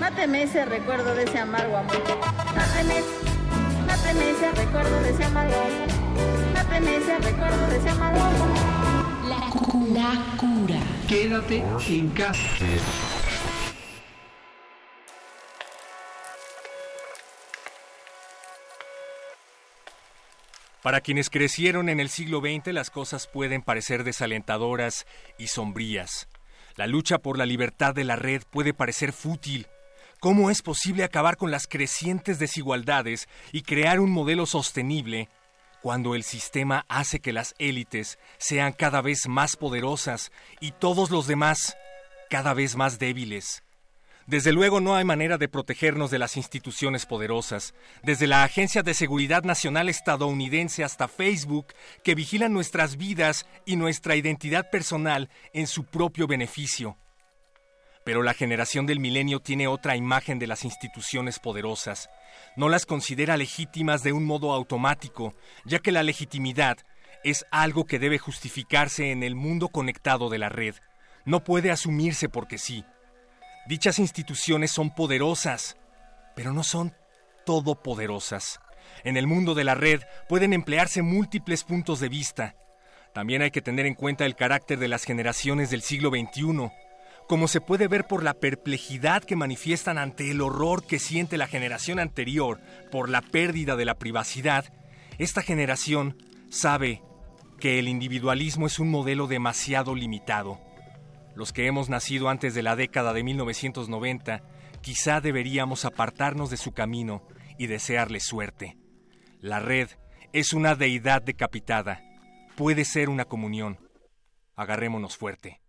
Máteme ese recuerdo de ese amargo amor. Máteme, máteme ese recuerdo de ese amargo amor. Máteme ese recuerdo de ese amargo amor. La, cu- la cura. Quédate en casa. Para quienes crecieron en el siglo XX, las cosas pueden parecer desalentadoras y sombrías. La lucha por la libertad de la red puede parecer fútil. ¿Cómo es posible acabar con las crecientes desigualdades y crear un modelo sostenible cuando el sistema hace que las élites sean cada vez más poderosas y todos los demás cada vez más débiles? Desde luego no hay manera de protegernos de las instituciones poderosas, desde la Agencia de Seguridad Nacional estadounidense hasta Facebook, que vigilan nuestras vidas y nuestra identidad personal en su propio beneficio. Pero la generación del milenio tiene otra imagen de las instituciones poderosas. No las considera legítimas de un modo automático, ya que la legitimidad es algo que debe justificarse en el mundo conectado de la red. No puede asumirse porque sí. Dichas instituciones son poderosas, pero no son todopoderosas. En el mundo de la red pueden emplearse múltiples puntos de vista. También hay que tener en cuenta el carácter de las generaciones del siglo XXI. Como se puede ver por la perplejidad que manifiestan ante el horror que siente la generación anterior por la pérdida de la privacidad, esta generación sabe que el individualismo es un modelo demasiado limitado. Los que hemos nacido antes de la década de 1990, quizá deberíamos apartarnos de su camino y desearle suerte. La red es una deidad decapitada. Puede ser una comunión. Agarrémonos fuerte.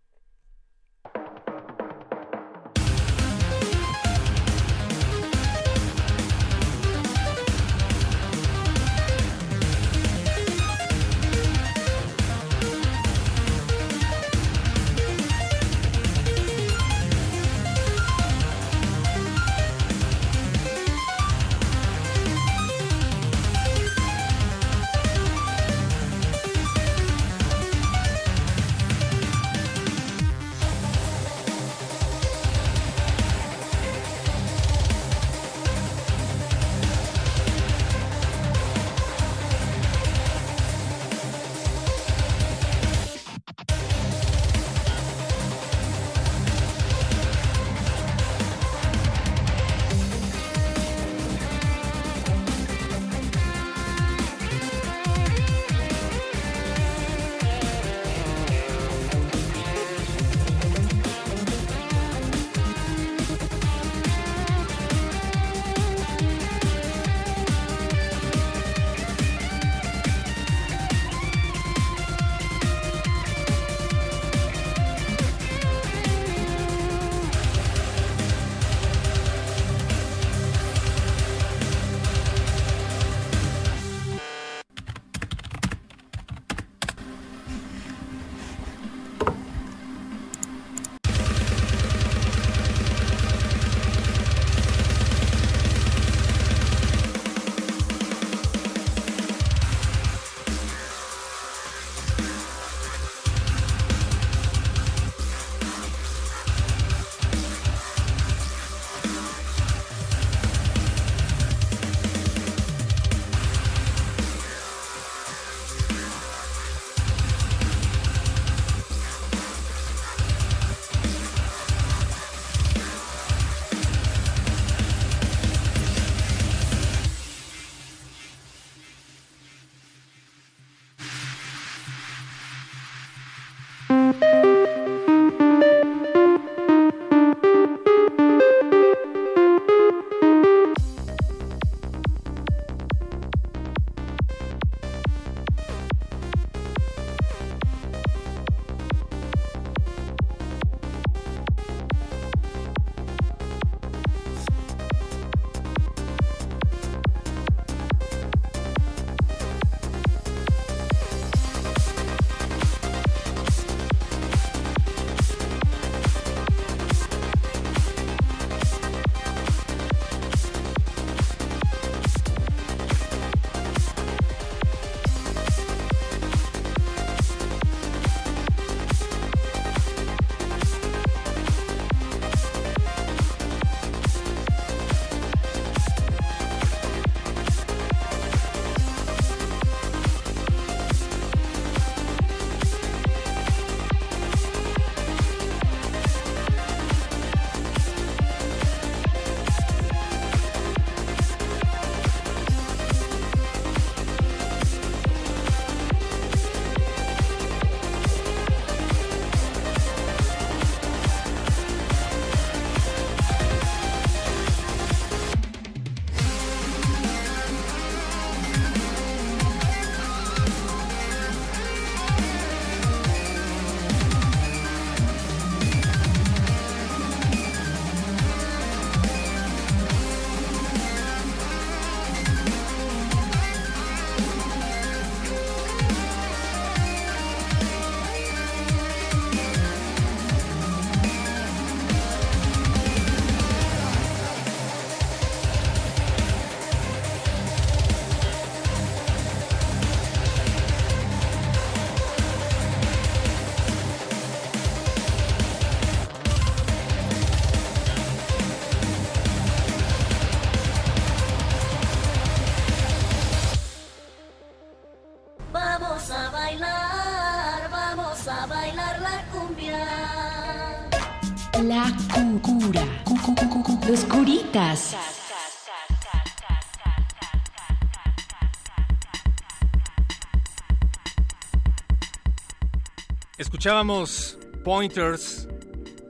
Escuchábamos Pointers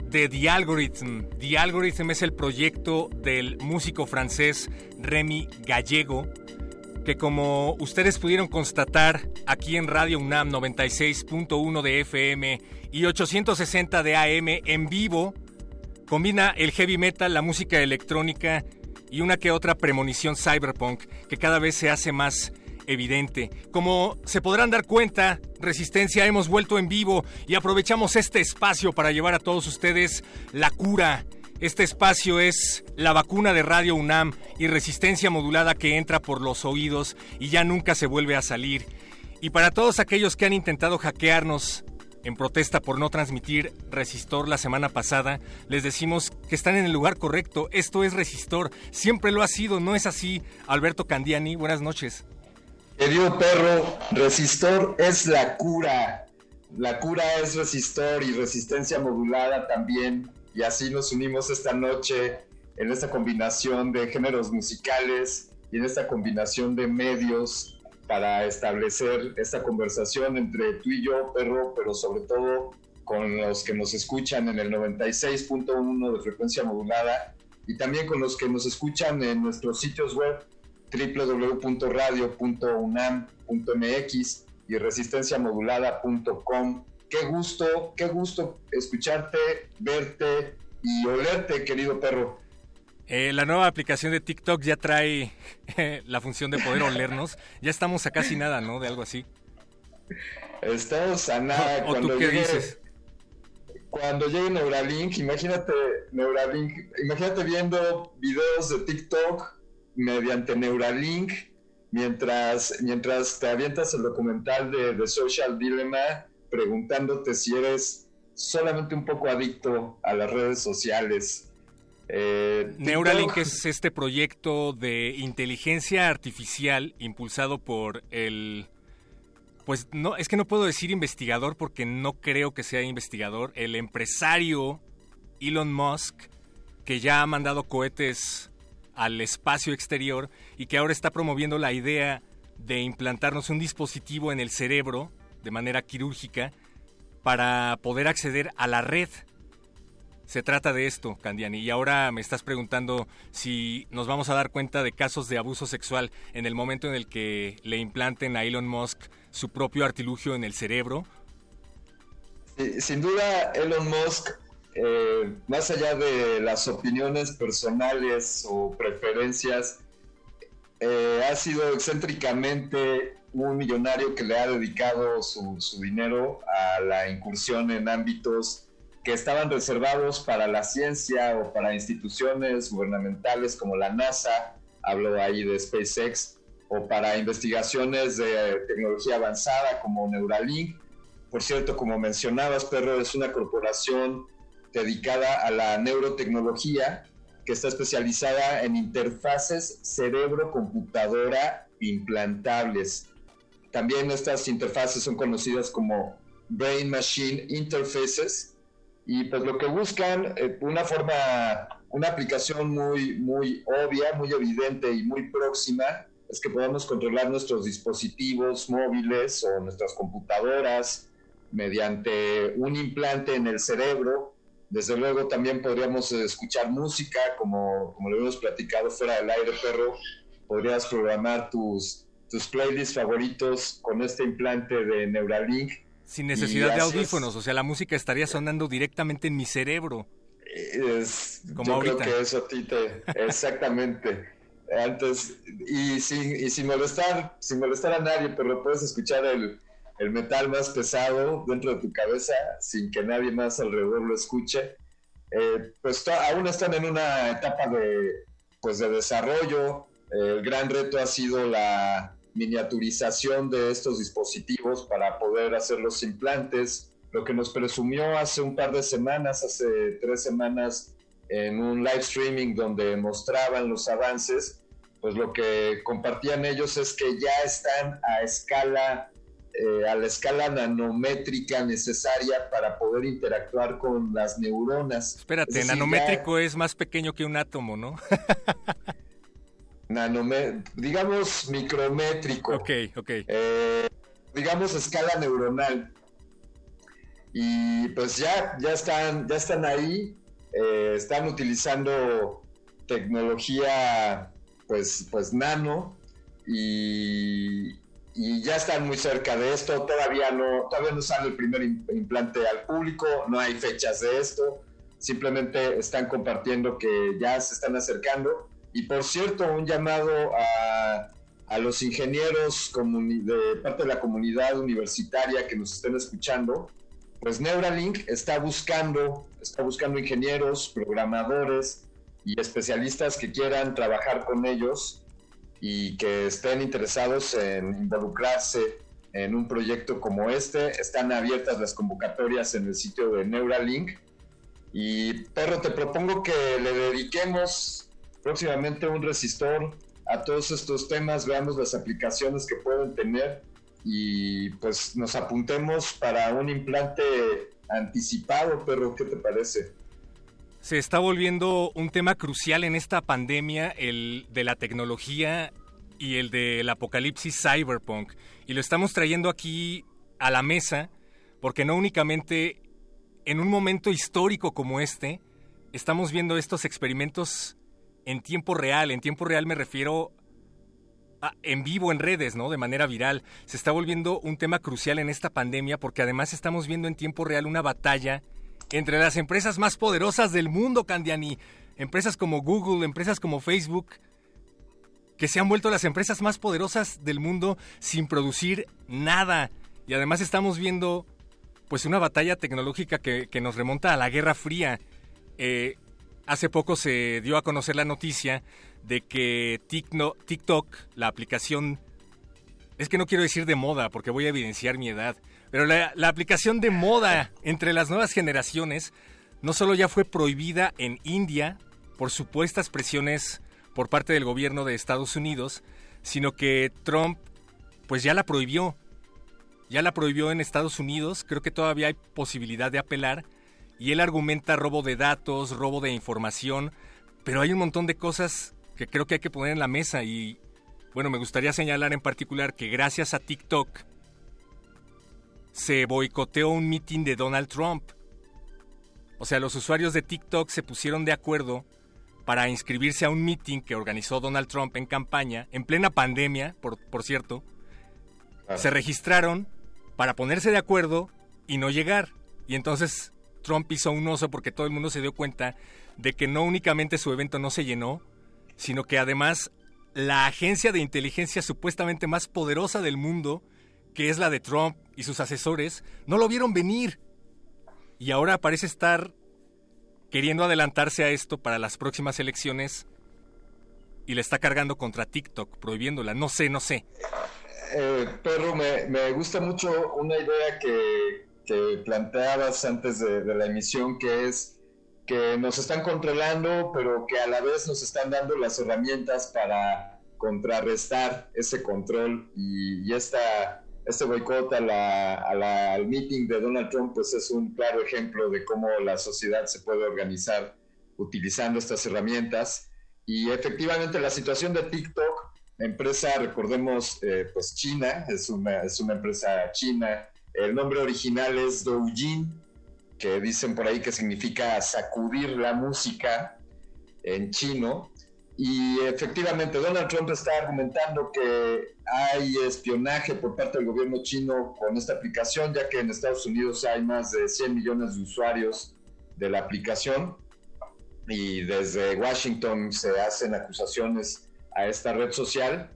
de The Algorithm. The Algorithm es el proyecto del músico francés Remy Gallego, que como ustedes pudieron constatar aquí en Radio UNAM 96.1 de FM y 860 de AM en vivo, combina el heavy metal, la música electrónica y una que otra premonición cyberpunk que cada vez se hace más evidente. Como se podrán dar cuenta, Resistencia hemos vuelto en vivo y aprovechamos este espacio para llevar a todos ustedes la cura. Este espacio es la vacuna de Radio UNAM y resistencia modulada que entra por los oídos y ya nunca se vuelve a salir. Y para todos aquellos que han intentado hackearnos en protesta por no transmitir Resistor la semana pasada, les decimos que están en el lugar correcto. Esto es Resistor, siempre lo ha sido, ¿no es así? Alberto Candiani, buenas noches. Querido perro, resistor es la cura. La cura es resistor y resistencia modulada también. Y así nos unimos esta noche en esta combinación de géneros musicales y en esta combinación de medios para establecer esta conversación entre tú y yo, perro, pero sobre todo con los que nos escuchan en el 96.1 de frecuencia modulada y también con los que nos escuchan en nuestros sitios web www.radio.unam.mx y resistenciamodulada.com. Qué gusto, qué gusto escucharte, verte y olerte, querido perro. Eh, la nueva aplicación de TikTok ya trae la función de poder olernos. Ya estamos a casi nada, ¿no? De algo así. Estamos a nada. ¿O, tú qué dices? Cuando llegue Neuralink, imagínate Neuralink, imagínate viendo videos de TikTok mediante Neuralink, mientras, mientras te avientas el documental de The Social Dilemma, preguntándote si eres solamente un poco adicto a las redes sociales. Eh, Neuralink es este proyecto de inteligencia artificial impulsado por el... Pues no, es que no puedo decir investigador porque no creo que sea investigador, el empresario Elon Musk, que ya ha mandado cohetes al espacio exterior y que ahora está promoviendo la idea de implantarnos un dispositivo en el cerebro de manera quirúrgica para poder acceder a la red. Se trata de esto, Candiani. Y ahora me estás preguntando si nos vamos a dar cuenta de casos de abuso sexual en el momento en el que le implanten a Elon Musk su propio artilugio en el cerebro. sin duda, Elon Musk eh, más allá de las opiniones personales o preferencias, eh, ha sido excéntricamente un millonario que le ha dedicado su, dinero a la incursión en ámbitos que estaban reservados para la ciencia o para instituciones gubernamentales como la NASA, hablo ahí de SpaceX, o para investigaciones de tecnología avanzada como Neuralink. Por cierto, como mencionabas, Perro, es una corporación dedicada a la neurotecnología, que está especializada en interfaces cerebro-computadora implantables. También estas interfaces son conocidas como Brain Machine Interfaces y pues lo que buscan, eh, una forma, una aplicación muy, muy obvia, muy evidente y muy próxima, es que podamos controlar nuestros dispositivos móviles o nuestras computadoras mediante un implante en el cerebro desde luego también podríamos eh, escuchar música, como, como lo hemos platicado fuera del aire, perro. Podrías programar tus, tus playlists favoritos con este implante de Neuralink. Sin necesidad de audífonos, o sea, la música estaría sonando directamente en mi cerebro. Es, como yo creo que eso a ti te... Exactamente. Antes, y sin, y sin molestar, sin molestar a nadie, pero puedes escuchar el, el metal más pesado dentro de tu cabeza sin que nadie más alrededor lo escuche. Eh, pues aún están en una etapa de, pues de desarrollo. el gran reto ha sido la miniaturización de estos dispositivos para poder hacer los implantes. Lo que nos presumió hace un par de semanas, hace tres semanas, en un live streaming donde mostraban los avances, pues lo que compartían ellos es que ya están a escala eh, a la escala nanométrica necesaria para poder interactuar con las neuronas. Espérate, nanométrico es más pequeño que un átomo, ¿no? digamos micrométrico. Ok, ok. Eh, digamos escala neuronal. Y pues ya, ya, están, ya están ahí, eh, están utilizando tecnología pues, pues nano y, y, ya están muy cerca de esto. Todavía no, todavía no sale el primer implante al público, no hay fechas de esto. Simplemente están compartiendo que ya se están acercando. Y por cierto, un llamado a, a los ingenieros de parte de la comunidad universitaria que nos estén escuchando, pues Neuralink está buscando, está buscando ingenieros, programadores y especialistas que quieran trabajar con ellos y que estén interesados en involucrarse en un proyecto como este. Están abiertas las convocatorias en el sitio de Neuralink. Y Perro, te propongo que le dediquemos próximamente un resistor a todos estos temas, veamos las aplicaciones que pueden tener y pues nos apuntemos para un implante anticipado, Perro, ¿qué te parece? Se está volviendo un tema crucial en esta pandemia, el de la tecnología y el del apocalipsis cyberpunk. Y lo estamos trayendo aquí a la mesa porque no únicamente en un momento histórico como este, estamos viendo estos experimentos en tiempo real. En tiempo real me refiero en vivo en redes, ¿no? De manera viral. Se está volviendo un tema crucial en esta pandemia porque además estamos viendo en tiempo real una batalla entre las empresas más poderosas del mundo, Candiani. Empresas como Google, empresas como Facebook, que se han vuelto las empresas más poderosas del mundo sin producir nada. Y además estamos viendo pues una batalla tecnológica que, nos remonta a la Guerra Fría. Eh, hace poco se dio a conocer la noticia de que TikTok, la aplicación, es que no quiero decir de moda porque voy a evidenciar mi edad, pero la, aplicación de moda entre las nuevas generaciones no solo ya fue prohibida en India por supuestas presiones por parte del gobierno de Estados Unidos, sino que Trump pues ya la prohibió. Ya la prohibió en Estados Unidos, creo que todavía hay posibilidad de apelar y él argumenta robo de datos, robo de información, pero hay un montón de cosas que creo que hay que poner en la mesa y bueno, me gustaría señalar en particular que gracias a TikTok se boicoteó un meeting de Donald Trump. O sea, los usuarios de TikTok se pusieron de acuerdo para inscribirse a un meeting que organizó Donald Trump en campaña, en plena pandemia, por, por cierto. Se registraron para ponerse de acuerdo y no llegar. Y entonces Trump hizo un oso porque todo el mundo se dio cuenta de que no únicamente su evento no se llenó, sino que además la agencia de inteligencia supuestamente más poderosa del mundo que es la de Trump y sus asesores, no lo vieron venir. Y ahora parece estar queriendo adelantarse a esto para las próximas elecciones y le está cargando contra TikTok, prohibiéndola. No sé, no sé. Eh, Perro, me, gusta mucho una idea que, que planteabas antes de, de, la emisión, que es que nos están controlando, pero que a la vez nos están dando las herramientas para contrarrestar ese control y, y esta este boicot a la, al meeting de Donald Trump pues es un claro ejemplo de cómo la sociedad se puede organizar utilizando estas herramientas. Y efectivamente la situación de TikTok, empresa, recordemos, eh, pues China, es una, es una empresa china. El nombre original es Douyin, que dicen por ahí que significa sacudir la música en chino. Y efectivamente, Donald Trump está argumentando que hay espionaje por parte del gobierno chino con esta aplicación, ya que en Estados Unidos hay más de 100 millones de usuarios de la aplicación y desde Washington se hacen acusaciones a esta red social.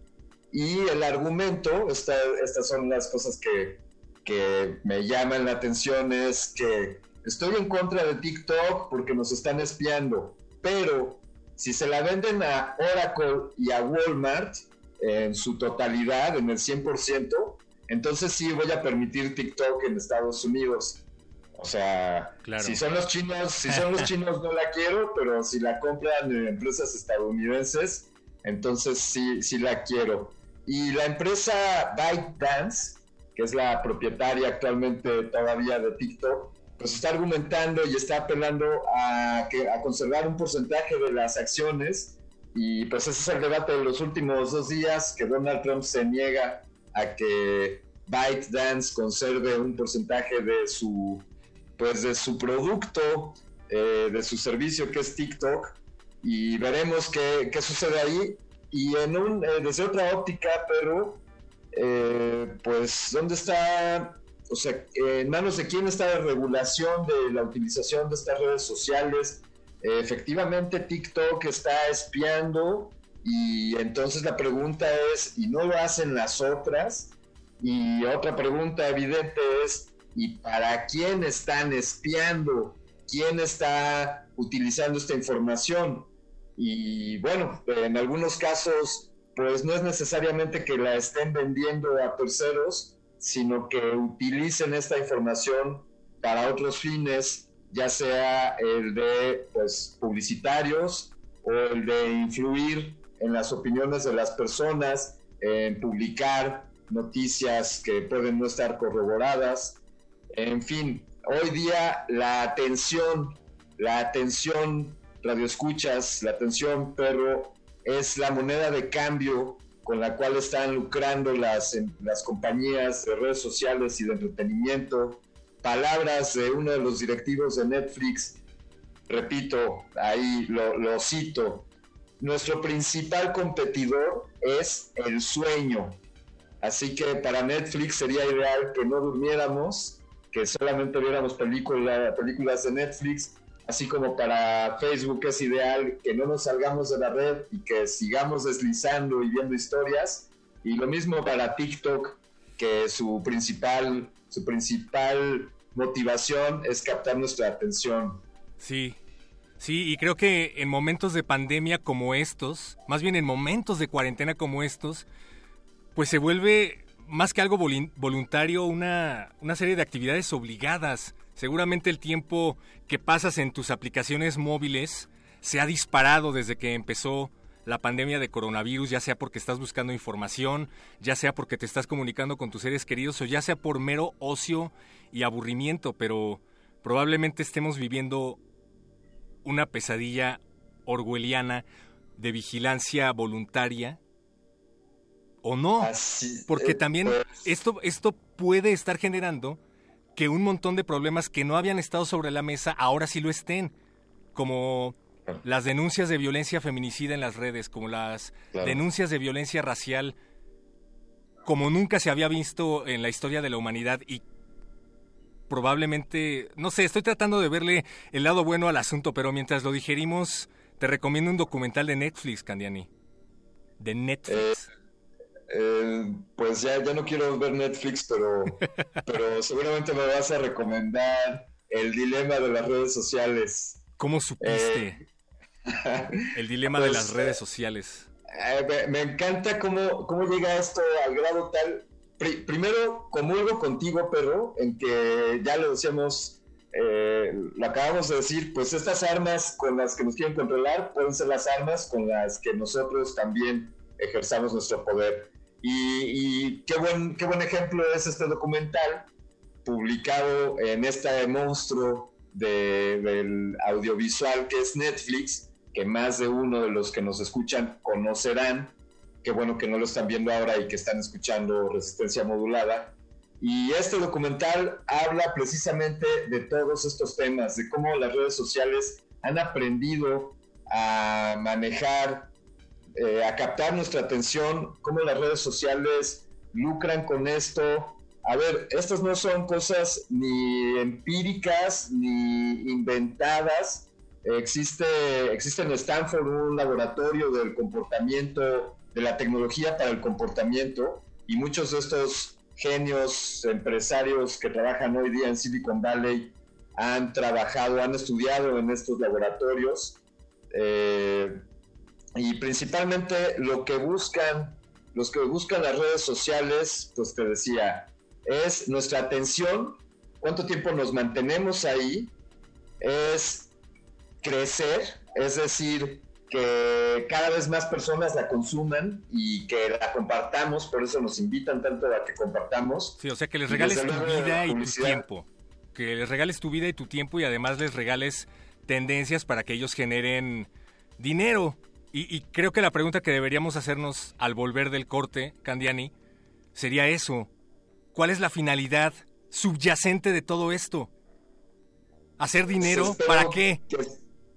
Y el argumento, estas son las cosas que, que me llaman la atención, es que estoy en contra de TikTok porque nos están espiando, pero si se la venden a Oracle y a Walmart en su totalidad, en el 100%, entonces sí voy a permitir TikTok en Estados Unidos. O sea, si son los chinos, si son los chinos no la quiero, pero si la compran en empresas estadounidenses, entonces sí, sí la quiero. Y la empresa ByteDance, que es la propietaria actualmente todavía de TikTok, pues está argumentando y está apelando a, que, a conservar un porcentaje de las acciones y pues ese es el debate de los últimos dos días, que Donald Trump se niega a que ByteDance conserve un porcentaje de su, pues de su producto, eh, de su servicio que es TikTok, y veremos qué, qué sucede ahí. Y en un, eh, desde otra óptica, pero eh, pues, ¿dónde está? O sea, ¿en manos de quién está la regulación de la utilización de estas redes sociales? efectivamente, TikTok está espiando y entonces la pregunta es, ¿y no lo hacen las otras? Y otra pregunta evidente es, ¿y para quién están espiando? ¿Quién está utilizando esta información? Y bueno, en algunos casos pues no es necesariamente que la estén vendiendo a terceros, sino que utilicen esta información para otros fines, ya sea el de pues, publicitarios o el de influir en las opiniones de las personas, en publicar noticias que pueden no estar corroboradas. En fin, hoy día la atención, la atención radioescuchas, la atención perro es la moneda de cambio con la cual están lucrando las, las compañías de redes sociales y de entretenimiento. Palabras de uno de los directivos de Netflix, repito, ahí lo, cito, nuestro principal competidor es el sueño. Así que para Netflix sería ideal que no durmiéramos, que solamente viéramos películas de Netflix así como para Facebook es ideal que no nos salgamos de la red y que sigamos deslizando y viendo historias. Y lo mismo para TikTok, que su principal, su principal motivación es captar nuestra atención. Sí, sí, y creo que en momentos de pandemia como estos, más bien en momentos de cuarentena como estos, pues se vuelve más que algo voluntario una, una serie de actividades obligadas Seguramente el tiempo que pasas en tus aplicaciones móviles se ha disparado desde que empezó la pandemia de coronavirus, ya sea porque estás buscando información, ya sea porque te estás comunicando con tus seres queridos o ya sea por mero ocio y aburrimiento, pero probablemente estemos viviendo una pesadilla orwelliana de vigilancia voluntaria o no, porque también pues esto, esto puede estar generando que un montón de problemas que no habían estado sobre la mesa ahora sí lo estén, como las denuncias de violencia feminicida en las redes, como las denuncias de violencia racial, como nunca se había visto en la historia de la humanidad y probablemente, no sé, estoy tratando de verle el lado bueno al asunto, pero mientras lo digerimos, te recomiendo un documental de Netflix, Candiani. De Netflix. Eh, eh, pues ya, ya no quiero ver Netflix, pero, pero seguramente me vas a recomendar El dilema de las redes sociales. ¿Cómo supiste? Eh, el dilema de pues, las redes sociales. Eh, me, encanta cómo, cómo llega esto al grado tal. primero, comulgo contigo, pero en que ya lo decíamos, lo acabamos de decir, pues estas armas con las que nos quieren controlar pueden ser las armas con las que nosotros también ejerzamos nuestro poder. Y, qué, buen, qué buen ejemplo es este documental publicado en este monstruo del audiovisual que es Netflix, que más de uno de los que nos escuchan conocerán. Qué bueno que no lo están viendo ahora y que están escuchando Resistencia Modulada. Y este documental habla precisamente de todos estos temas, de cómo las redes sociales han aprendido a manejar eh, a captar nuestra atención, cómo las redes sociales lucran con esto. A ver, estas no son cosas ni empíricas ni inventadas. Existe, existe en Stanford un laboratorio del comportamiento, de la tecnología para el comportamiento, y muchos de estos genios empresarios que trabajan hoy día en Silicon Valley han trabajado, han estudiado en estos laboratorios. Eh, y principalmente lo que buscan, los que buscan las redes sociales, pues te decía, es nuestra atención, cuánto tiempo nos mantenemos ahí, es crecer, es decir, que cada vez más personas la consuman y que la compartamos, por eso nos invitan tanto a que compartamos. Sí, o sea, que les regales tu vida y tu tiempo. Que les regales tu vida y tu tiempo y además les regales tendencias para que ellos generen dinero. Y, y creo que la pregunta que deberíamos hacernos al volver del corte, Candiani, sería eso. ¿Cuál es la finalidad subyacente de todo esto? ¿Hacer dinero? ¿Para qué?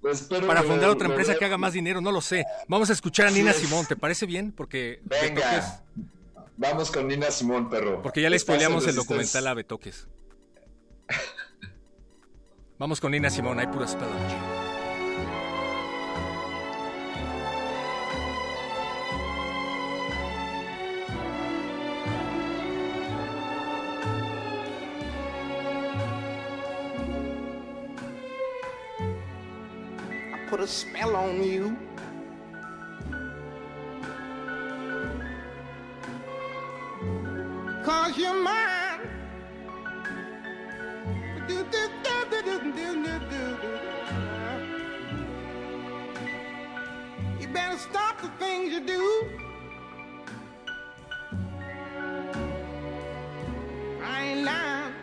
Pues, para fundar otra empresa que haga más dinero, no lo sé. Vamos a escuchar a Nina Simón, ¿te parece bien? Porque Venga, vamos con Nina Simón, perro. Porque ya le spoileamos el documental a Betoques. vamos con Nina Simón, hay pura espada. A spell on you. Cause you're mine. You better stop the things you do. I ain't lying.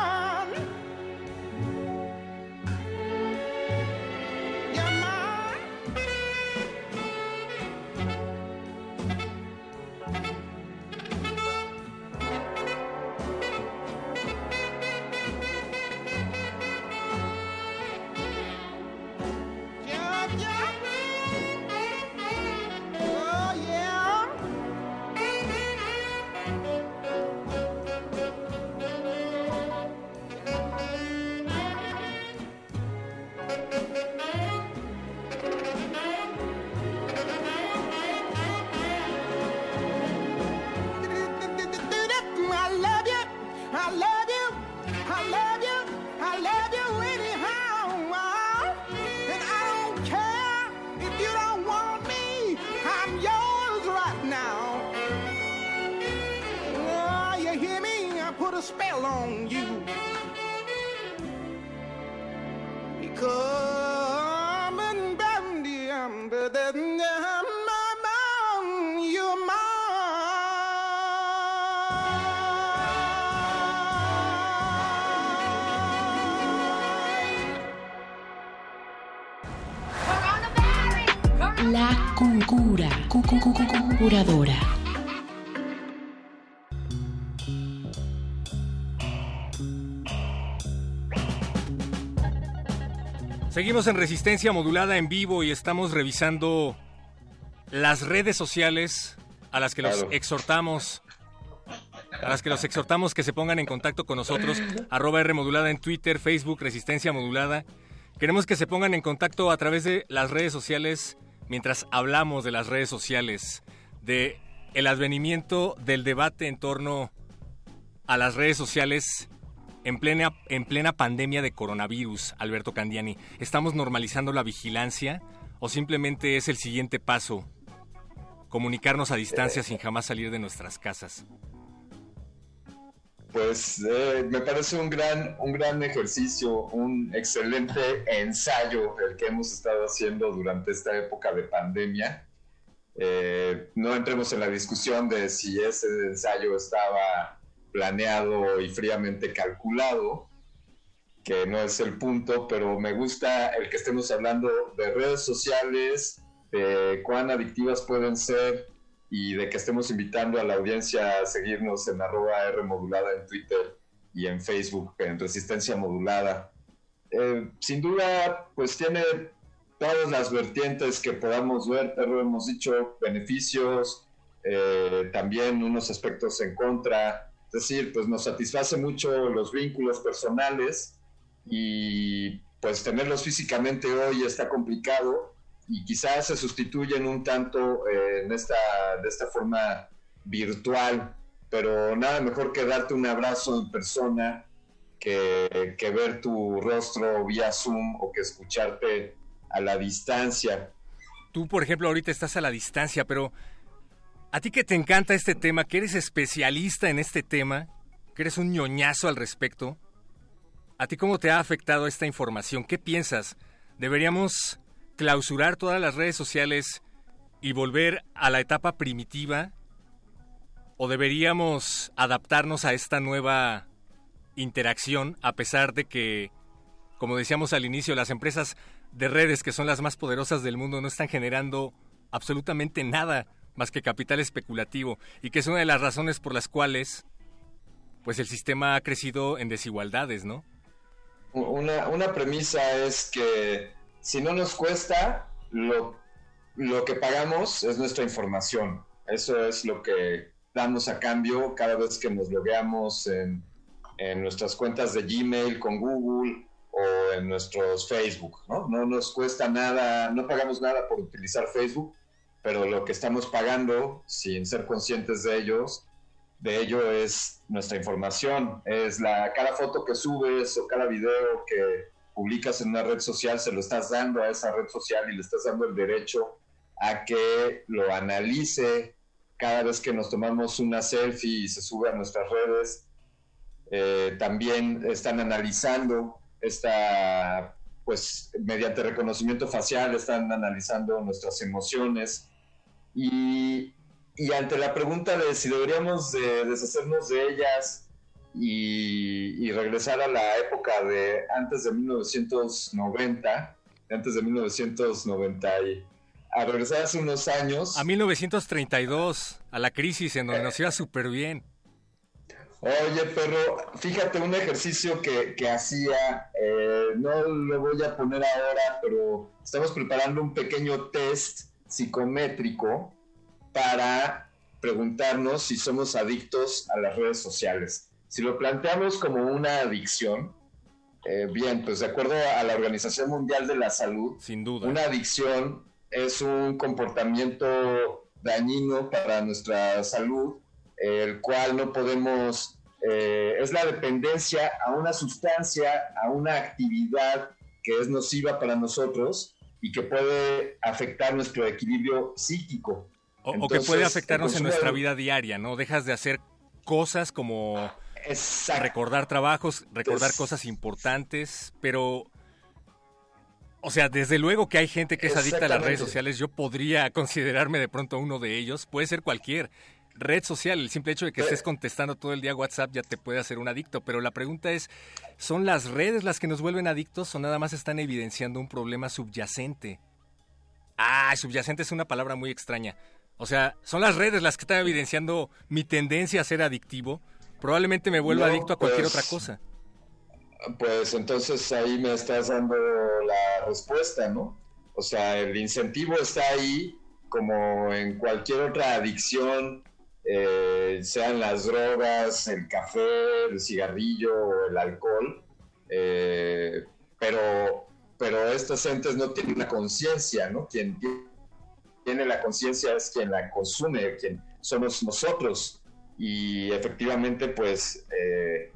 spell on you. Coming down the amber, then you're mine. La cucura, cucucucucuradora. Seguimos en Resistencia Modulada en vivo y estamos revisando las redes sociales a las que los exhortamos a las que los exhortamos que se pongan en contacto con nosotros, arroba R modulada en Twitter, Facebook, Resistencia Modulada. Queremos que se pongan en contacto a través de las redes sociales mientras hablamos de las redes sociales, de el advenimiento del debate en torno a las redes sociales en plena, en plena pandemia de coronavirus, Alberto Candiani. ¿Estamos normalizando la vigilancia o simplemente es el siguiente paso? Comunicarnos a distancia sin jamás salir de nuestras casas. Pues eh, me parece un gran, un gran ejercicio, un excelente ensayo el que hemos estado haciendo durante esta época de pandemia. Eh, no entremos en la discusión de si ese ensayo estaba planeado y fríamente calculado, que no es el punto, pero me gusta el que estemos hablando de redes sociales, de cuán adictivas pueden ser y de que estemos invitando a la audiencia a seguirnos en arroba R en Twitter y en Facebook en Resistencia Modulada. Eh, sin duda, pues tiene todas las vertientes que podamos ver, pero hemos dicho beneficios, eh, también unos aspectos en contra, es decir, pues nos satisface mucho los vínculos personales y pues tenerlos físicamente hoy está complicado y quizás se sustituyen un tanto eh, en esta, de esta forma virtual, pero nada mejor que darte un abrazo en persona, que, que ver tu rostro vía Zoom o que escucharte a la distancia. Tú, por ejemplo, ahorita estás a la distancia, pero a ti que te encanta este tema, que eres especialista en este tema, que eres un ñoñazo al respecto, ¿a ti cómo te ha afectado esta información? ¿Qué piensas? ¿Deberíamos clausurar todas las redes sociales y volver a la etapa primitiva? ¿O deberíamos adaptarnos a esta nueva interacción a pesar de que, como decíamos al inicio, las empresas de redes que son las más poderosas del mundo no están generando absolutamente nada más que capital especulativo y que es una de las razones por las cuales pues el sistema ha crecido en desigualdades, ¿no? Una, una premisa es que si no nos cuesta, lo, lo que pagamos es nuestra información. Eso es lo que damos a cambio cada vez que nos logueamos en, en nuestras cuentas de Gmail con Google o en nuestros Facebook, ¿no? No nos cuesta nada, no pagamos nada por utilizar Facebook, pero lo que estamos pagando, sin ser conscientes de ellos, de ello es nuestra información, es la cada foto que subes o cada video que publicas en una red social, se lo estás dando a esa red social y le estás dando el derecho a que lo analice cada vez que nos tomamos una selfie y se sube a nuestras redes. Eh, también están analizando esta, pues mediante reconocimiento facial, están analizando nuestras emociones y, y ante la pregunta de si deberíamos de deshacernos de ellas y, y, regresar a la época de antes de 1990, antes de 1990 y a regresar hace unos años. A 1932, a la crisis en donde nos iba súper bien. Oye, pero fíjate un ejercicio que, que hacía, eh, no lo voy a poner ahora, pero estamos preparando un pequeño test psicométrico para preguntarnos si somos adictos a las redes sociales. Si lo planteamos como una adicción, eh, bien, pues de acuerdo a la Organización Mundial de la Salud, sin duda, una adicción es un comportamiento dañino para nuestra salud, el cual no podemos, eh, es la dependencia a una sustancia, a una actividad que es nociva para nosotros y que puede afectar nuestro equilibrio psíquico. O, Entonces, o que puede afectarnos en nuestra vida diaria, ¿no? Dejas de hacer cosas como Exacto. recordar trabajos, recordar cosas importantes, pero... O sea, desde luego que hay gente que es adicta a las redes sociales. Yo podría considerarme de pronto uno de ellos. Puede ser cualquier red social. El simple hecho de que estés contestando todo el día WhatsApp ya te puede hacer un adicto. Pero la pregunta es, ¿son las redes las que nos vuelven adictos o nada más están evidenciando un problema subyacente? Ah, subyacente es una palabra muy extraña. O sea, ¿son las redes las que están evidenciando mi tendencia a ser adictivo? Probablemente me vuelva no, adicto a cualquier pues, otra cosa. Pues entonces ahí me estás dando la respuesta, ¿no? O sea, el incentivo está ahí como en cualquier otra adicción eh, sean las drogas, el café, el cigarrillo el alcohol, eh, pero, pero estos entes no tienen la conciencia, ¿no? Quien tiene la conciencia es quien la consume, quien somos nosotros. Y efectivamente, pues, eh,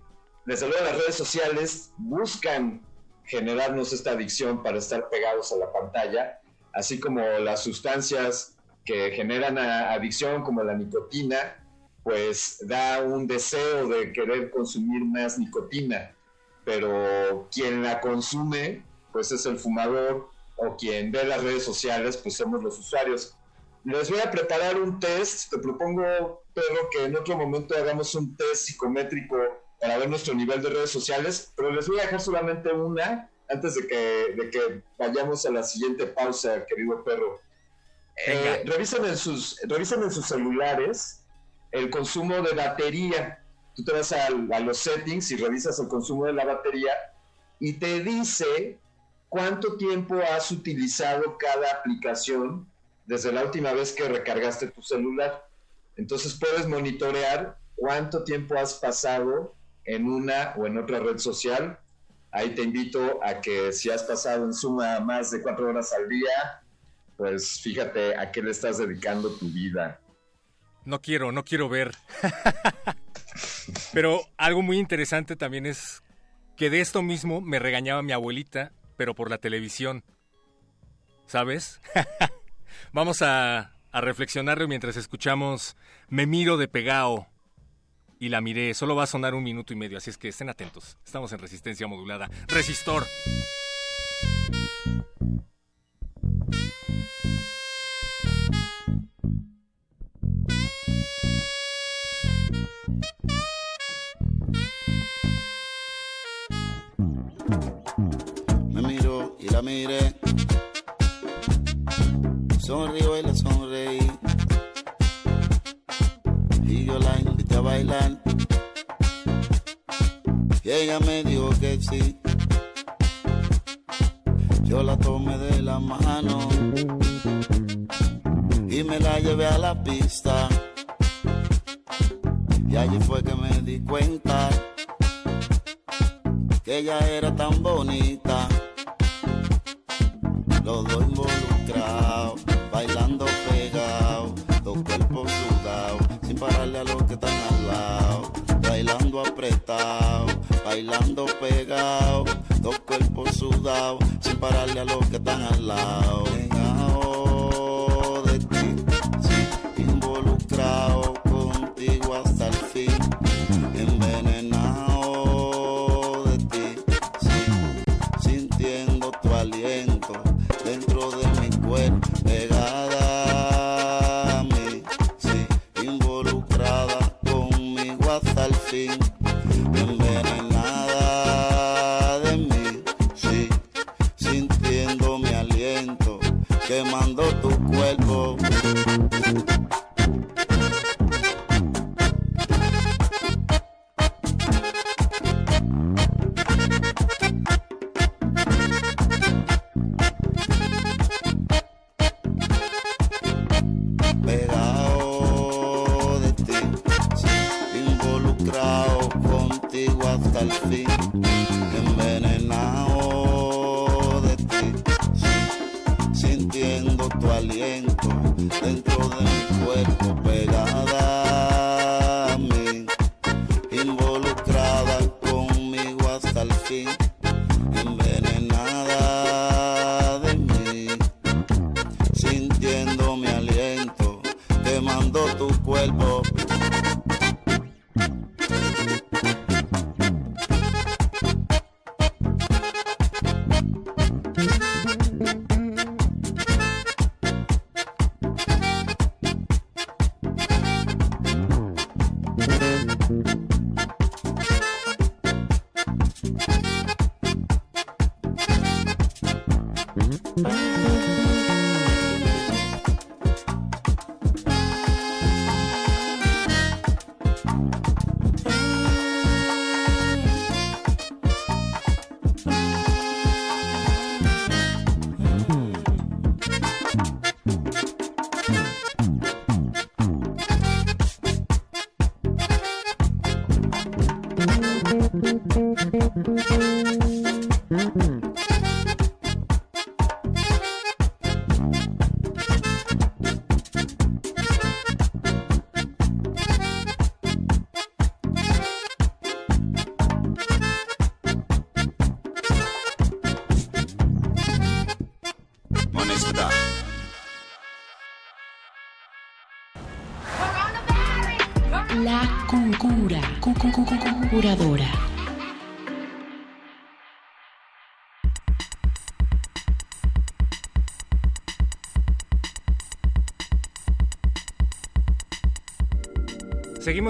desde luego las redes sociales buscan generarnos esta adicción para estar pegados a la pantalla, así como las sustancias que generan adicción como la nicotina, pues da un deseo de querer consumir más nicotina, pero quien la consume, pues es el fumador, o quien ve las redes sociales, pues somos los usuarios. Les voy a preparar un test, te propongo, Pedro, que en otro momento hagamos un test psicométrico para ver nuestro nivel de redes sociales, pero les voy a dejar solamente una antes de que, de que vayamos a la siguiente pausa, querido perro. Eh, revisen, en sus, revisen en sus celulares el consumo de batería. Tú te vas a, a, los settings y revisas el consumo de la batería y te dice cuánto tiempo has utilizado cada aplicación desde la última vez que recargaste tu celular. Entonces puedes monitorear cuánto tiempo has pasado en una o en otra red social ahí te invito a que si has pasado en suma más de cuatro horas al día, pues fíjate a qué le estás dedicando tu vida. No quiero, no quiero ver. Pero algo muy interesante también es que de esto mismo me regañaba mi abuelita, pero por la televisión. ¿Sabes? Vamos a, reflexionarlo mientras escuchamos Me miro de pegao y la miré. Solo va a sonar un minuto y medio, así es que estén atentos. Estamos en resistencia modulada. Resistor. Me miro y la miré. Sonrío y la sonreí. Y yo la invité a bailar. Y ella me dijo que sí. Yo la tomé de la mano y me la llevé a la pista. Y allí fue que me di cuenta que ella era tan bonita. Los dos involucrados, bailando pegados, dos cuerpos sudados, sin pararle a los que están al lado. Bailando apretado, bailando pegado, dos cuerpos sudados, sin pararle a los que están al lado. Pegado de ti, sí, involucrado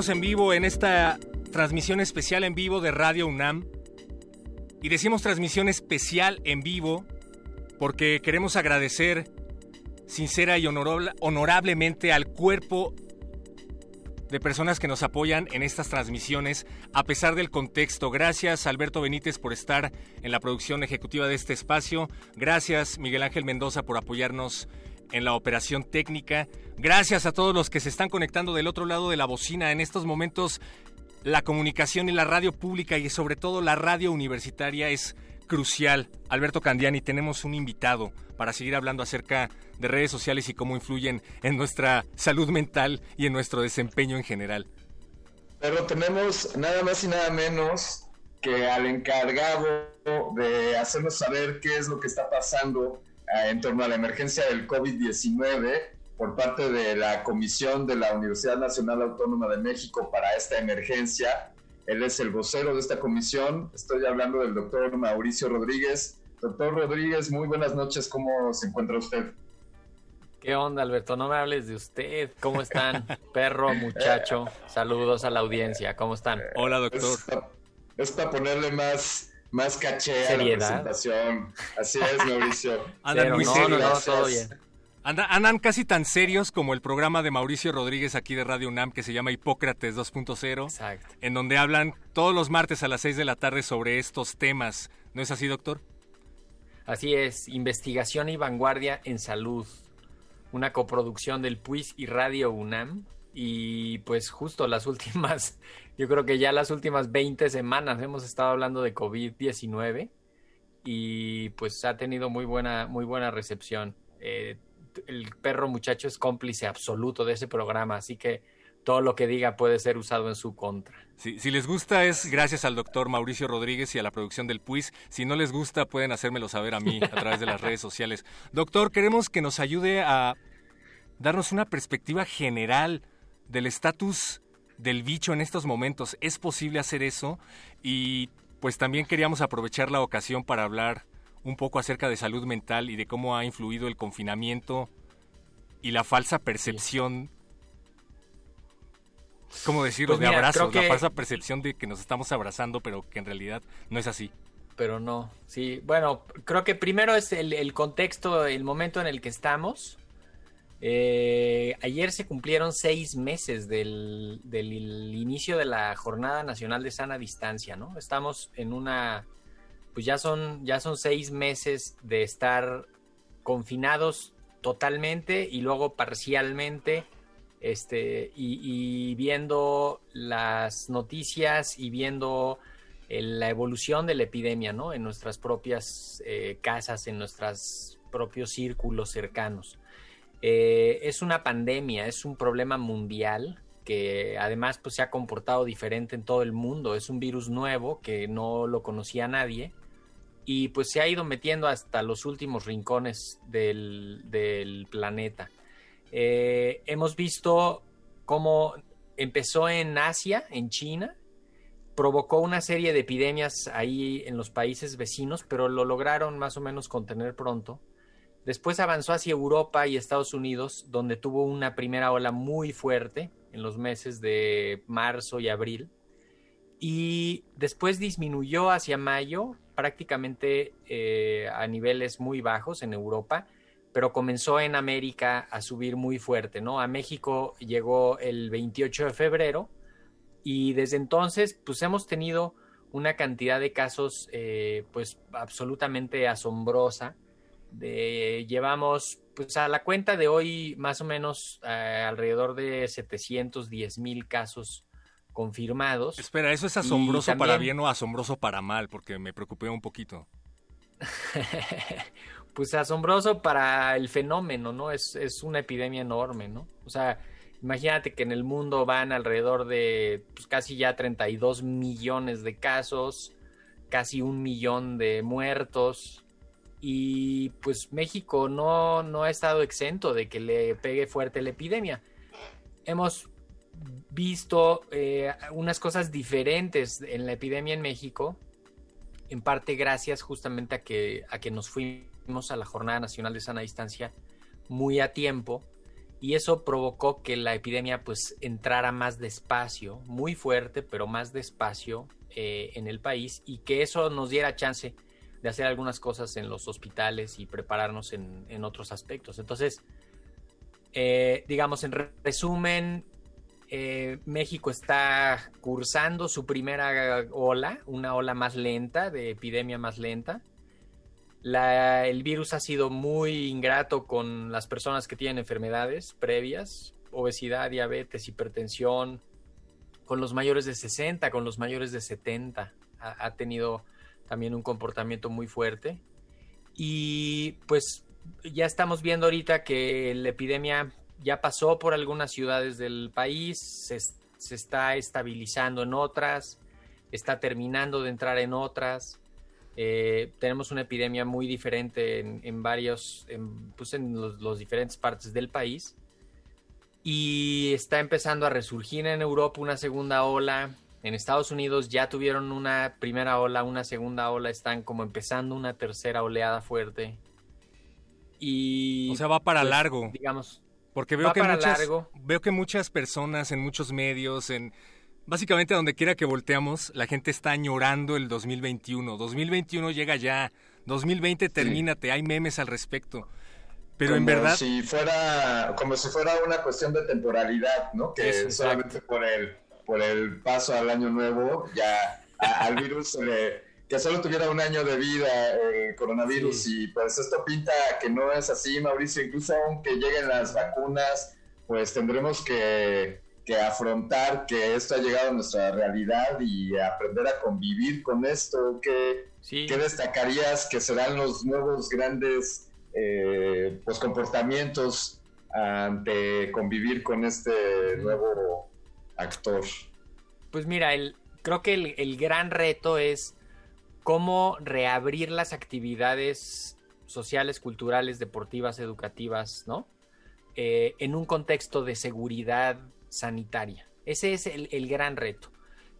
En vivo en esta transmisión especial en vivo de Radio UNAM. Y decimos transmisión especial en vivo porque queremos agradecer sincera y honorable- honorablemente al cuerpo de personas que nos apoyan en estas transmisiones a pesar del contexto. Gracias Alberto Benítez por estar en la producción ejecutiva de este espacio. Gracias Miguel Ángel Mendoza por apoyarnos en la operación técnica. Gracias a todos los que se están conectando del otro lado de la bocina en estos momentos la comunicación y la radio pública y sobre todo la radio universitaria es crucial. Alberto Candiani, tenemos un invitado para seguir hablando acerca de redes sociales y cómo influyen en nuestra salud mental y en nuestro desempeño en general. Pero tenemos nada más y nada menos que al encargado de hacernos saber qué es lo que está pasando en torno a la emergencia del COVID-19 por parte de la Comisión de la Universidad Nacional Autónoma de México para esta emergencia. Él es el vocero de esta comisión. Estoy hablando del doctor Mauricio Rodríguez. Doctor Rodríguez, muy buenas noches. ¿Cómo se encuentra usted? ¿Qué onda, Alberto? No me hables de usted. ¿Cómo están? Perro, muchacho. Saludos a la audiencia. ¿Cómo están? Hola, doctor. Es para, ponerle más, más caché a la presentación. Así es, Mauricio. Andan muy serios. todo bien. Andan, casi tan serios como el programa de Mauricio Rodríguez aquí de Radio UNAM que se llama Hipócrates 2.0. Exacto. En donde hablan todos los martes a las 6 de la tarde sobre estos temas. ¿No es así, doctor? Así es, investigación y vanguardia en salud. Una coproducción del PUIS y Radio UNAM. Y pues justo las últimas, yo creo que ya las últimas 20 semanas hemos estado hablando de COVID-19 y pues ha tenido muy buena, muy buena recepción. Eh, el perro muchacho es cómplice absoluto de ese programa, así que todo lo que diga puede ser usado en su contra. si les gusta es gracias al doctor Mauricio Rodríguez y a la producción del PUIS. Si no les gusta pueden hacérmelo saber a mí a través de las redes sociales. Doctor, queremos que nos ayude a darnos una perspectiva general del estatus del bicho en estos momentos. ¿Es posible hacer eso? Y pues también queríamos aprovechar la ocasión para hablar un poco acerca de salud mental y de cómo ha influido el confinamiento y la falsa percepción, ¿cómo decirlo?, pues de abrazo, la falsa percepción de que nos estamos abrazando, pero que en realidad no es así. Pero no, sí, bueno, creo que primero es el, contexto, el momento en el que estamos. Eh, ayer se cumplieron seis meses del, inicio de la Jornada Nacional de Sana Distancia, ¿no? Estamos en una pues ya son, ya son seis meses de estar confinados totalmente y luego parcialmente, este, y, viendo las noticias y viendo eh, la evolución de la epidemia, ¿no? En nuestras propias eh, casas, en nuestros propios círculos cercanos. Eh, es una pandemia, es un problema mundial que además pues, se ha comportado diferente en todo el mundo. Es un virus nuevo que no lo conocía nadie y pues se ha ido metiendo hasta los últimos rincones del, planeta. Eh, hemos visto cómo empezó en Asia, en China, provocó una serie de epidemias ahí en los países vecinos, pero lo lograron más o menos contener pronto. Después avanzó hacia Europa y Estados Unidos, donde tuvo una primera ola muy fuerte en los meses de marzo y abril. Y después disminuyó hacia mayo prácticamente eh, a niveles muy bajos en Europa, pero comenzó en América a subir muy fuerte, ¿no? A México llegó el 28 de febrero y desde entonces pues hemos tenido una cantidad de casos eh, pues absolutamente asombrosa. De, llevamos pues a la cuenta de hoy más o menos eh, alrededor de 710 mil casos confirmados. Espera, ¿eso es asombroso para bien o asombroso para mal? Porque me preocupé un poquito. pues asombroso para el fenómeno, ¿no? Es, es, una epidemia enorme, ¿no? O sea, imagínate que en el mundo van alrededor de pues, casi ya 32 millones de casos, casi un millón de muertos. Y pues México no, no ha estado exento de que le pegue fuerte la epidemia. Hemos visto eh, unas cosas diferentes en la epidemia en México, en parte gracias justamente a que, a que nos fuimos a la Jornada Nacional de Sana Distancia muy a tiempo y eso provocó que la epidemia pues entrara más despacio, muy fuerte, pero más despacio eh, en el país y que eso nos diera chance de hacer algunas cosas en los hospitales y prepararnos en, otros aspectos. Entonces, eh, digamos, en resumen, eh, México está cursando su primera ola, una ola más lenta, de epidemia más lenta. el virus ha sido muy ingrato con las personas que tienen enfermedades previas, obesidad, diabetes, hipertensión, con los mayores de 60, con los mayores de 70. Ha, ha tenido también un comportamiento muy fuerte. Y pues ya estamos viendo ahorita que la epidemia ya pasó por algunas ciudades del país, se, se está estabilizando en otras, está terminando de entrar en otras. Eh, tenemos una epidemia muy diferente en, en varios, en, pues en los, los diferentes partes del país. Y está empezando a resurgir en Europa una segunda ola. En Estados Unidos ya tuvieron una primera ola, una segunda ola, están como empezando una tercera oleada fuerte. Y O sea, va para pues, largo. Digamos, Porque veo va que, para muchas, largo. veo que muchas personas en muchos medios, en básicamente donde quiera que volteamos, la gente está añorando el 2021. 2021 llega ya. 2020 termínate, hay memes al respecto. Pero en Como verdad, si fuera como si fuera una cuestión de temporalidad, ¿no? Que Eso, exacto. solamente por el por el paso al año nuevo ya a- al virus se le que solo tuviera un año de vida el coronavirus y pues esto pinta que no es así, Mauricio, incluso aunque lleguen las vacunas, pues tendremos que que afrontar que esto ha llegado a nuestra realidad y aprender a convivir con esto. ¿Qué, qué destacarías que serán los nuevos grandes eh, pues comportamientos ante convivir con este nuevo actor? Pues mira, creo que el, el gran reto es cómo reabrir las actividades sociales, culturales, deportivas, educativas, ¿no? Eh, en un contexto de seguridad sanitaria. Ese es el, el gran reto.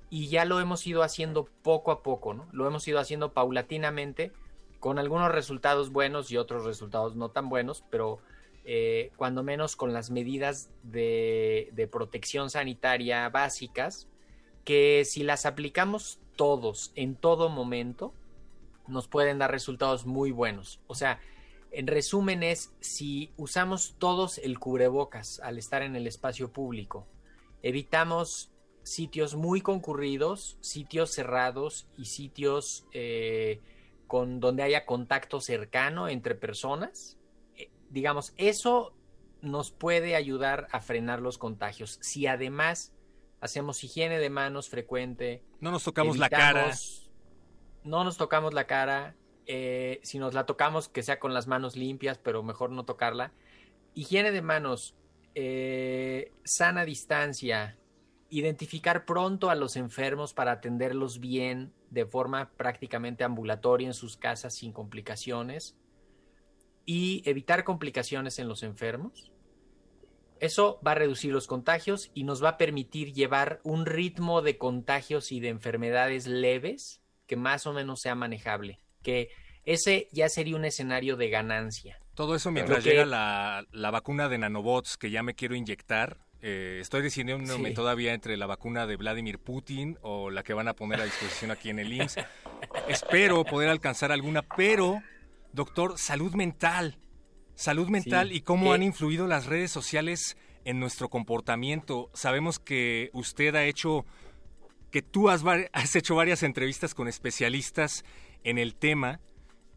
Y ya lo hemos ido haciendo poco a poco, ¿no? Lo hemos ido haciendo paulatinamente, con algunos resultados buenos y otros resultados no tan buenos, pero eh, cuando menos con las medidas de, protección sanitaria básicas, que si las aplicamos todos en todo momento, nos pueden dar resultados muy buenos. O sea, en resumen es, si usamos todos el cubrebocas al estar en el espacio público, evitamos sitios muy concurridos, sitios cerrados y sitios eh, con donde haya contacto cercano entre personas, digamos, eso nos puede ayudar a frenar los contagios. Si además hacemos higiene de manos frecuente, no nos tocamos la cara. No nos tocamos la cara. eh, si nos la tocamos, que sea con las manos limpias, pero mejor no tocarla. Higiene de manos, eh, sana distancia, identificar pronto a los enfermos para atenderlos bien de forma prácticamente ambulatoria en sus casas sin complicaciones y evitar complicaciones en los enfermos. Eso va a reducir los contagios y nos va a permitir llevar un ritmo de contagios y de enfermedades leves que más o menos sea manejable. Que ese ya sería un escenario de ganancia. Todo eso mientras que- llega la, la vacuna de nanobots que ya me quiero inyectar. Eh, estoy decidiéndome Sí. todavía entre la vacuna de Vladimir Putin o la que van a poner a disposición aquí en el IMSS. Espero poder alcanzar alguna, pero, doctor, salud mental. Salud mental Sí. y cómo ¿Qué? han influido las redes sociales en nuestro comportamiento. Sabemos que usted ha hecho, que tú has, hecho varias entrevistas con especialistas en el tema.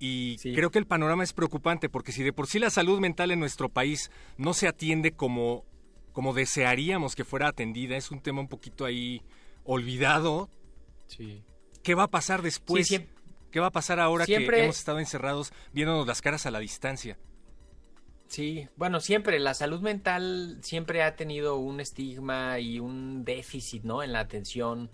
Y creo que el panorama es preocupante porque si de por sí la salud mental en nuestro país no se atiende como, como desearíamos que fuera atendida, es un tema un poquito ahí olvidado. Sí. ¿Qué va a pasar después? Sí, ¿Qué va a pasar ahora Siempre- que hemos estado encerrados viéndonos las caras a la distancia? Sí, bueno, siempre la salud mental siempre ha tenido un estigma y un déficit, ¿no? En la atención.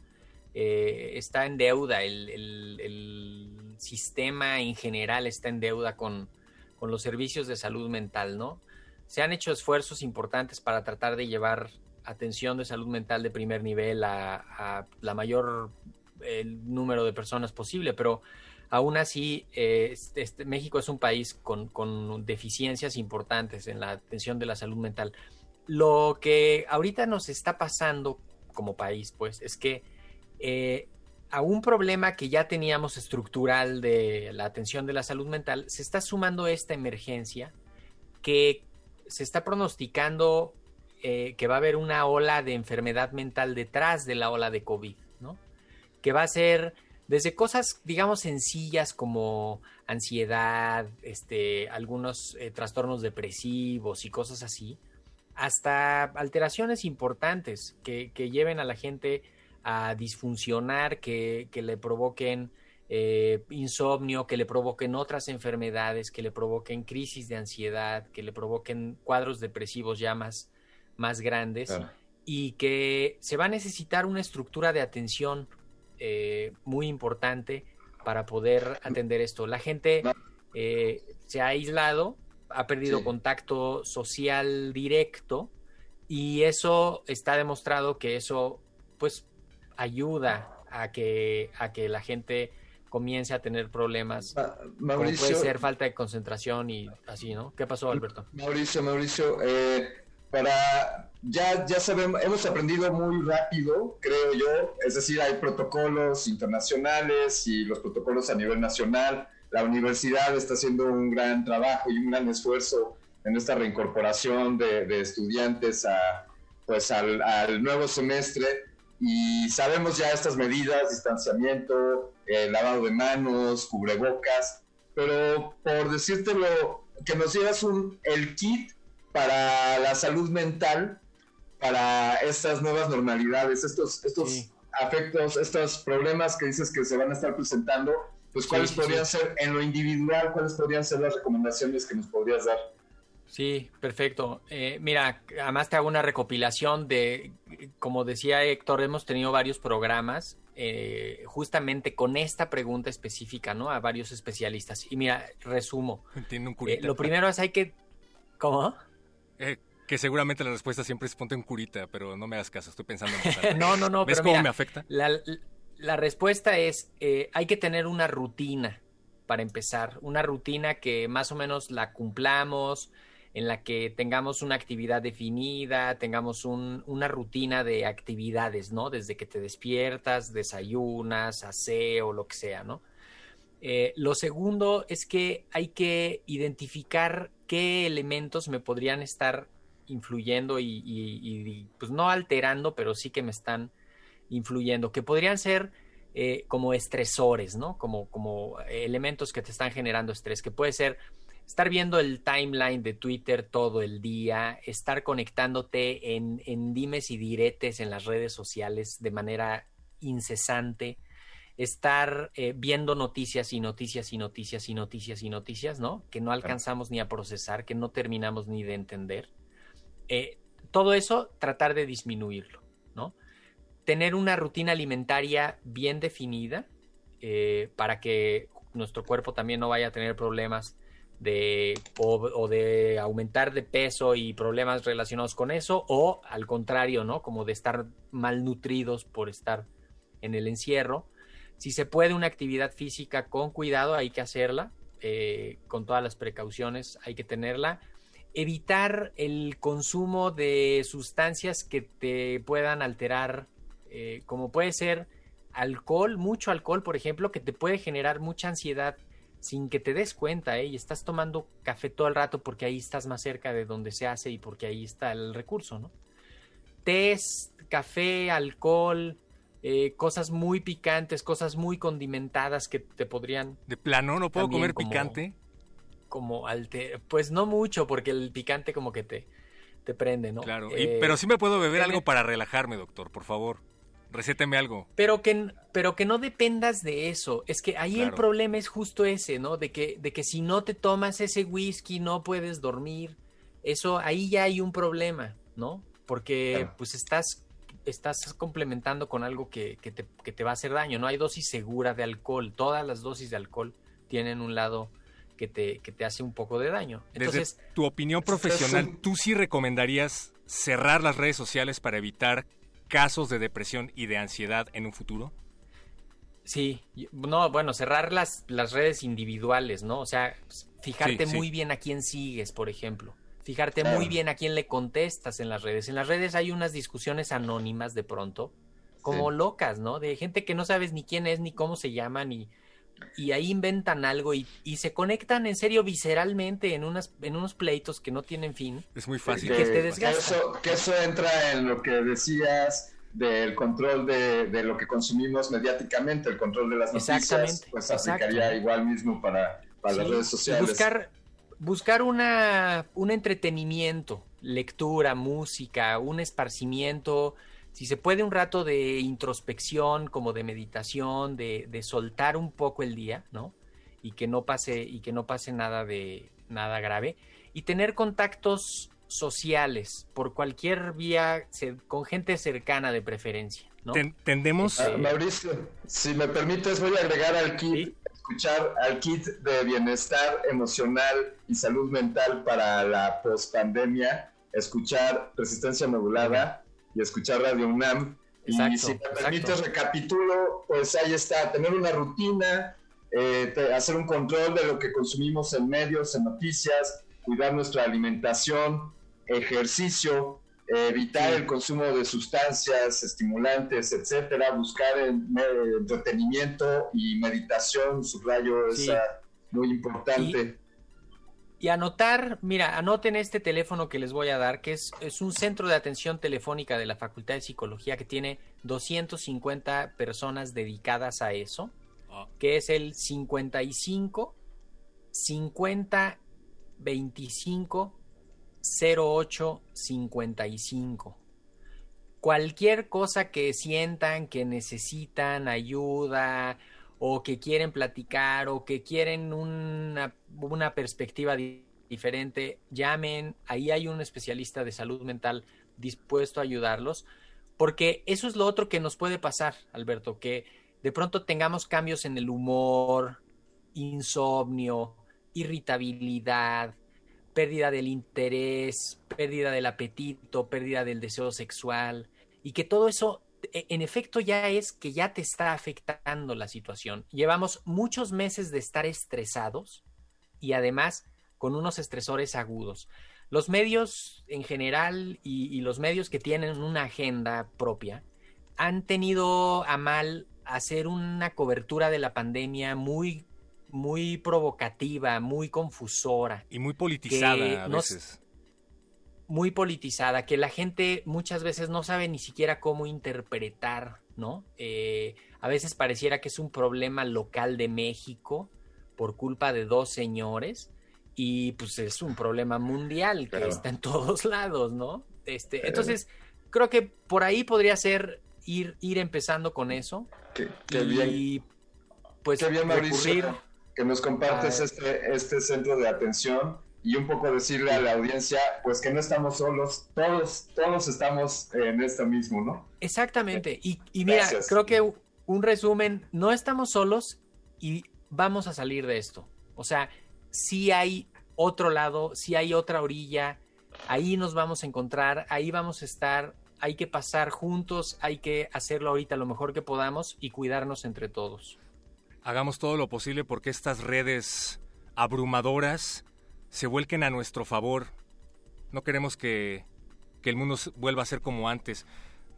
Eh, está en deuda, el, el- el sistema en general está en deuda con, con los servicios de salud mental, ¿no? Se han hecho esfuerzos importantes para tratar de llevar atención de salud mental de primer nivel a, a la mayor el número de personas posible, pero aún así eh, este- este- México es un país con, deficiencias importantes en la atención de la salud mental. Lo que ahorita nos está pasando como país, pues, es que eh, a un problema que ya teníamos estructural de la atención de la salud mental, se está sumando esta emergencia que se está pronosticando eh, que va a haber una ola de enfermedad mental detrás de la ola de COVID, ¿no? Que va a ser desde cosas, digamos, sencillas como ansiedad, este, algunos eh, trastornos depresivos y cosas así, hasta alteraciones importantes que, que lleven a la gente a disfuncionar, que, que le provoquen eh, insomnio, que le provoquen otras enfermedades, que le provoquen crisis de ansiedad, que le provoquen cuadros depresivos ya más, más grandes Claro. y que se va a necesitar una estructura de atención eh, muy importante para poder atender esto. La gente eh, se ha aislado, ha perdido Sí. contacto social directo y eso está demostrado que eso pues ayuda a que, a que la gente comience a tener problemas como puede ser falta de concentración y así, ¿no? ¿Qué pasó, Alberto? Mauricio, Mauricio, eh, para ya ya sabemos, hemos aprendido muy rápido, creo yo, es decir, hay protocolos internacionales y los protocolos a nivel nacional. La universidad está haciendo un gran trabajo y un gran esfuerzo en esta reincorporación de, de estudiantes a, pues al, al nuevo semestre y sabemos ya estas medidas, distanciamiento, eh, lavado de manos, cubrebocas, pero por decírtelo, que nos dieras un, el kit para la salud mental, para estas nuevas normalidades, estos, estos afectos, estos problemas que dices que se van a estar presentando, pues cuáles Sí, podrían sí. ser en lo individual, cuáles podrían ser las recomendaciones que nos podrías dar. Sí, perfecto. Eh, mira, además te hago una recopilación de, como decía Héctor, hemos tenido varios programas eh, justamente con esta pregunta específica, ¿no? A varios especialistas. Y mira, resumo. Entiendo un Eh, lo primero es hay que... ¿Cómo? Eh, que seguramente la respuesta siempre es ponte un curita, pero no me hagas caso, estoy pensando en no, no, no. ¿Ves pero cómo mira, me afecta? La, la respuesta es, eh, hay que tener una rutina para empezar, una rutina que más o menos la cumplamos, en la que tengamos una actividad definida, tengamos un- una rutina de actividades, ¿no? Desde que te despiertas, desayunas, aseo, lo que sea, ¿no? Eh, lo segundo es que hay que identificar qué elementos me podrían estar influyendo y, pues no alterando, pero sí que me están influyendo, que podrían ser eh, como estresores, ¿no? Como, como elementos que te están generando estrés, que puede ser estar viendo el timeline de Twitter todo el día, estar conectándote en, en dimes y diretes en las redes sociales de manera incesante, estar eh, viendo noticias y noticias y noticias y noticias y noticias, ¿no? Que no alcanzamos ni a procesar, que no terminamos ni de entender. Eh, todo eso, tratar de disminuirlo, ¿no? Tener una rutina alimentaria bien definida eh, para que nuestro cuerpo también no vaya a tener problemas de o, o de aumentar de peso y problemas relacionados con eso o al contrario, ¿no? Como de estar malnutridos por estar en el encierro. Si se puede una actividad física con cuidado, hay que hacerla, eh, con todas las precauciones, hay que tenerla. Evitar el consumo de sustancias que te puedan alterar, eh, como puede ser alcohol, mucho alcohol, por ejemplo, que te puede generar mucha ansiedad sin que te des cuenta, ¿eh? Y estás tomando café todo el rato porque ahí estás más cerca de donde se hace y porque ahí está el recurso, ¿no? Tés, café, alcohol, eh, cosas muy picantes, cosas muy condimentadas que te podrían... De plano, ¿no puedo comer como- picante? Como alte- Pues no mucho, porque el picante como que te, te prende, ¿no? Claro. y- Eh, pero sí me puedo beber algo para relajarme, doctor, por favor. Recéteme algo. Pero que, pero que no dependas de eso. Es que ahí el problema es justo ese, ¿no? De que, de que si no te tomas ese whisky no puedes dormir. Eso, ahí ya hay un problema, ¿no? Porque Claro. pues estás, estás complementando con algo que, que te, que te va a hacer daño. No hay dosis segura de alcohol. Todas las dosis de alcohol tienen un lado que te, que te hace un poco de daño. Entonces, Desde tu opinión profesional, ¿tú sí recomendarías cerrar las redes sociales para evitar casos de depresión y de ansiedad en un futuro? Sí, no, bueno, cerrar las, las redes individuales, ¿no? O sea, fijarte Sí, sí. muy bien a quién sigues, por ejemplo. Fijarte Claro. muy bien a quién le contestas en las redes. En las redes hay unas discusiones anónimas de pronto, como Sí. locas, ¿no? De gente que no sabes ni quién es, ni cómo se llama, ni... Y ahí inventan algo y, y se conectan en serio visceralmente en, unas, en unos pleitos que no tienen fin. Es muy fácil. que te que, eso, que eso entra en lo que decías del control de, de lo que consumimos mediáticamente, el control de las noticias, Exactamente, pues exacto. aplicaría igual mismo para, para las redes y sociales. Buscar, buscar una, un entretenimiento lectura, música, un esparcimiento, si se puede un rato de introspección, como de meditación, de, de soltar un poco el día, ¿no? Y que no pase, y que no pase nada de nada grave. Y tener contactos sociales por cualquier vía se- con gente cercana de preferencia. ¿no? tendemos. Ah, Mauricio, si me permites, voy a agregar al kit, escuchar al kit de bienestar emocional y salud mental para la pospandemia, escuchar resistencia modulada y escuchar Radio UNAM. y si me exacto. permites, recapitulo, pues ahí está, tener una rutina, eh, te- hacer un control de lo que consumimos en medios, en noticias, cuidar nuestra alimentación, ejercicio, evitar el consumo de sustancias estimulantes, etcétera, buscar me- entretenimiento y meditación, subrayo, Sí. esa muy importante. Y anotar, mira, anoten este teléfono que les voy a dar, que es, es un centro de atención telefónica de la Facultad de Psicología que tiene 250 personas dedicadas a eso, que es el 55 50 25 08 55. Cualquier cosa que sientan que necesitan ayuda o que quieren platicar o que quieren una, perspectiva di- diferente, llamen, ahí hay un especialista de salud mental dispuesto a ayudarlos, porque eso es lo otro que nos puede pasar, Alberto, que de pronto tengamos cambios en el humor, insomnio, irritabilidad, pérdida del interés, pérdida del apetito, pérdida del deseo sexual, y que todo eso e- en efecto ya es que ya te está afectando la situación. Llevamos muchos meses de estar estresados y además con unos estresores agudos. Los medios en general y, y los medios que tienen una agenda propia han tenido a mal hacer una cobertura de la pandemia muy muy provocativa, muy confusora. Y muy politizada a no- veces. muy politizada, que la gente muchas veces no sabe ni siquiera cómo interpretar, ¿no? Eh, a veces pareciera que es un problema local de México por culpa de dos señores y pues es un problema mundial que Claro. está en todos lados, ¿no? Este, entonces, creo que por ahí podría ser ir, ir empezando con eso. Qué, qué y bien, pues qué bien Mauricio, recurrir que nos compartes este, este centro de atención y un poco decirle a la audiencia, pues que no estamos solos, todos, todos estamos en esto mismo, ¿no? Exactamente. Y, y mira, Gracias. creo que un resumen, no estamos solos y vamos a salir de esto. O sea, sí hay otro lado, sí hay otra orilla, ahí nos vamos a encontrar, ahí vamos a estar, hay que pasar juntos, hay que hacerlo ahorita lo mejor que podamos y cuidarnos entre todos. Hagamos todo lo posible porque estas redes abrumadoras se vuelquen a nuestro favor. No queremos que, que el mundo vuelva a ser como antes.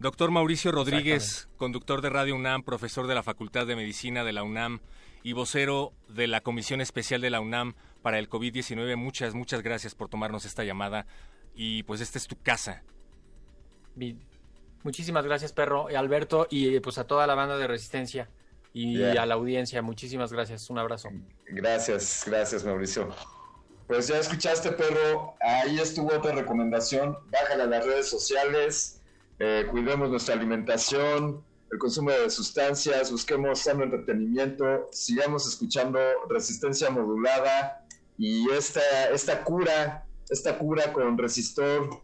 Doctor Mauricio Rodríguez, conductor de Radio UNAM, profesor de la Facultad de Medicina de la UNAM y vocero de la Comisión Especial de la UNAM para el COVID-19, muchas, muchas gracias por tomarnos esta llamada. Y pues esta es tu casa. Muchísimas gracias, perro, Alberto, y pues a toda la banda de Resistencia y Yeah. a la audiencia. Muchísimas gracias. Un abrazo. Gracias, gracias Mauricio. Pues ya escuchaste, perro. Ahí estuvo otra recomendación. Bájale a las redes sociales. eh, cuidemos nuestra alimentación, el consumo de sustancias, busquemos sano entretenimiento, sigamos escuchando resistencia modulada y esta, esta cura, esta cura con resistor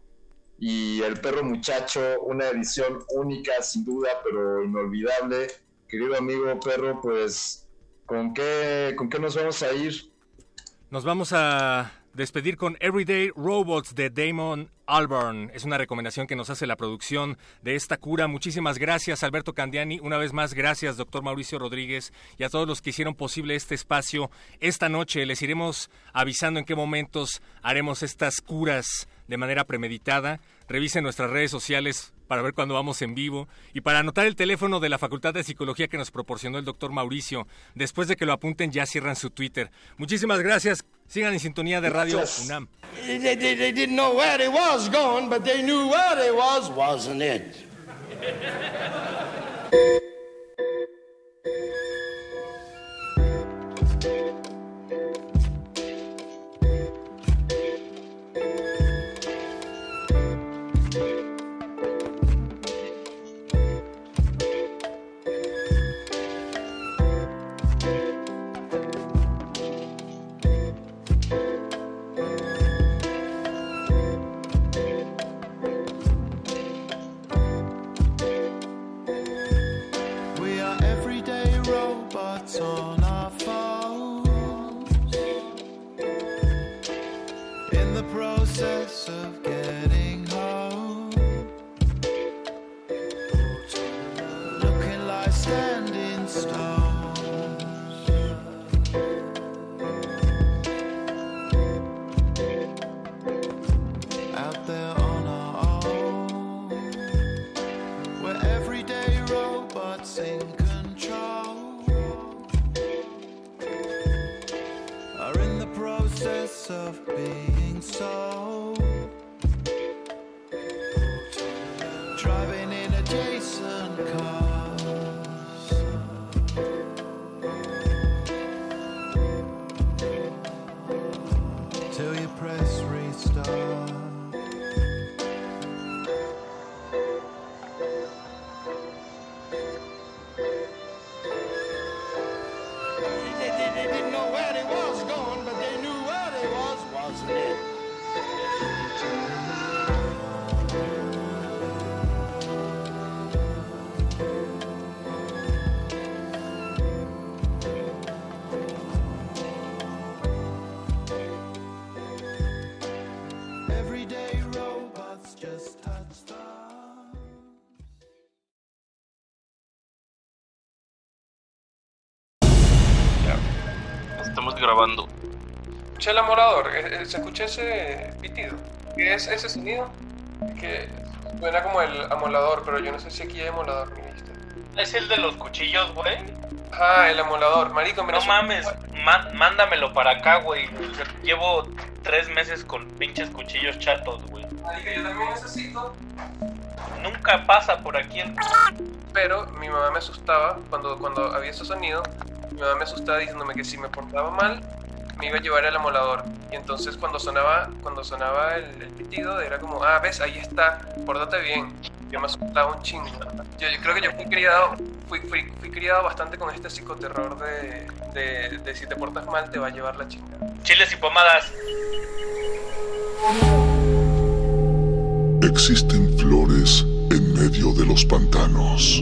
y el perro muchacho, una edición única sin duda, pero inolvidable. Querido amigo perro, pues, ¿con qué, con qué nos vamos a ir? Nos vamos a despedir con Everyday Robots de Damon Albarn. Es una recomendación que nos hace la producción de esta cura. Muchísimas gracias, Alberto Candiani. Una vez más, gracias, doctor Mauricio Rodríguez, y a todos los que hicieron posible este espacio. Esta noche les iremos avisando en qué momentos haremos estas curas de manera premeditada. Revisen nuestras redes sociales para ver cuándo vamos en vivo y para anotar el teléfono de la Facultad de Psicología que nos proporcionó el doctor Mauricio. Después de que lo apunten ya cierran su Twitter. Muchísimas gracias. Sigan en sintonía de Radio. UNAM. Grabando. Escuché el amolador, eh, eh, se escucha ese pitido. ¿Qué es ese sonido? Que suena como el amolador, pero yo no sé si aquí hay amolador. Es el de los cuchillos, güey. Ah, el amolador, marico, mira. No mames, ma- mándamelo para acá, güey. O sea, Llevo tres meses con pinches cuchillos chatos, güey. Marico, yo también necesito. Nunca pasa por aquí el... Pero mi mamá me asustaba cuando, cuando había ese sonido. Mi mamá me asustaba diciéndome que si me portaba mal, me iba a llevar el amolador. Y entonces cuando sonaba, cuando sonaba el, el pitido, era como, ah, ves, ahí está, pórtate bien. Yo me asustaba un chingo. Yo, yo creo que yo fui criado, fui, fui, fui criado bastante con este psicoterror de, de, de si te portas mal te va a llevar la chingada. Chiles y pomadas. Existen flores en medio de los pantanos.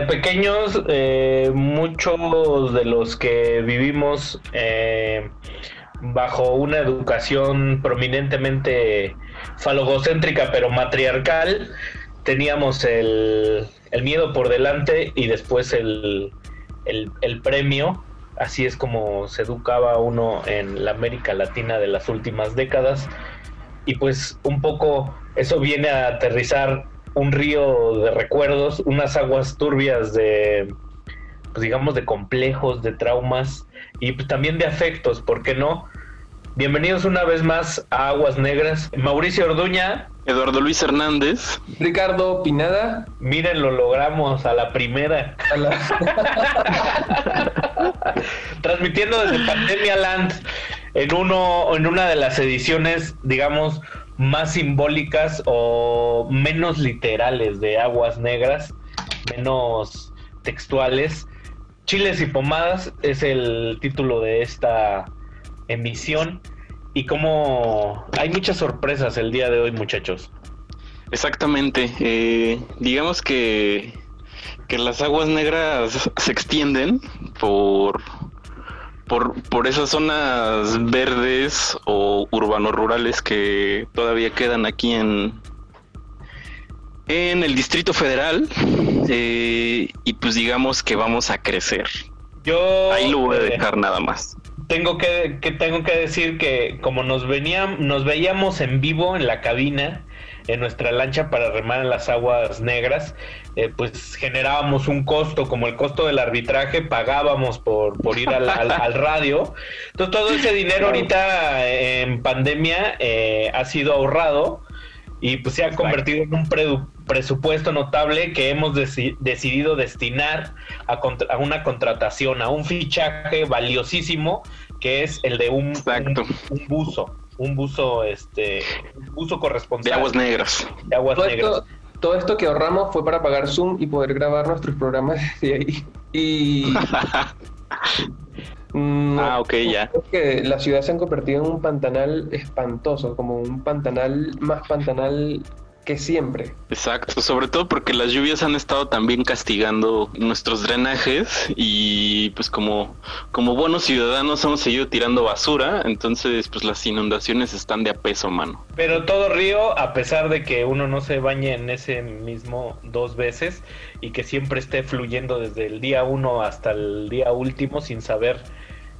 De pequeños, eh, muchos de los que vivimos eh, bajo una educación prominentemente falogocéntrica pero matriarcal, teníamos el, miedo por delante y después el, el premio. Así es como se educaba uno en la América Latina de las últimas décadas. Y pues un poco eso viene a aterrizar un río de recuerdos, unas aguas turbias de, pues digamos, de complejos, de traumas y pues también de afectos, ¿por qué no? Bienvenidos una vez más a Aguas Negras. Mauricio Orduña. Eduardo Luis Hernández. Ricardo Pineda. Miren, lo logramos a la primera. Transmitiendo desde Pandemia Land en uno, en una de las ediciones, digamos, más simbólicas o menos literales de Aguas Negras, menos textuales. Chiles y pomadas es el título de esta emisión y como hay muchas sorpresas el día de hoy, muchachos. Exactamente. eh, digamos que, que las aguas negras se extienden por, por, por esas zonas verdes o urbanos rurales que todavía quedan aquí en, en el Distrito Federal. eh, y pues digamos que vamos a crecer. Yo Ahí lo voy a eh, dejar nada más. tengo que, que tengo que decir que como nos veníamos, nos veíamos en vivo en la cabina en nuestra lancha para remar en las aguas negras, eh, pues generábamos un costo, como el costo del arbitraje, pagábamos por, por ir al, al- al radio. Entonces todo ese dinero ahorita eh, en pandemia eh, ha sido ahorrado y pues se ha convertido en un presupuesto notable que hemos deci- decidido destinar a, a una contratación, a un fichaje valiosísimo que es el de un, un, un buzo, un buzo, este, un buzo corresponsal. De aguas negras. De aguas Todo negras. esto, todo esto que ahorramos fue para pagar Zoom y poder grabar nuestros programas de ahí. Y. ah, ok, ya. Creo que la ciudad se ha convertido en un pantanal espantoso, como un pantanal más pantanal que siempre. Exacto, sobre todo porque las lluvias han estado también castigando nuestros drenajes y pues como, como buenos ciudadanos hemos seguido tirando basura, entonces pues las inundaciones están de a peso, mano. Pero todo río, a pesar de que uno no se bañe en ese mismo dos veces y que siempre esté fluyendo desde el día uno hasta el día último sin saber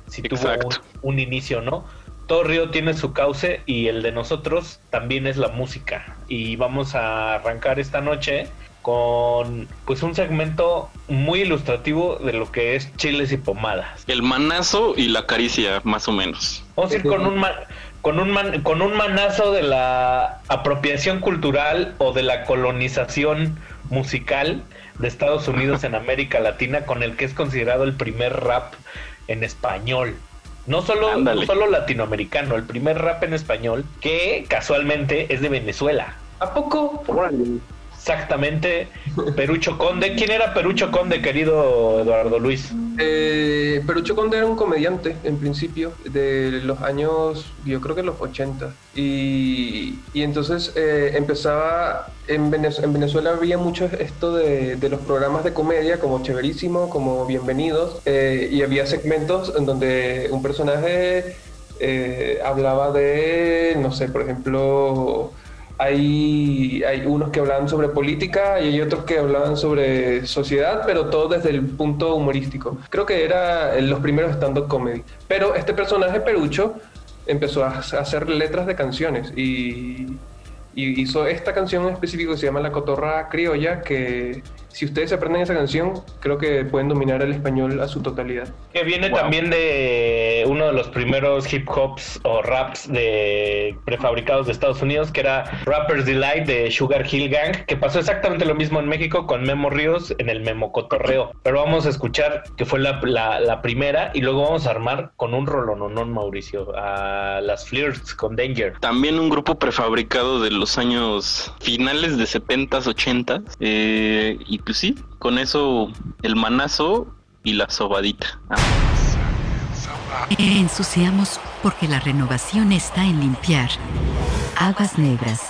si tuvo un, un inicio o no todo río tiene su cauce y el de nosotros también es la música. Y vamos a arrancar esta noche con pues un segmento muy ilustrativo de lo que es chiles y pomadas. El manazo y la caricia, más o menos. Vamos a ir con un con un con un manazo de la apropiación cultural o de la colonización musical de Estados Unidos en América Latina con el que es considerado el primer rap en español. No solo, no solo latinoamericano, el primer rap en español que casualmente es de Venezuela. ¿A poco? Exactamente, Perucho Conde. ¿Quién era Perucho Conde, querido Eduardo Luis? Eh, Perucho Conde era un comediante, en principio, de los años, yo creo que los 80. Y, y entonces eh, empezaba, en Venezuela, en Venezuela, había mucho esto de, de, los programas de comedia, como Chéverísimo, como Bienvenidos, eh, y había segmentos en donde un personaje hablaba de, no sé, por ejemplo hay, hay unos que hablaban sobre política y hay otros que hablaban sobre sociedad, pero todo desde el punto humorístico. Creo que era los primeros stand-up comedy. Pero este personaje Perucho empezó a hacer letras de canciones y, y hizo esta canción en específico que se llama La Cotorra Criolla, que si ustedes aprenden esa canción, creo que pueden dominar el español a su totalidad. Que viene también de uno de los primeros hip hops o raps de prefabricados de Estados Unidos, que era Rapper's Delight de Sugar Hill Gang, que pasó exactamente lo mismo en México con Memo Ríos en el Memo Cotorreo. Pero vamos a escuchar que fue la, la, primera y luego vamos a armar con un rolononón, Mauricio, a las Flirts con Danger. También un grupo prefabricado de los años finales de 70s, 80s. Eh, y pues sí, con eso el manazo y la sobadita. Ensuciamos porque la renovación está en limpiar. Aguas negras.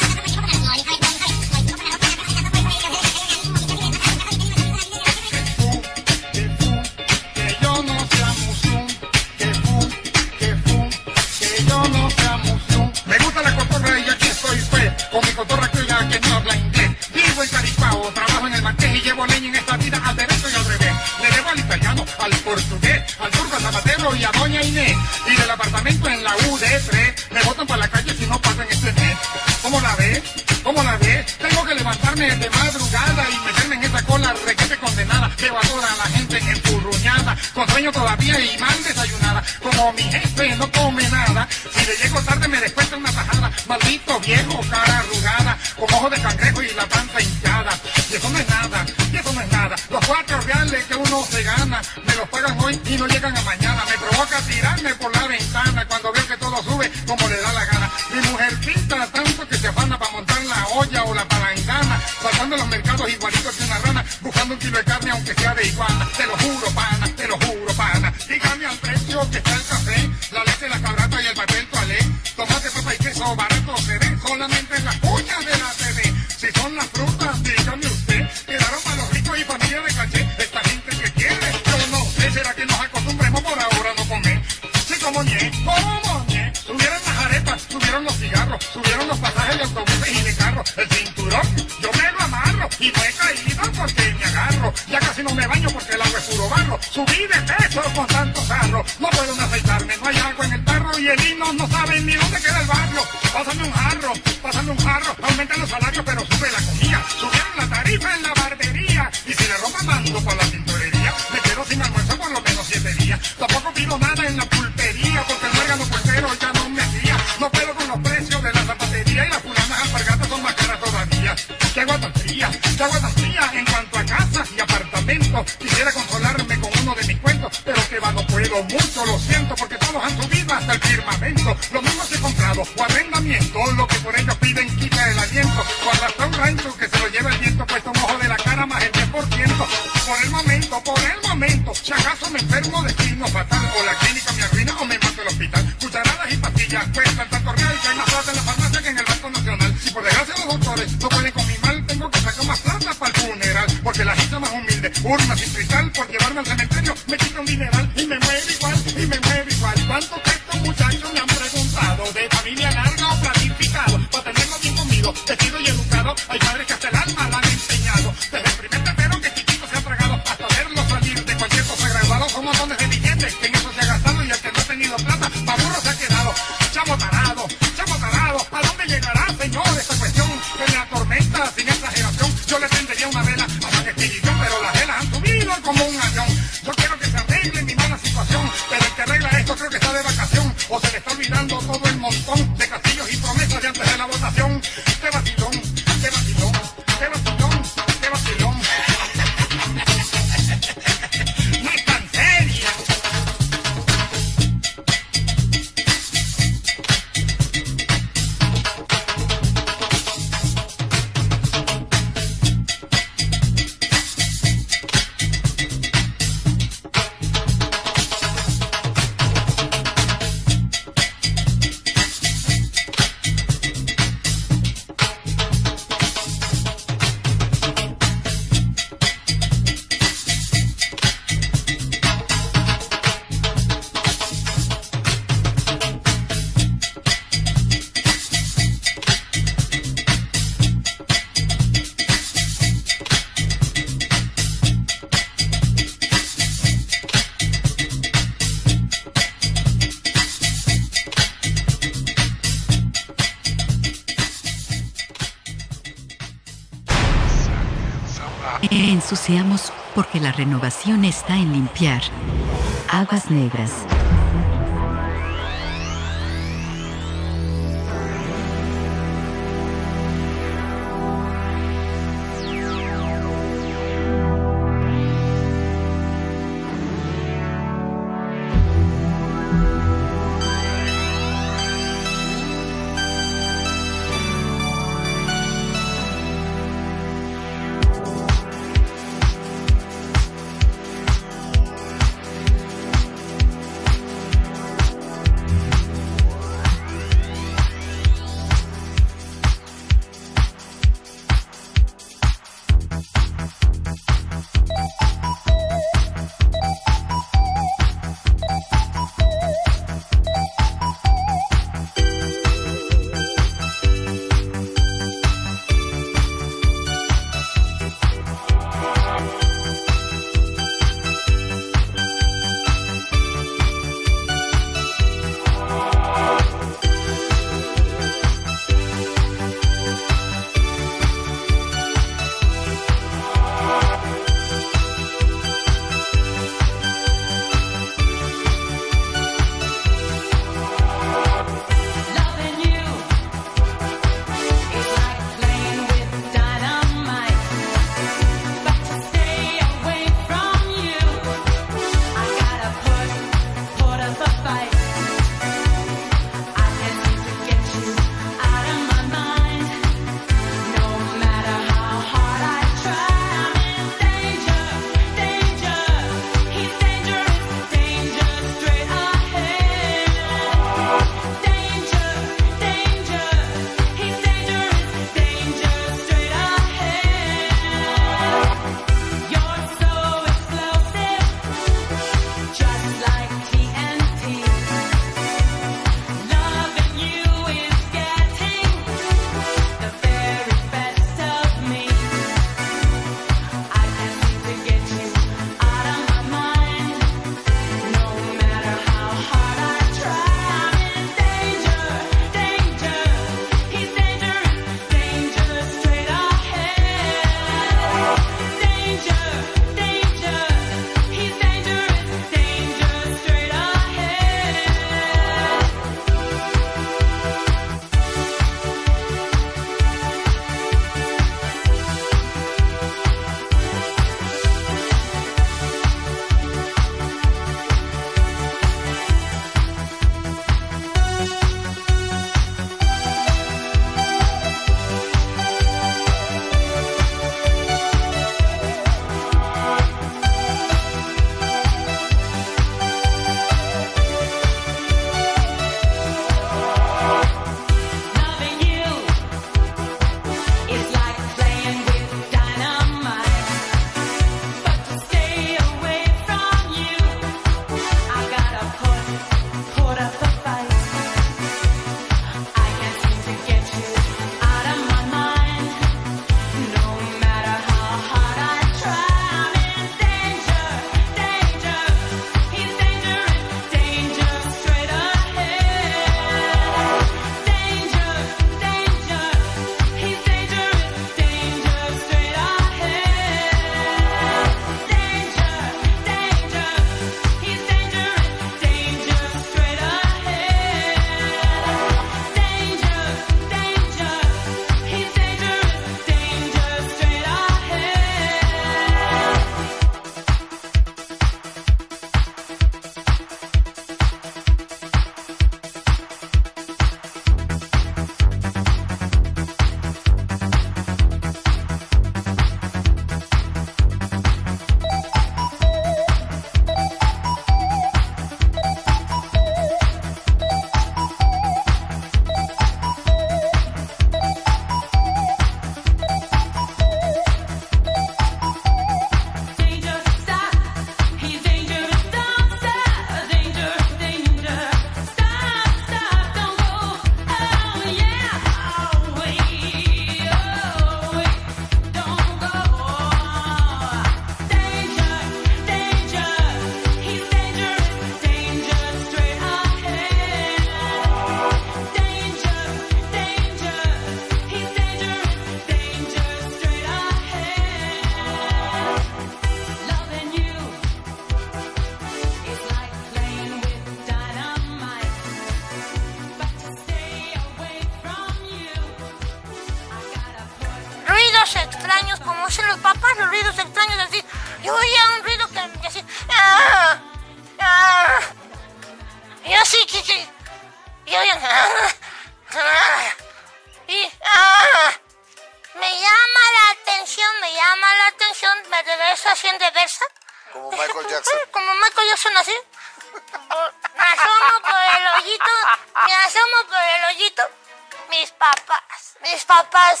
Mis papás, mis papás,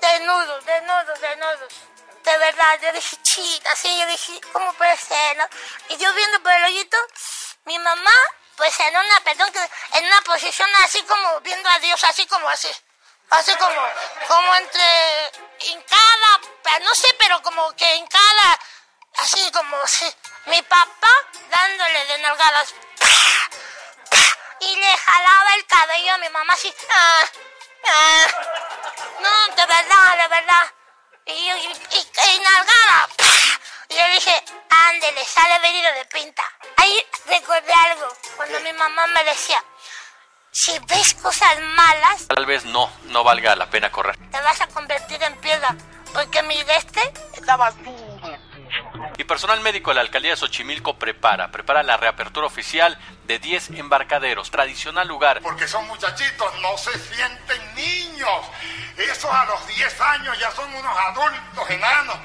desnudos, desnudos, desnudos. De verdad, yo dije, chita, así, yo dije, ¿cómo puede ser, no? Y yo viendo por el hoyito, mi mamá, pues en una, perdón, en una posición así como viendo a Dios, así como así. Así como, como entre hincada, no sé, pero como que hincada, así como si mi papá dándole de nalgadas y le jalaba el cabello a mi mamá así. ah, ah. No, de verdad, de verdad. Y yo, y, y, y nalgada. Y yo dije, ándele, sale venido de pinta. Ahí recordé algo, cuando mi mamá me decía, si ves cosas malas, Tal vez no, no valga la pena correr. te vas a convertir en piedra. Porque mi de este estaba duro. Y personal médico de la alcaldía de Xochimilco prepara, prepara la reapertura oficial de 10 embarcaderos, tradicional lugar. Porque son muchachitos, no se sienten niños. Esos a los 10 años ya son unos adultos enanos,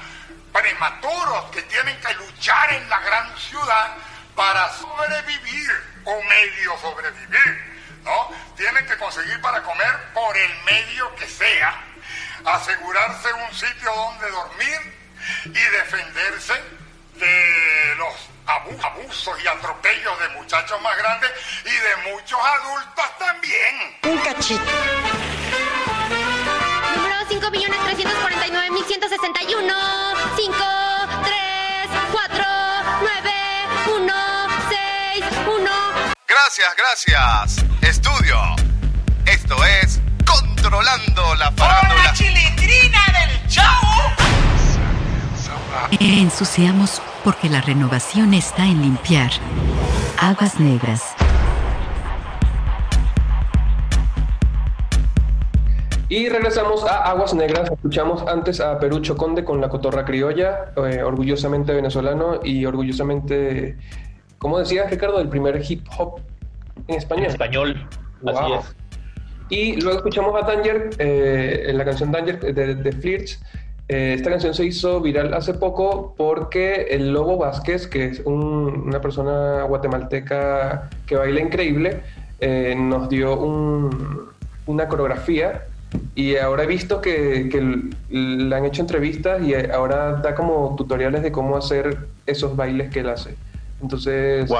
prematuros, que tienen que luchar en la gran ciudad para sobrevivir o medio sobrevivir. ¿No? Tienen que conseguir para comer por el medio que sea, asegurarse un sitio donde dormir y defenderse de los abu- abusos y atropellos de muchachos más grandes y de muchos adultos también. Un cachito. Número 5.349.161. 5, 3, 4, 9, 1, 6, 1. Gracias, gracias. Estudio. Esto es Controlando la Farándula. chilindrina del show! Ensuciamos porque la renovación está en limpiar. Aguas negras. Y regresamos a Aguas Negras. Escuchamos antes a Perucho Conde con la cotorra criolla, eh, orgullosamente venezolano y orgullosamente, ¿cómo decías, Ricardo? El primer hip hop en español. En español, así Wow. es. Y luego escuchamos a Danger, eh, en la canción Danger de, de Flirts. Eh, esta canción se hizo viral hace poco porque el Lobo Vázquez, que es un- una persona guatemalteca que baila increíble, eh, nos dio un- una coreografía y ahora he visto que, que le han hecho entrevistas y ahora da como tutoriales de cómo hacer esos bailes que él hace. Entonces,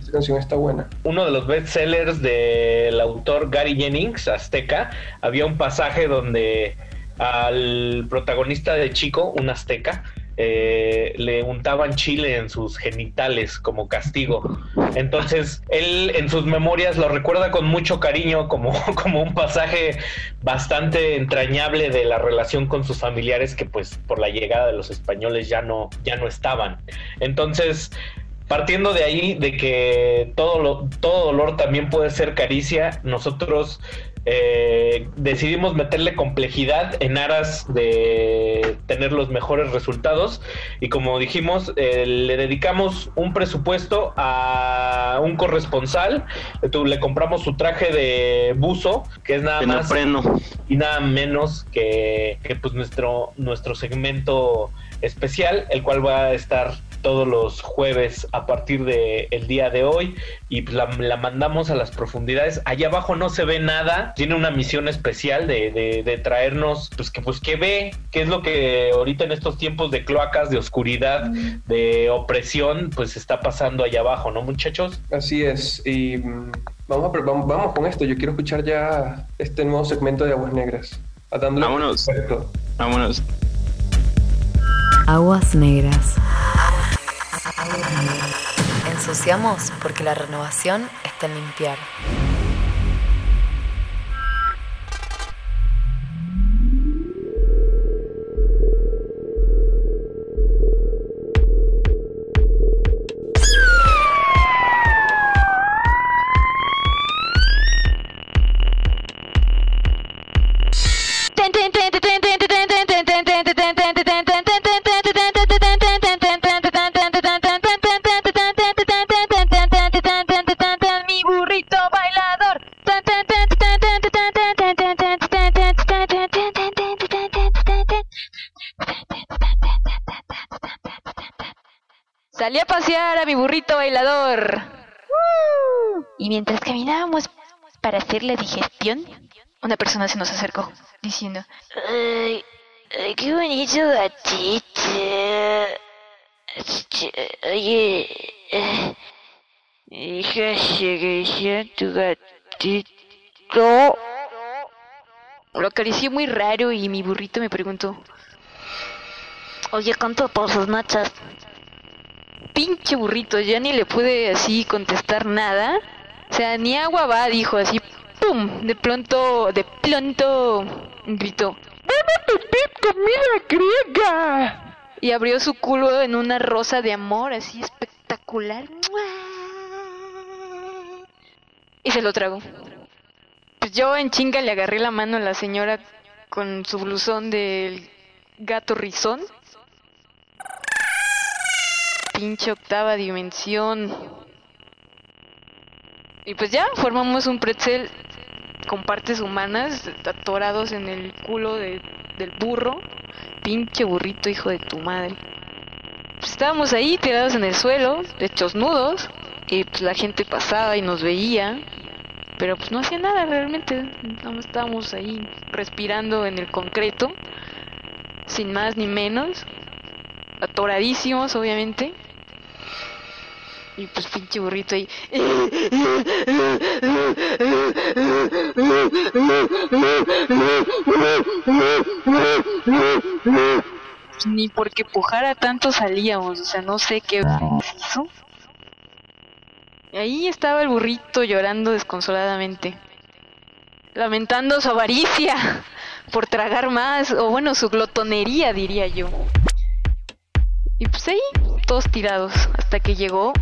esta canción está buena. uno de los bestsellers del autor Gary Jennings, Azteca, había un pasaje donde al protagonista de Chico, un azteca, eh, le untaban chile en sus genitales como castigo. Entonces, él en sus memorias lo recuerda con mucho cariño como, como un pasaje bastante entrañable de la relación con sus familiares que pues por la llegada de los españoles ya no, ya no estaban. Entonces, partiendo de ahí, de que todo, lo, todo dolor también puede ser caricia, nosotros eh, decidimos meterle complejidad en aras de tener los mejores resultados. Y como dijimos, eh, le dedicamos un presupuesto a un corresponsal, le, compramos su traje de buzo, que es nada más y nada menos que, que, pues nuestro, nuestro segmento especial, el cual va a estar todos los jueves a partir del el día de hoy y pues, la, la mandamos a las profundidades. Allá abajo no se ve nada, tiene una misión especial de, de- de traernos, pues que pues que ve, qué es lo que ahorita en estos tiempos de cloacas, de oscuridad, de opresión, pues está pasando allá abajo, ¿no muchachos? Así es, y mm, vamos, a, vamos, vamos con esto. Yo quiero escuchar ya este nuevo segmento de Aguas Negras. Vámonos. Vámonos. Aguas negras. Ensuciamos porque la renovación está en limpiar. Y mientras caminábamos para hacer la digestión, una persona se nos acercó diciendo, Ay, ay, qué bonito gatito. Este, Oye, eh, fíjate que sea tu gatito. Lo acaricié muy raro y mi burrito me preguntó, Oye, ¿cuánto por sus nachas? Pinche burrito, ya ni le pude así contestar nada. O sea, ni agua va, dijo así, ¡pum! De pronto, de pronto, gritó, ¡Dame pipí, comida griega! Y abrió su culo en una rosa de amor así espectacular. Y se lo tragó. Pues yo en chinga le agarré la mano a la señora con su blusón del gato rizón. Pinche octava dimensión. Y pues ya, formamos un pretzel con partes humanas atorados en el culo de- del burro. Pinche burrito, hijo de tu madre. Pues estábamos ahí tirados en el suelo, hechos nudos. Y pues la gente pasaba y nos veía. Pero pues no hacía nada realmente. Más estábamos ahí respirando en el concreto. Sin más ni menos. Atoradísimos, obviamente. Y pues pinche burrito ahí. Ni porque pujara tanto salíamos, o sea, no sé qué hizo. Ahí estaba el burrito llorando desconsoladamente, lamentando su avaricia por tragar más, o bueno, su glotonería, diría yo. Y pues ahí, todos tirados, hasta que llegó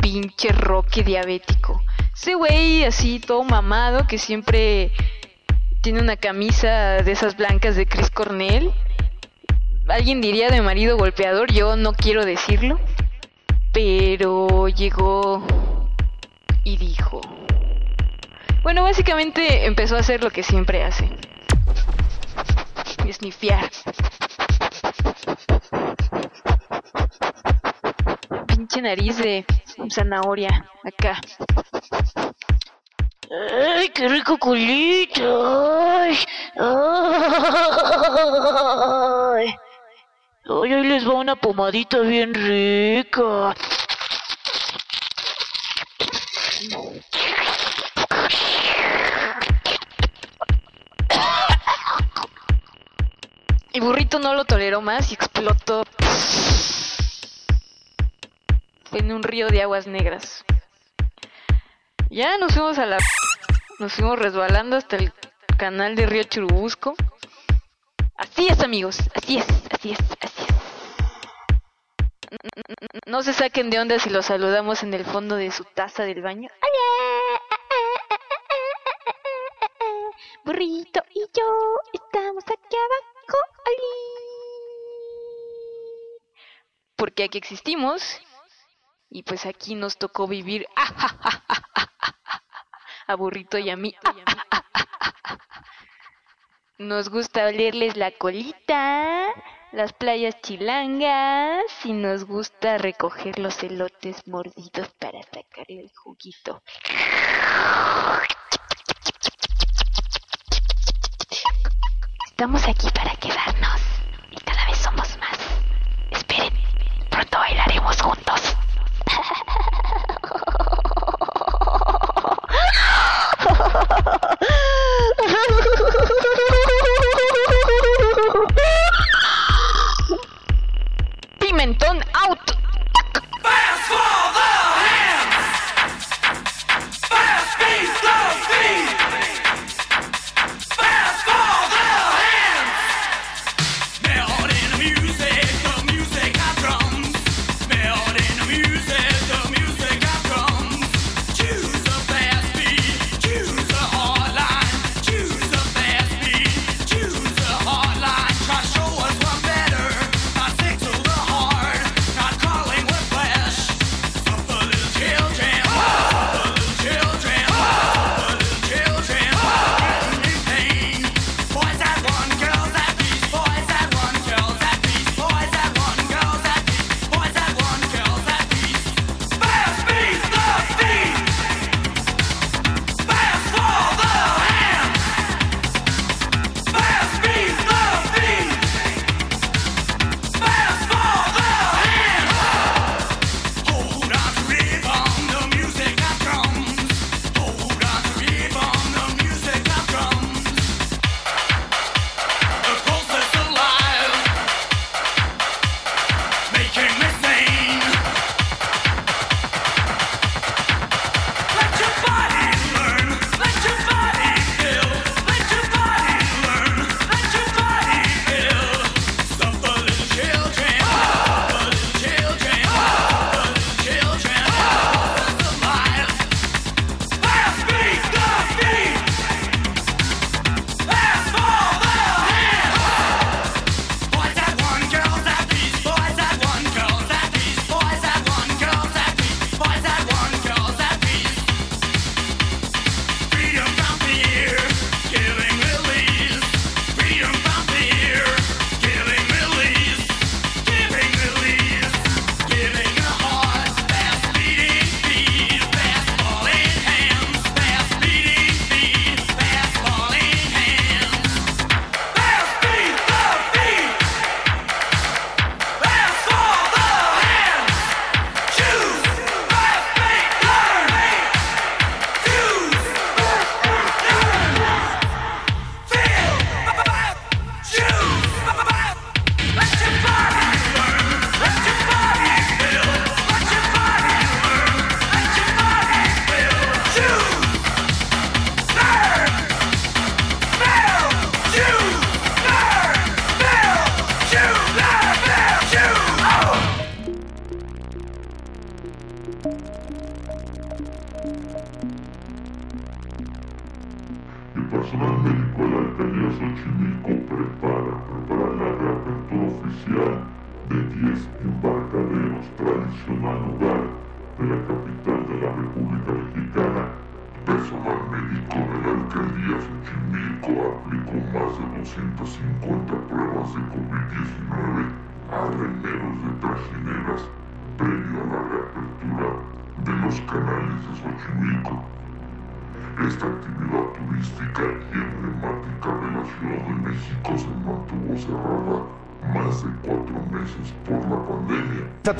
pinche Roque diabético. Ese güey así, todo mamado, que siempre tiene una camisa de esas blancas de Chris Cornell. Alguien diría de marido golpeador, yo no quiero decirlo. Pero llegó y dijo... Bueno, básicamente empezó a hacer lo que siempre hace. Esnifiar. Pinche nariz de zanahoria acá. ¡Ay, qué rico culito! ¡Ay! ¡Ay! Ay, ahí les va una pomadita bien rica. Y burrito no lo toleró más y explotó en un río de aguas negras. Ya nos fuimos a la... Nos fuimos resbalando hasta el canal de Río Churubusco. Así es, amigos. Así es, así es, así es. No se saquen de onda si los saludamos en el fondo de su taza del baño. Burrito y yo estamos aquí abajo. Porque aquí existimos. Y pues aquí nos tocó vivir a Burrito y a mí. Nos gusta olerles la colita, las playas chilangas y nos gusta recoger los elotes mordidos para sacarle el juguito. Estamos aquí para quedarnos y cada vez somos más. Esperen, pronto bailaremos juntos.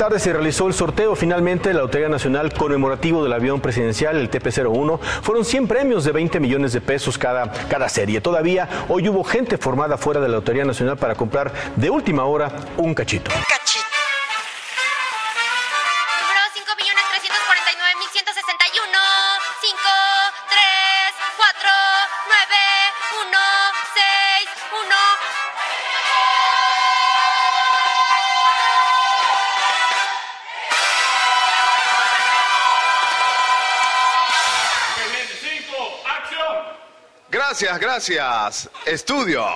Tarde se realizó el sorteo finalmente de la Lotería Nacional conmemorativo del avión presidencial, el TP-01. Fueron 100 premios de 20 millones de pesos cada, cada serie. Todavía hoy hubo gente formada fuera de la Lotería Nacional para comprar de última hora un cachito. Gracias, gracias. Estudio.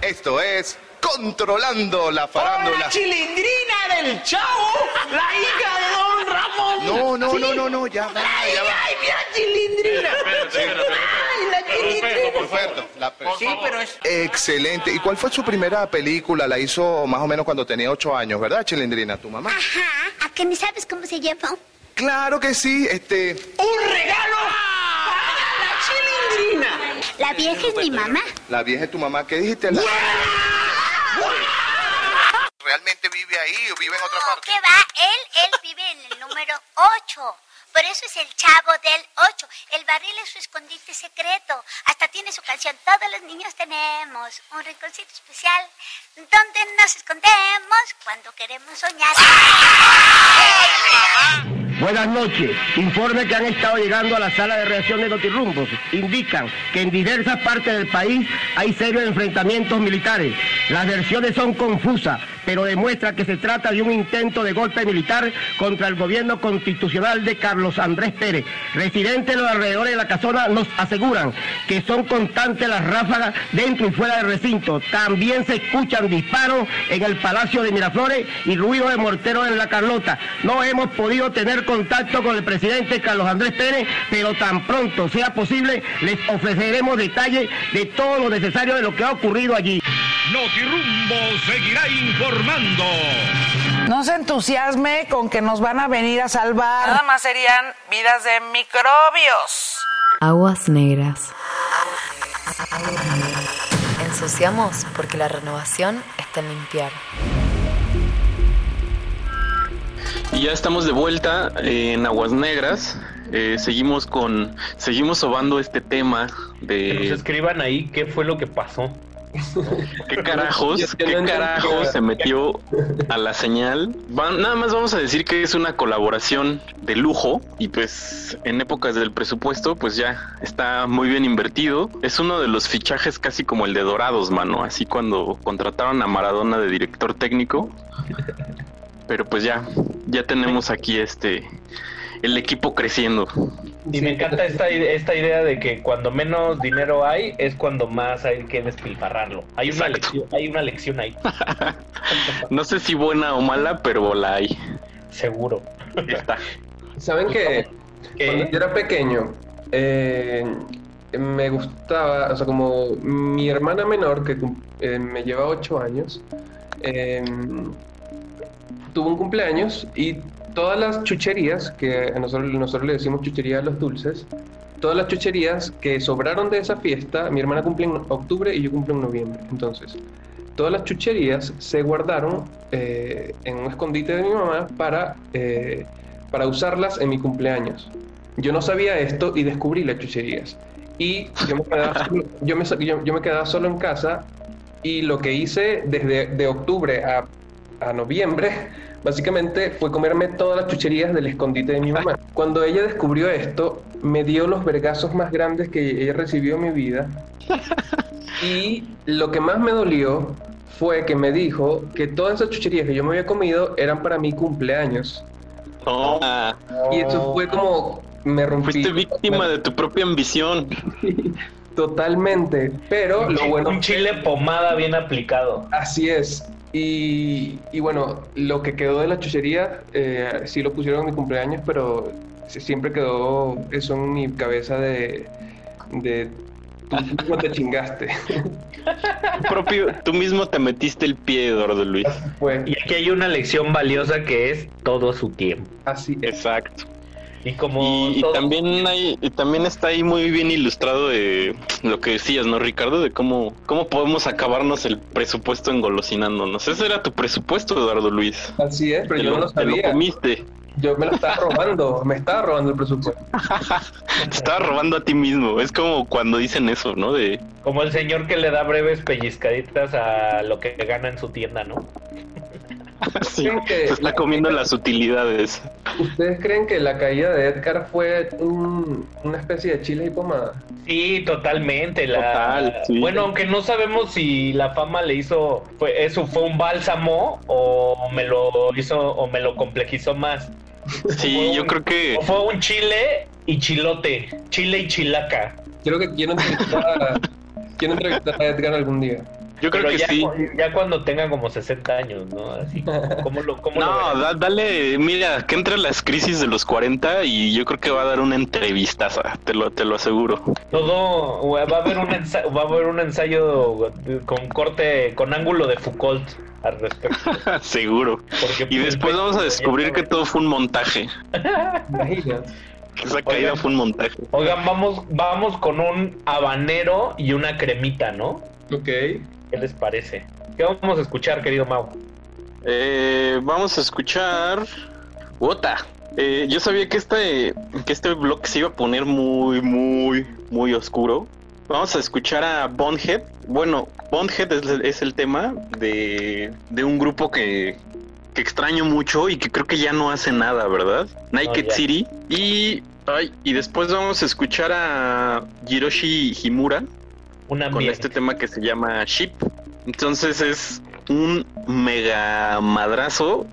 Esto es Controlando la Farándula. ¡La chilindrina del chavo! ¡La hija de Don Ramón! No, no, Sí. no, no, no, ya va, ¡Ay, ya va. ay, mira, chilindrina! ¡Ay, la chilindrina! Perfecto, la pe- Sí, pero es... Excelente. ¿Y cuál fue su primera película? La hizo más o menos cuando tenía ocho años, ¿verdad, Chilindrina, tu mamá? Ajá, ¿a que ni sabes cómo se llama? Claro que sí, este... ¡Un regalo! La vieja es mi mamá. La vieja es tu mamá, ¿qué dijiste? La- ¿Realmente vive ahí o vive en otra parte? ¿Qué va? Él, él vive en el número 8. Por eso es el chavo del 8. El barril es su escondite secreto. Hasta tiene su canción. Todos los niños tenemos un rinconcito especial donde nos escondemos cuando queremos soñar. Buenas noches. Informe que han estado llegando a la sala de reacción de Notirumbos. Indican que en diversas partes del país hay serios enfrentamientos militares. Las versiones son confusas, pero demuestra que se trata de un intento de golpe militar contra el gobierno constitucional de Carlos Andrés Pérez. Residentes de los alrededores de la casona nos aseguran que son constantes las ráfagas dentro y fuera del recinto. También se escuchan disparos en el Palacio de Miraflores y ruido de morteros en la Carlota. No hemos podido tener contacto con el presidente Carlos Andrés Pérez, pero tan pronto sea posible les ofreceremos detalles de todo lo necesario de lo que ha ocurrido allí. Notirumbo seguirá informando. No se entusiasme con que nos van a venir a salvar. Nada más serían vidas de microbios. Aguas negras. Ensuciamos porque la renovación está en limpiar. Y ya estamos de vuelta en Aguas Negras. Eh, seguimos con, seguimos sobando este tema Que nos de escriban ahí qué fue lo que pasó. qué carajos, qué carajos se metió a la señal. Nada más vamos a decir que es una colaboración de lujo y pues en épocas del presupuesto pues ya está muy bien invertido. Es uno de los fichajes casi como el de Dorados, mano. Así cuando contrataron a Maradona de director técnico. Pero pues ya, ya tenemos aquí este el equipo creciendo. Y me encanta esta, esta idea de que cuando menos dinero hay es cuando más hay que despilfarrarlo. Hay una lección, hay una lección ahí. No sé si buena o mala, pero la hay. Seguro. Está. ¿Saben que Cuando yo era pequeño, eh, me gustaba, o sea, como mi hermana menor, que eh, me lleva 8 años, eh, tuvo un cumpleaños y todas las chucherías, que nosotros, nosotros le decimos chuchería a los dulces, todas las chucherías que sobraron de esa fiesta, mi hermana cumple en octubre y yo cumplo en noviembre, entonces todas las chucherías se guardaron eh, en un escondite de mi mamá para, eh, para usarlas en mi cumpleaños. Yo no sabía esto y descubrí las chucherías. Y yo me quedaba solo, solo en casa y lo que hice desde de octubre a, a noviembre básicamente fue comerme todas las chucherías del escondite de mi mamá. Cuando ella descubrió esto, me dio los vergazos más grandes que ella recibió en mi vida. Y lo que más me dolió fue que me dijo que todas esas chucherías que yo me había comido eran para mi cumpleaños. Y eso fue como me rompí. Fuiste víctima de tu propia ambición. Totalmente, pero lo bueno un chile pomada bien aplicado. Así es. Y, y bueno, lo que quedó de la chuchería, eh, sí lo pusieron en mi cumpleaños, pero siempre quedó eso en mi cabeza de, de tú mismo te chingaste. Tú propio, tú mismo te metiste el pie, Eduardo Luis. Y aquí hay una lección valiosa que es todo su tiempo. Así Exacto. Y como Y, y todo- también hay, y también está ahí muy bien ilustrado de lo que decías, ¿no, Ricardo? De cómo, cómo podemos acabarnos el presupuesto engolosinándonos. Ese era tu presupuesto, Eduardo Luis. Así es, pero Te yo lo- no lo te lo sabía. comiste. Yo me lo estaba robando, me estaba robando el presupuesto. Te estaba robando a ti mismo. Es como cuando dicen eso, ¿no? De Como el señor que le da breves pellizcaditas a lo que gana en su tienda, ¿no? sí, se está comiendo las utilidades. ¿Ustedes creen que la caída de Edgar fue un- una especie de chile y pomada? Sí, totalmente. La... Total, sí. Bueno, aunque no sabemos si la fama le hizo, fue, eso fue un bálsamo o me lo hizo o me lo complejizó más. Sí, yo creo que O fue un chile y chilote, chile y chilaca. Creo que quiero entrevistar a, quiero entrevistar a Edgar algún día. Yo creo Pero que ya, sí. ya cuando tenga como 60 años, ¿no? Así, ¿cómo lo, cómo No, da- dale, mira, que entre las crisis de los 40 y yo creo que va a dar una entrevista, te lo, te lo aseguro. Todo, va a haber un ensayo, va a haber un ensayo con corte, con ángulo de Foucault al respecto. Seguro. Porque, Y pues, después vamos a descubrir que todo fue un montaje. Esa caída Oigan. fue un montaje. Oigan, vamos, vamos con un habanero y una cremita, ¿no? Ok. ¿Qué les parece? ¿Qué vamos a escuchar, querido Mau? Eh, vamos a escuchar. Wota. Eh, yo sabía que este, que este blog se iba a poner muy, muy, muy oscuro. Vamos a escuchar a Bondhead. Bueno, Bondhead es, el- es el tema de, de un grupo que, que extraño mucho y que creo que ya no hace nada, ¿verdad? Naked ya. City. Y, ay, y después vamos a escuchar a Hiroshi Himura Un con este tema que se llama Ship. Entonces es un mega madrazo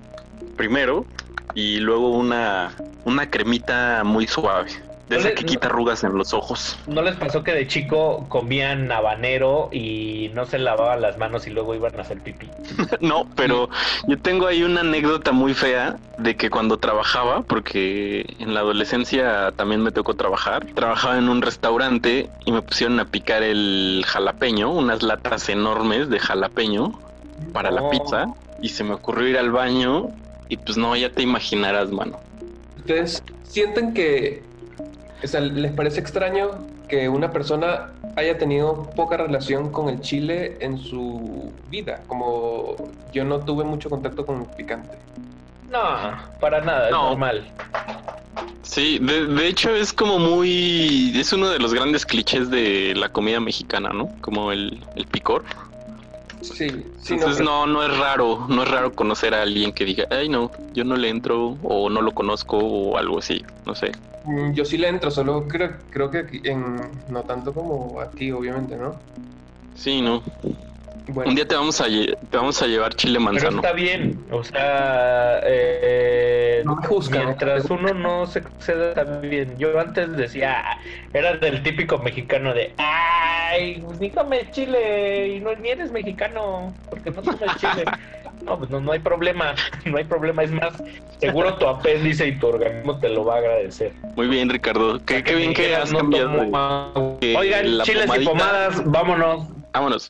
primero y luego una, una cremita muy suave. De No esa le- que quita arrugas en los ojos. ¿No les pasó que de chico comían habanero y no se lavaban las manos y luego iban a hacer pipí? No, pero yo tengo ahí una anécdota muy fea de que cuando trabajaba, porque en la adolescencia también me tocó trabajar, trabajaba en un restaurante y me pusieron a picar el jalapeño, unas latas enormes de jalapeño para la pizza y se me ocurrió ir al baño y pues no, ya te imaginarás, mano. ¿Ustedes sienten que, o sea, les parece extraño que una persona haya tenido poca relación con el chile en su vida? Como yo no tuve mucho contacto con el picante. No, para nada, es No. normal. Sí, de, de hecho es como muy... es uno de los grandes clichés de la comida mexicana, ¿no? Como el, el picor. Sí, sí, Entonces no, no, no es raro, no es raro conocer a alguien que diga, ay no, yo no le entro o no lo conozco o algo así, no sé. Mm, Yo sí le entro, solo creo, creo que aquí en, no tanto como a ti, obviamente, ¿no? Sí, no. Bueno. Un día te vamos a te vamos a llevar chile Pero manzano. está bien, o sea, eh, No me juzgan, mientras uno no se exceda está bien. Yo antes decía, ah, era del típico mexicano de, ay, pues ni comes chile y no ni eres mexicano, porque no comes chile. No, pues no, no hay problema, no hay problema, es más, seguro tu apéndice y tu organismo te lo va a agradecer. Muy bien, Ricardo. Qué, qué bien que has no cambiado. tomo- Oigan, chiles y pomadas, vámonos. Vámonos.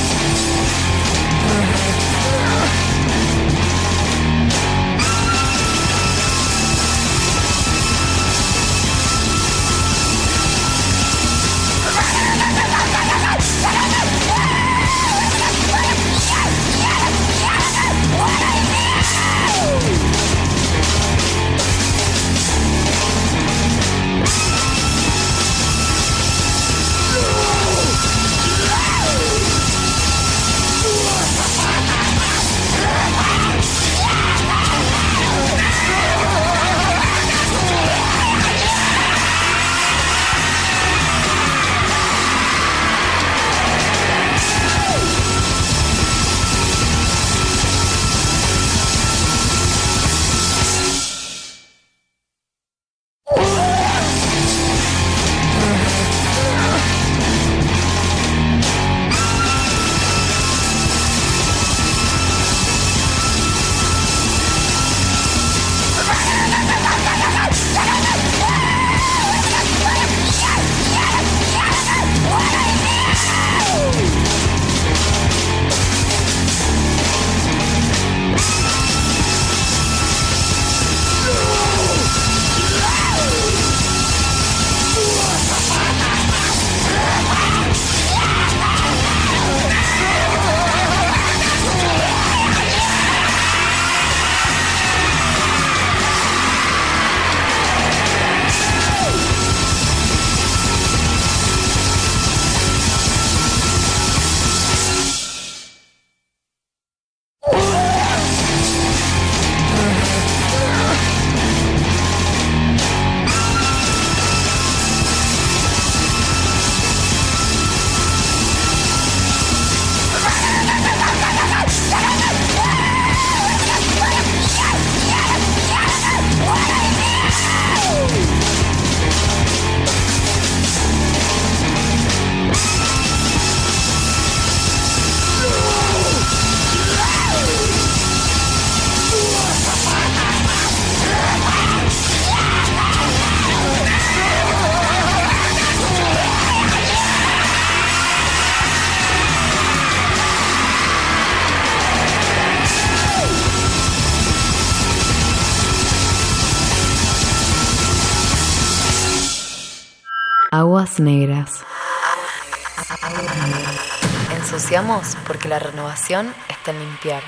Porque la renovación está en limpiar.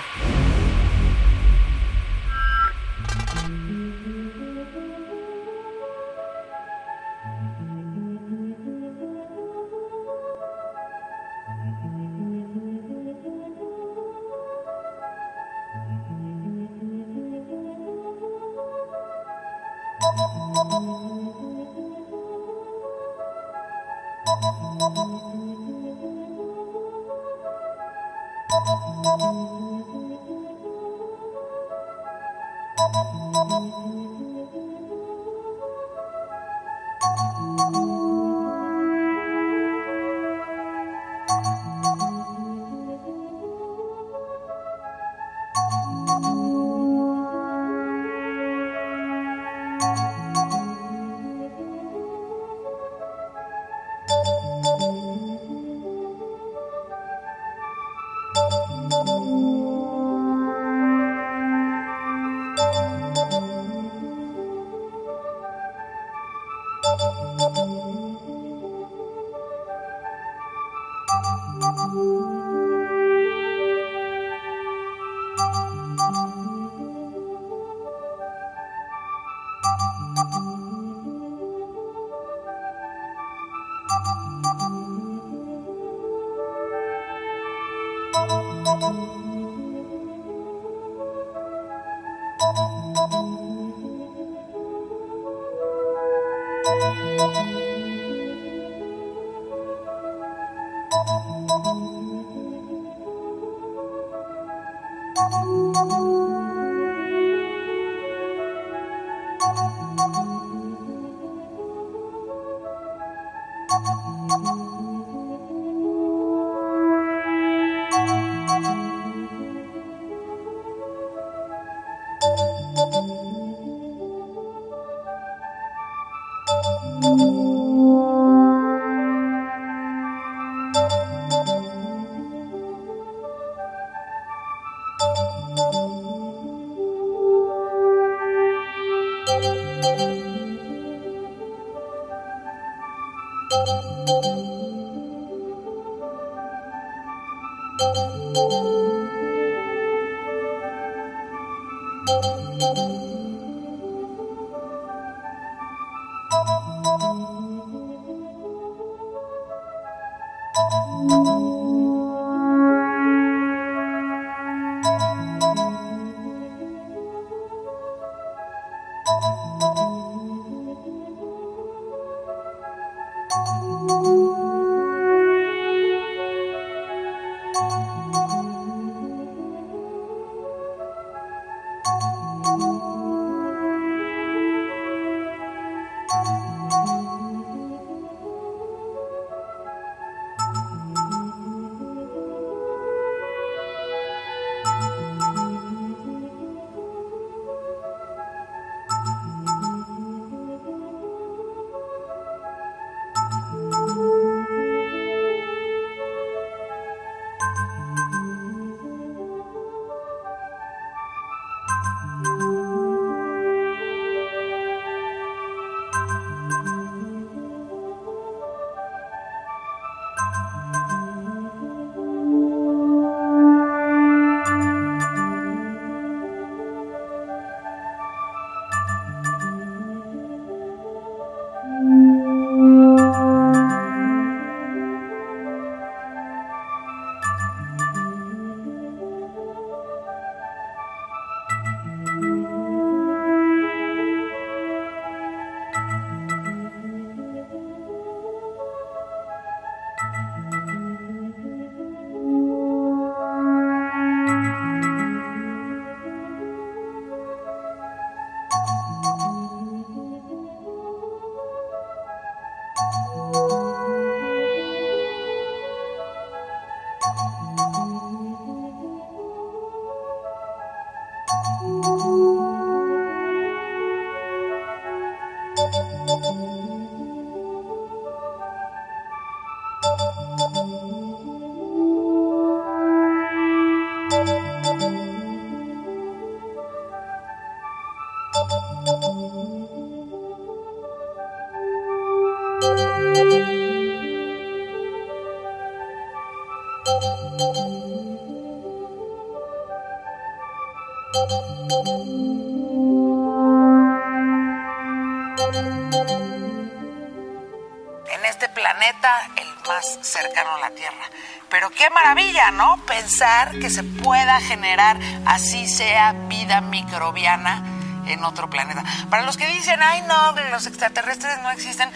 Cercano a la Tierra. Pero qué maravilla, ¿no? Pensar que se pueda generar, así sea, vida microbiana en otro planeta. Para los que dicen, ay no, los extraterrestres no existen,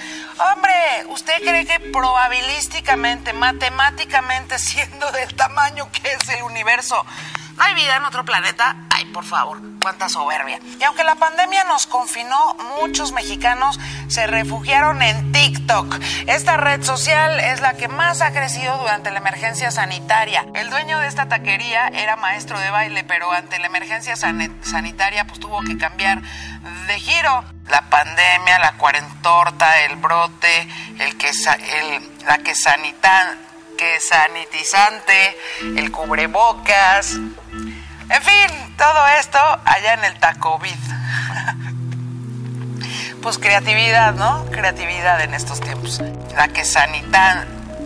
hombre, ¿usted cree que probabilísticamente, matemáticamente, siendo del tamaño que es el universo, no hay vida en otro planeta? Ay, por favor, cuánta soberbia. Y aunque la pandemia nos confinó, muchos mexicanos se refugiaron en TikTok. Esta red social es la que más ha crecido durante la emergencia sanitaria. El dueño de esta taquería era maestro de baile, pero ante la emergencia san- sanitaria pues tuvo que cambiar de giro. La pandemia, la cuarentorta, el brote, el la que que sanitizante, el cubrebocas. En fin, todo esto allá en el Tacovid. Pues creatividad, ¿no? Creatividad en estos tiempos. La que sanitan,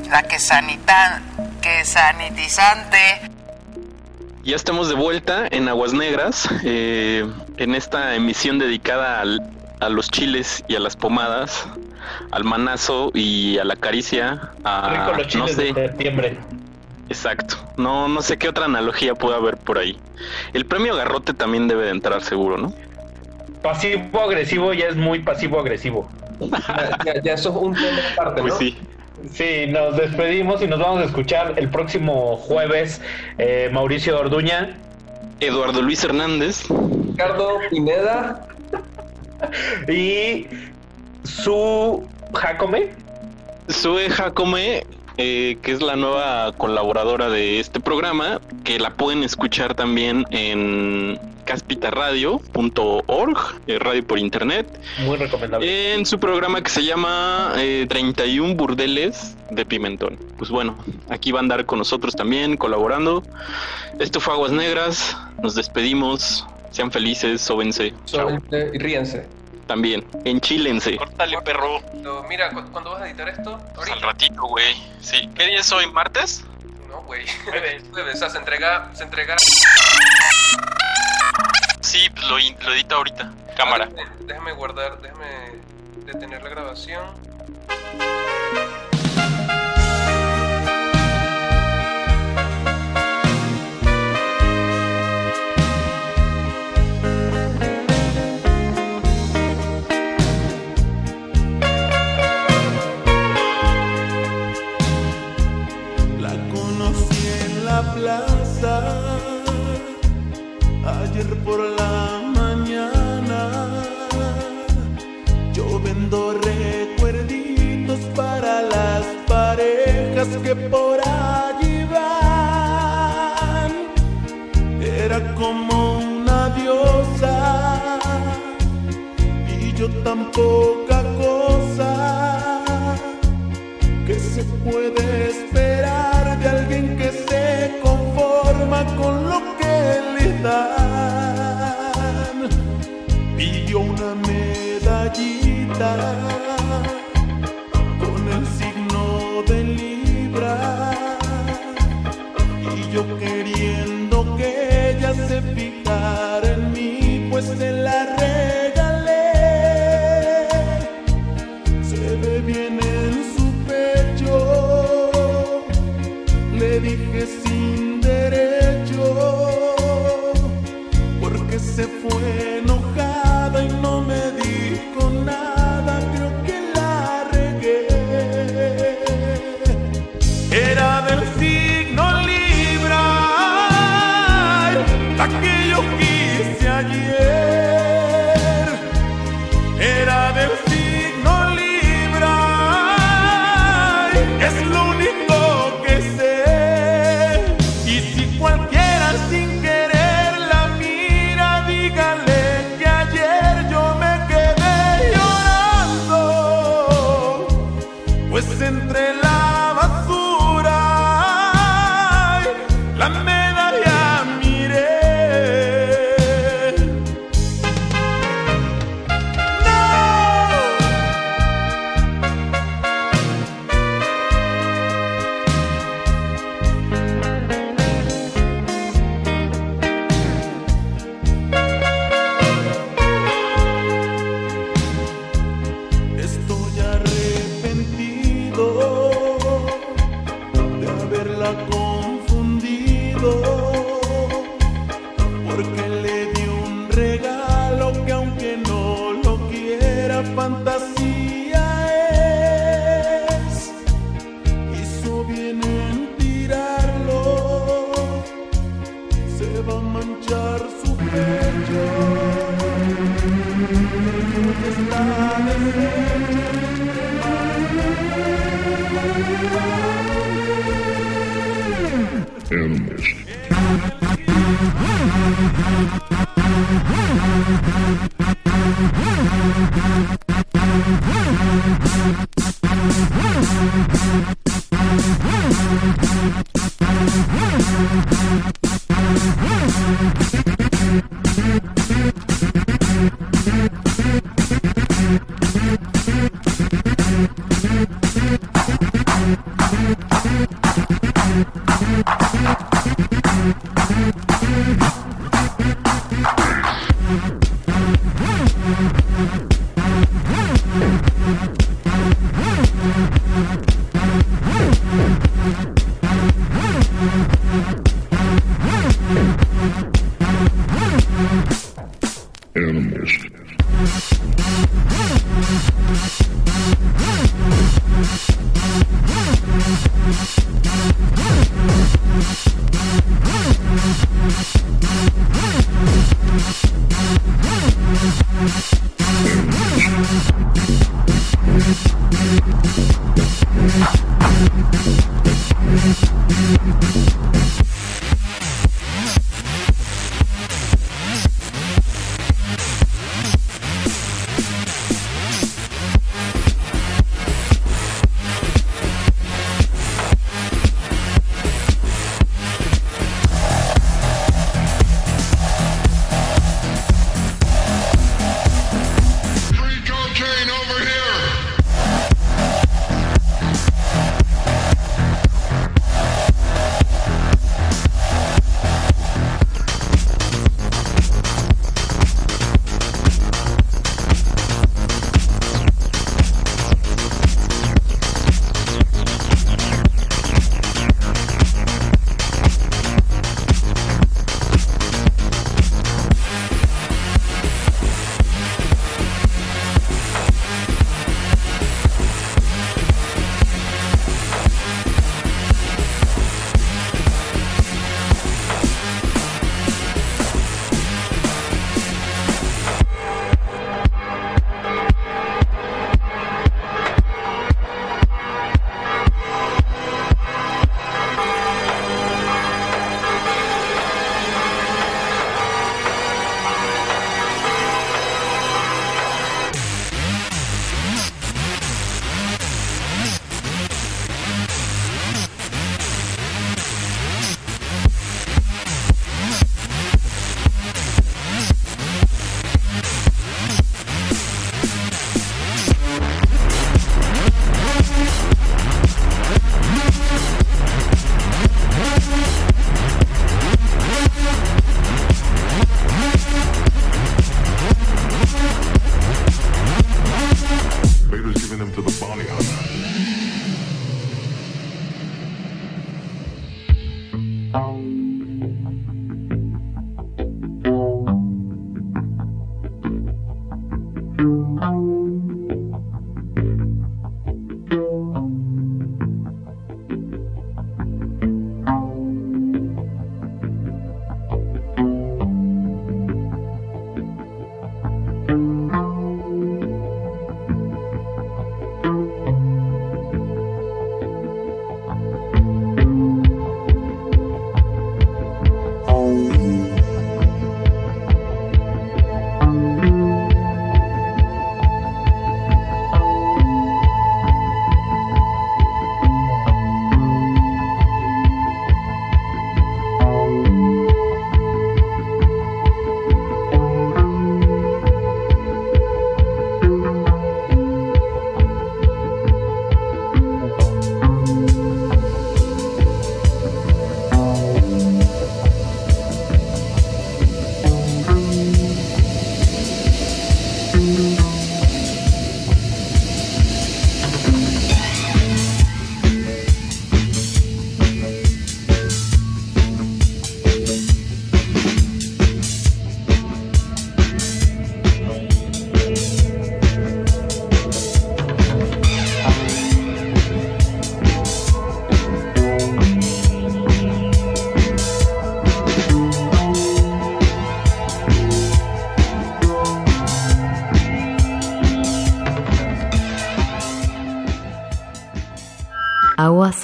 la que sanitan, que sanitizante. Ya estamos de vuelta en Aguas Negras, eh, en esta emisión dedicada al- a los chiles y a las pomadas, al manazo y a la caricia. A, Rico los chiles no sé, de septiembre. Exacto. No, no sé qué otra analogía puede haber por ahí. El premio garrote también debe de entrar seguro, ¿no? Pasivo agresivo ya es muy pasivo agresivo. Ya, ya eso es un tema aparte, Pues ¿no? sí. Sí, nos despedimos y nos vamos a escuchar el próximo jueves. eh, Mauricio Orduña. Eduardo Luis Hernández. Ricardo Pineda. Y su Jacome. Sue Jacome, eh, que es la nueva colaboradora de este programa, que la pueden escuchar también en caspitaradio.org, eh, radio por internet, Muy recomendable. en su programa que se llama eh, 31 Burdeles de Pimentón. Pues bueno, aquí va a andar con nosotros también, colaborando. Esto fue Aguas Negras, nos despedimos, sean felices, sóbense. Sóbense Y ríense. También, enchílense. Córtale, perro. Mira, cu- ¿cuándo vas a editar esto? Pues al ratito, güey. Sí. ¿Qué día es hoy? ¿Martes? No, güey. Jueves. O sea, se entrega, se entrega. Sí, pues lo, in- lo edito ahorita. Cámara. Déjame, déjame guardar, déjame detener la grabación. La conocí en la plaza que por allí van. Era como una diosa y yo tan poca cosa que se puede esperar de alguien que se conforma con lo que le dan. Pidió una medallita y yo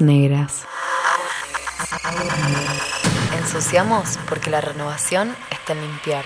Negras. Ensuciamos porque la renovación está en limpiar.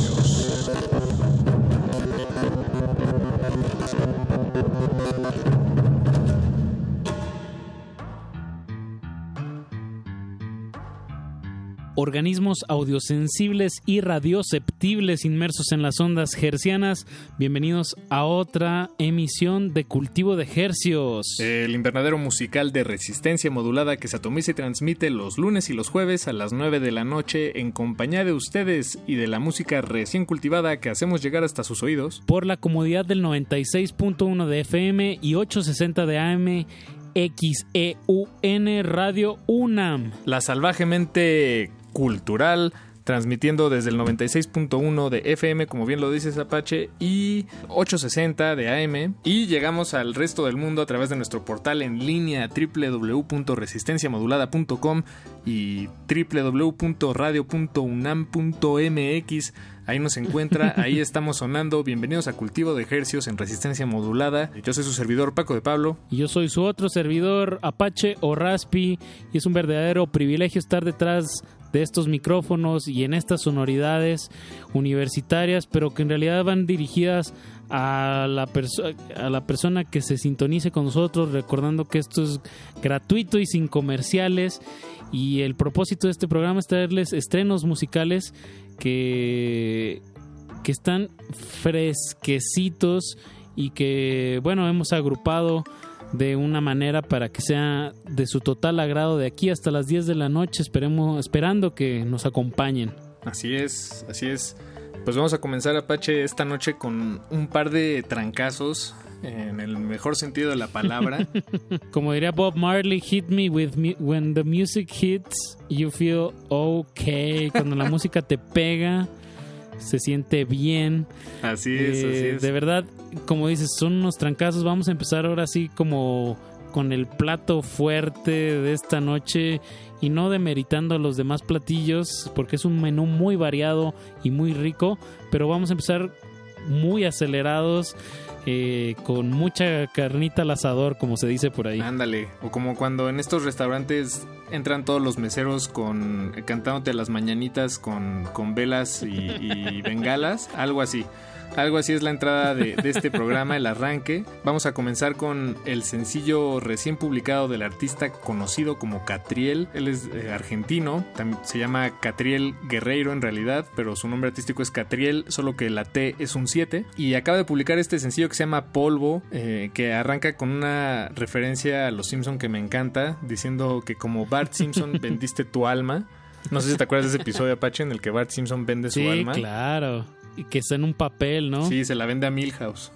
Organismos audiosensibles y radioceptibles inmersos en las ondas hercianas. Bienvenidos a otra emisión de Cultivo de Hercios. El invernadero musical de resistencia modulada que se atomiza y transmite los lunes y los jueves a las 9 de la noche en compañía de ustedes y de la música recién cultivada que hacemos llegar hasta sus oídos. Por la comodidad del 96.1 de FM y 860 de AM. XEUN Radio UNAM. La salvajemente cultural, transmitiendo desde el 96.1 de FM, como bien lo dices Apache, y 860 de AM. Y llegamos al resto del mundo a través de nuestro portal en línea www.resistenciamodulada.com y www.radio.unam.mx. Ahí nos encuentra, ahí estamos sonando. Bienvenidos a Cultivo de Ejercios en Resistencia Modulada. Yo soy su servidor Paco de Pablo. Y yo soy su otro servidor Apache o Raspi. Y es un verdadero privilegio estar detrás de estos micrófonos y en estas sonoridades universitarias, pero que en realidad van dirigidas a la, a la persona que se sintonice con nosotros, recordando que esto es gratuito y sin comerciales. Y el propósito de este programa es traerles estrenos musicales que, que están fresquecitos y que, bueno, hemos agrupado de una manera para que sea de su total agrado de aquí hasta las 10 de la noche, esperemos, esperando que nos acompañen. Así es, así es. Pues vamos a comenzar Apache esta noche con un par de trancazos en el mejor sentido de la palabra. Como diría Bob Marley, hit me with me when the music hits, you feel okay. Cuando la música te pega, se siente bien. Así es, Eh, así es. De verdad, como dices, son unos trancazos. Vamos a empezar ahora sí como con el plato fuerte de esta noche y no demeritando a los demás platillos porque es un menú muy variado y muy rico, pero vamos a empezar muy acelerados eh, con mucha carnita al asador, como se dice por ahí. Ándale, o como cuando en estos restaurantes entran todos los meseros con cantándote las mañanitas con, con velas y, y bengalas, algo así. Algo así es la entrada de, de este programa, el arranque. Vamos a comenzar con el sencillo recién publicado del artista conocido como Catriel. Él es eh, argentino, también se llama Catriel Guerreiro en realidad, pero su nombre artístico es Catriel, solo que la T es un 7. Y acaba de publicar este sencillo que se llama Polvo, eh, que arranca con una referencia a los Simpson que me encanta, diciendo que como Bart Simpson vendiste tu alma. No sé si te acuerdas de ese episodio Apache en el que Bart Simpson vende su Sí, alma. claro. Y que está en un papel, ¿no? Sí, se la vende a Milhouse.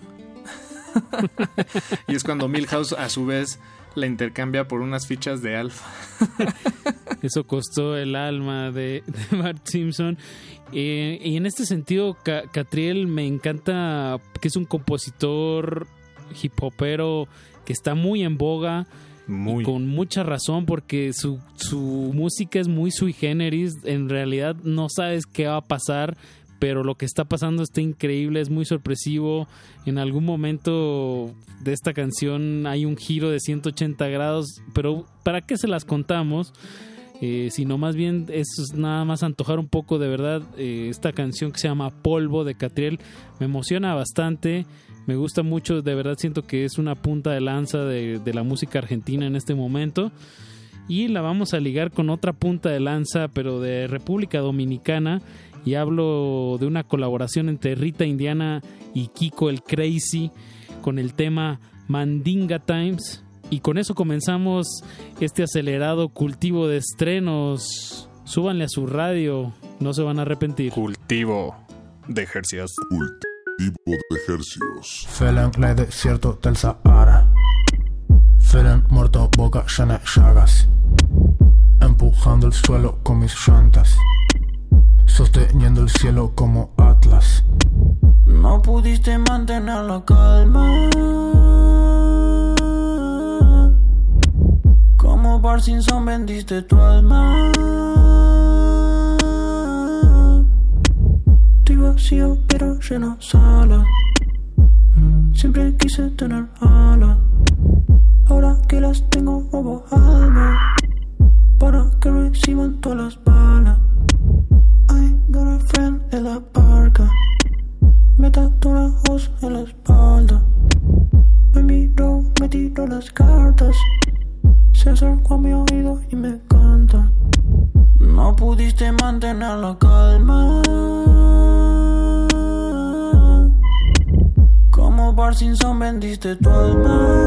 y es cuando Milhouse a su vez la intercambia por unas fichas de Alfa. Eso costó el alma de, de Bart Simpson. Eh, y en este sentido, Ca- Catriel me encanta que es un compositor hip hopero que está muy en boga. y con mucha razón porque su, su música es muy sui generis. En realidad no sabes qué va a pasar, pero lo que está pasando está increíble, es muy sorpresivo. En algún momento de esta canción hay un giro de 180 grados, pero ¿para qué se las contamos? Eh, sino más bien es nada más antojar un poco de verdad eh, esta canción que se llama Polvo de Catriel me emociona bastante me gusta mucho de verdad siento que es una punta de lanza de, de la música argentina en este momento y la vamos a ligar con otra punta de lanza pero de República Dominicana y hablo de una colaboración entre Rita Indiana y Kiko el Crazy con el tema Mandinga Times y con eso comenzamos este acelerado cultivo de estrenos. Súbanle a su radio, no se van a arrepentir. Cultivo de ejercicios. Cultivo de ejercicios. Felen le desierto del Sahara. Felen muerto, boca llena de llagas. Empujando el suelo con mis llantas. Sosteniendo el cielo como Atlas. No pudiste mantener la calma. Como Parkinson vendiste tu alma. Estoy vacío pero lleno sala. Mm, Siempre quise tener alas. Ahora que las tengo robo alma. Para que reciban todas las balas. Friend en la barca. Me tatuó una voz en la espalda. Me miró, me tiró las cartas. Se acercó a mi oído y me canta. No pudiste mantener la calma. Como Parkinson vendiste tu alma.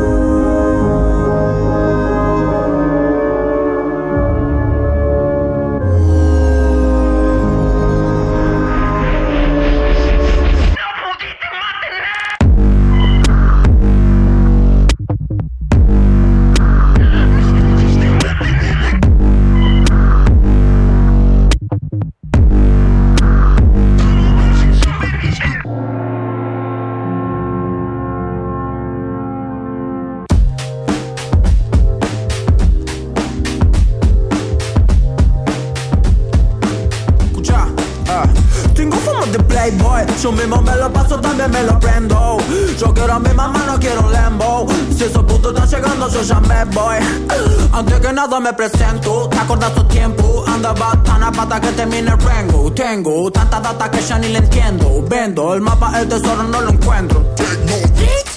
Nada me presento, ¿te acordás tu tiempo? Andaba tan a pata que termine el rango. Tengo tanta data que ya ni le entiendo. Vendo el mapa, el tesoro no lo encuentro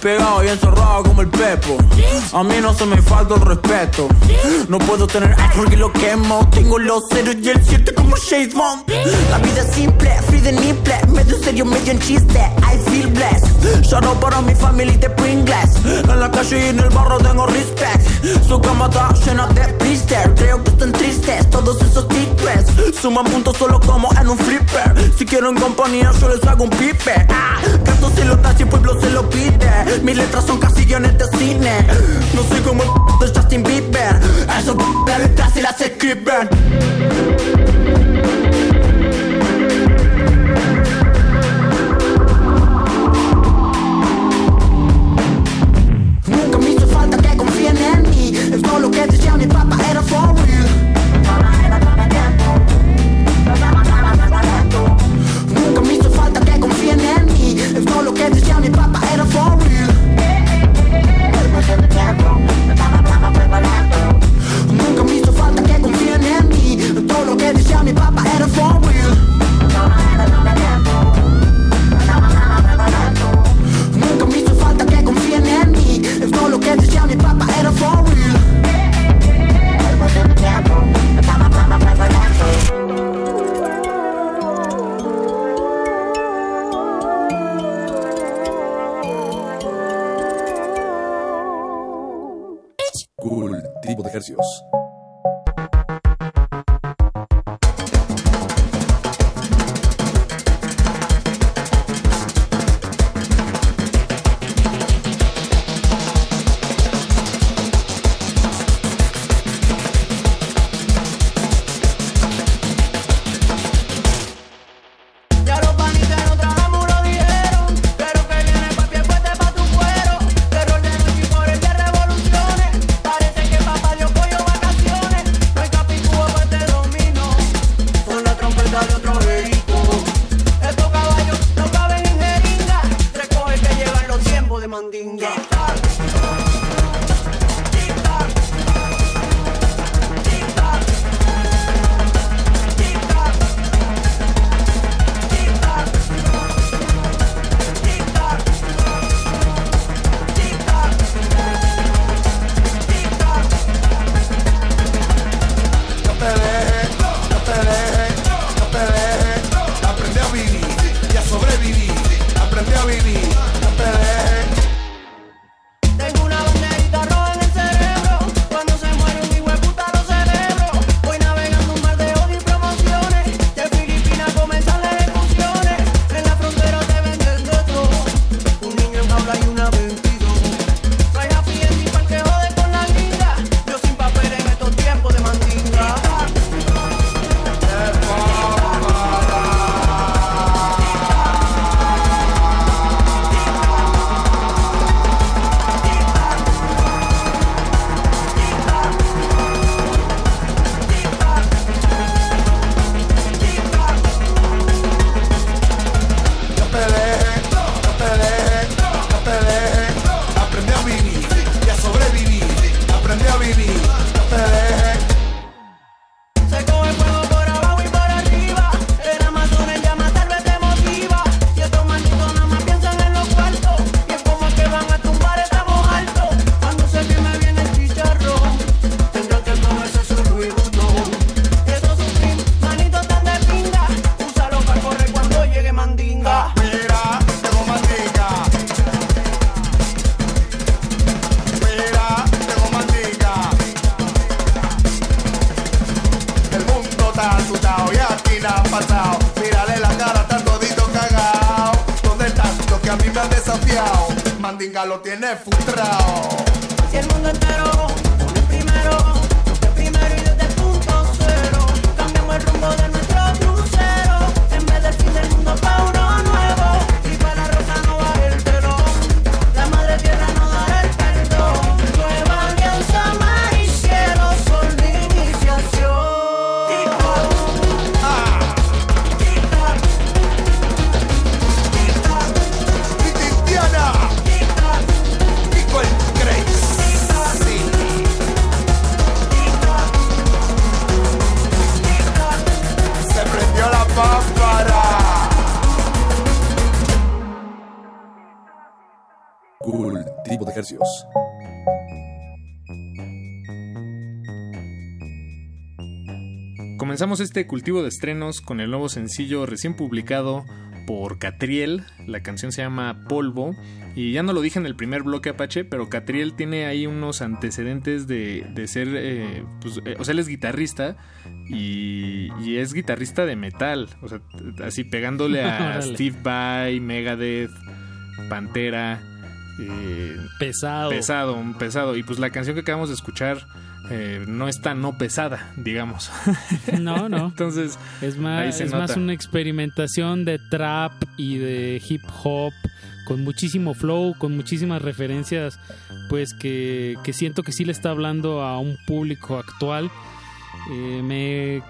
Pegado y encerrado como el Pepo. A mí no se me falta el respeto. No puedo tener algo y lo quemo Tengo los ceros y el 7 como Shades Bond. La vida es simple, free de nipple Medio serio, medio en chiste. I feel blessed. Shout out para mi familia de Pringles. En la calle y en el barro tengo respect. Su cama está llena de blister Creo que están tristes todos esos secrets Suman puntos solo como en un flipper. Si quiero en compañía yo les hago un pipe. Ah, Canto si lo y pueblo se lo pide Mis letras son casi de cine. No soy como el de Justin Bieber. Esos las letras y las escriben Comenzamos este cultivo de estrenos con el nuevo sencillo recién publicado por Catriel. La canción se llama Polvo. Y ya no lo dije en el primer bloque Apache, pero Catriel tiene ahí unos antecedentes de, de ser. eh, pues, eh, o sea, él es guitarrista y, y es guitarrista de metal. O sea, así pegándole a. Steve Vai, Megadeth, Pantera. eh, Pesado. Pesado, pesado. Y pues la canción que acabamos de escuchar eh, no está no pesada, digamos. No, no. Entonces, es más, es nota. más una experimentación de trap y de hip hop con muchísimo flow, con muchísimas referencias, pues que, que siento que sí le está hablando a un público actual. Eh, me,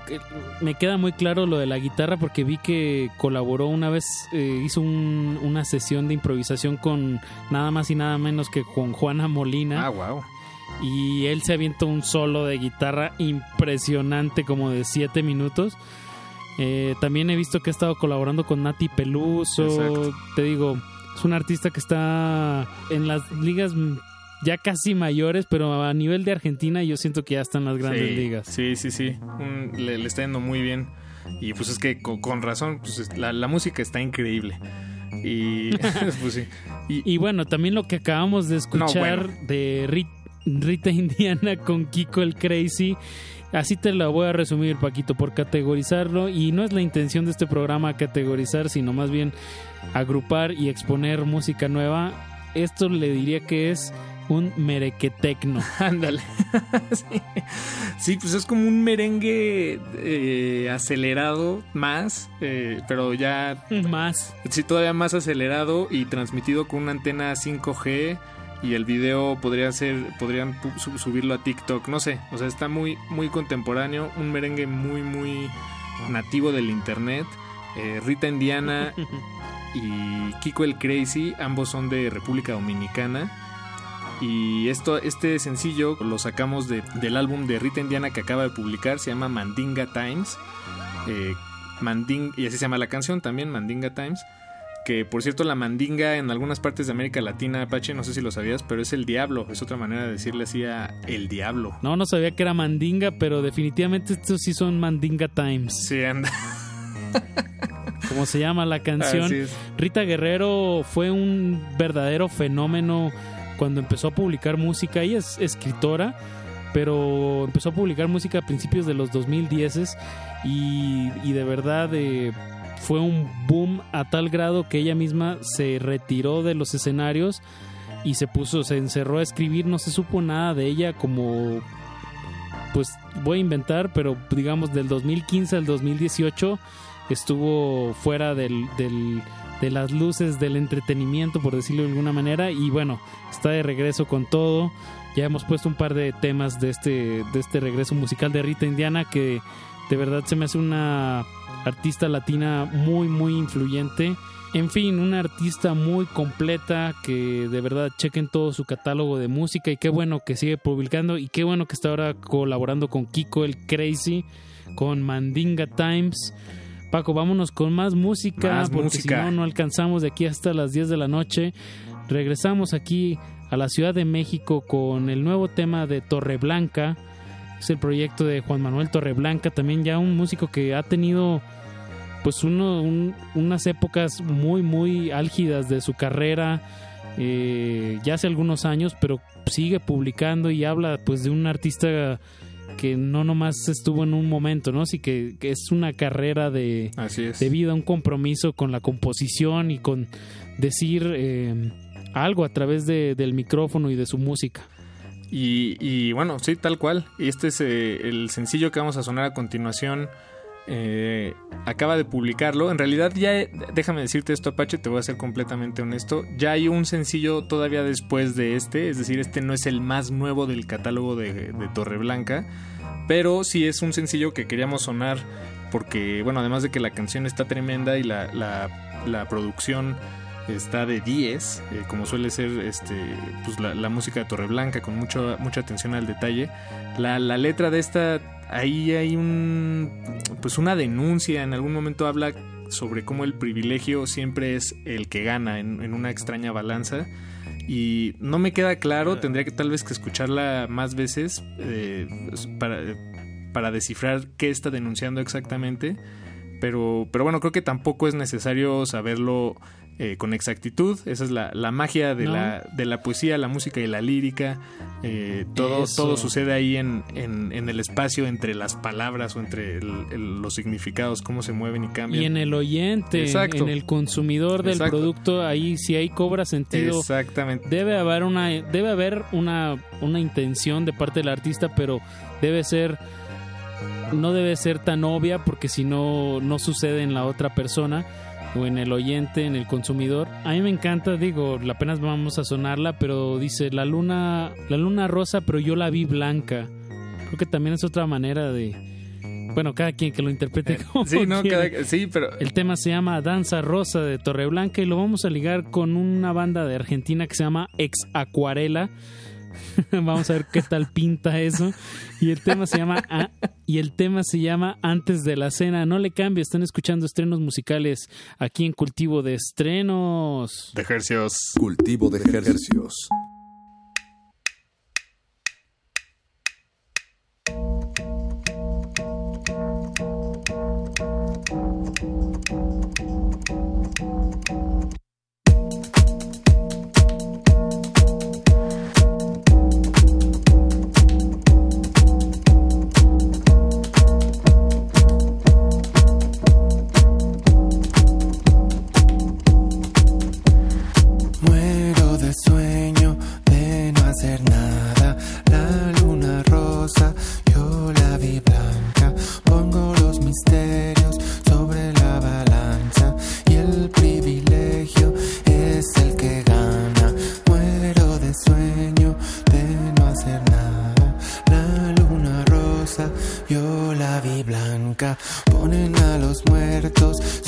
me queda muy claro lo de la guitarra porque vi que colaboró una vez, eh, hizo un- una sesión de improvisación con nada más y nada menos que con Juana Molina. Ah, wow. Y él se avienta un solo de guitarra impresionante, como de 7 minutos. Eh, también he visto que ha estado colaborando con Nati Peluso. Exacto. Te digo, es un artista que está en las ligas ya casi mayores, pero a nivel de Argentina yo siento que ya está en las grandes sí, ligas. Sí, sí, sí. Un- le, le está yendo muy bien. Y pues es que con, con razón, pues es- la, la música está increíble. Y pues sí. Y, bueno, también lo que acabamos de escuchar bueno. de Rit- Rita Indiana con Kiko el Crazy. Así te lo voy a resumir, Paquito, por categorizarlo. Y no es la intención de este programa categorizar, sino más bien agrupar y exponer música nueva. Esto le diría que es un merequetecno. Ándale. sí. Sí, pues es como un merengue eh, acelerado más, eh, pero ya... Más. Sí, todavía más acelerado y transmitido con una antena 5G y el video podría ser, podrían subirlo a TikTok, no sé, o sea, está muy, muy contemporáneo, un merengue muy, muy nativo del internet. Eh, Rita Indiana y Kiko el Crazy, ambos son de República Dominicana. Y esto, este sencillo lo sacamos de- del álbum de Rita Indiana que acaba de publicar, se llama Mandinga Times. Eh, Manding, y así se llama la canción también, Mandinga Times. Que por cierto, la mandinga en algunas partes de América Latina, Apache, no sé si lo sabías, pero es el diablo. Es otra manera de decirle así a el diablo. No, no sabía que era Mandinga, pero definitivamente estos sí son Mandinga Times. Sí, anda. Como se llama la canción. Rita Guerrero fue un verdadero fenómeno cuando empezó a publicar música. Ella es escritora, pero empezó a publicar música a principios de los 2010 y, y de verdad eh, fue un boom a tal grado que ella misma se retiró de los escenarios y se puso, se encerró a escribir. No se supo nada de ella como pues voy a inventar, pero digamos del 2015 al 2018 estuvo fuera del, del- de las luces del entretenimiento, por decirlo de alguna manera, y bueno, está de regreso con todo. Ya hemos puesto un par de temas de este, de este regreso musical de Rita Indiana que de verdad se me hace una artista latina muy, muy influyente. En fin, una artista muy completa que de verdad chequen todo su catálogo de música y qué bueno que sigue publicando y qué bueno que está ahora colaborando con Kiko el Crazy, con Mandinga Times. Paco, vámonos con más música Más porque música. si no, no alcanzamos de aquí hasta las 10 de la noche. Regresamos aquí a la Ciudad de México con el nuevo tema de Torreblanca. Es el proyecto de Juan Manuel Torreblanca, también ya un músico que ha tenido pues uno, un- unas épocas muy muy álgidas de su carrera eh, ya hace algunos años pero sigue publicando y habla pues de un artista que no nomás estuvo en un momento, ¿no? Sí que, que es una carrera de, de vida, un compromiso con la composición y con decir eh, algo a través de- del micrófono y de su música. Y, bueno, sí, tal cual. Este es eh, el sencillo que vamos a sonar a continuación. Eh, acaba de publicarlo. En realidad ya, déjame decirte esto Apache, te voy a ser completamente honesto. Ya hay un sencillo todavía después de este, es decir, este no es el más nuevo del catálogo de, de Torreblanca, pero sí es un sencillo que queríamos sonar porque, bueno, además de que la canción está tremenda y la, la producción está de 10, eh, como suele ser este, pues la, la música de Torreblanca, con mucho, mucha atención al detalle. La, la letra de esta, ahí hay un, pues una denuncia, en algún momento habla sobre cómo el privilegio siempre es el que gana en, en una extraña balanza. Y no me queda claro, tendría que tal vez que escucharla más veces eh, para, para descifrar qué está denunciando exactamente. Pero, pero bueno, creo que tampoco es necesario saberlo eh, con exactitud. Esa es la, la magia de, No. la, de la poesía, la música y la lírica. Eh, todo, Eso. todo sucede ahí en, en, en el espacio entre las palabras o entre el- el- los significados, cómo se mueven y cambian. Y en el oyente, Exacto. en el consumidor del Exacto. producto, ahí sí ahí cobra sentido. Exactamente. Debe haber una debe haber una una intención de parte del artista, pero debe ser no debe ser tan obvia porque si no no sucede en la otra persona o en el oyente, en el consumidor. A mí me encanta, digo, apenas vamos a sonarla, pero dice la luna la luna rosa, pero yo la vi blanca. Creo que también es otra manera de bueno, cada quien que lo interprete como Eh, sí, no, quiera. cada- sí, pero El tema se llama Danza Rosa de Torreblanca y lo vamos a ligar con una banda de Argentina que se llama Ex Acuarela. vamos a ver qué tal pinta eso. Y el tema se llama A- y el tema se llama Antes de la cena. No le cambie, están escuchando estrenos musicales aquí en Cultivo de Estrenos. De ejercicios. Cultivo de ejercicios. Ponen a los muertos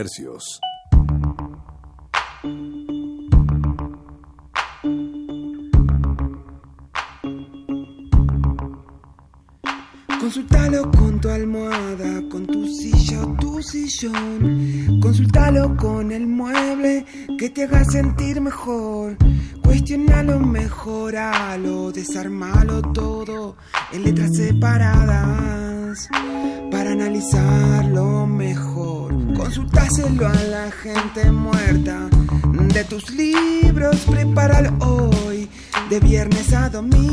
hercios. Consultalo con tu almohada, con tu silla o tu sillón. Consultalo con el mueble que te haga sentir mejor. Cuestionalo, mejoralo, desarmalo viernes a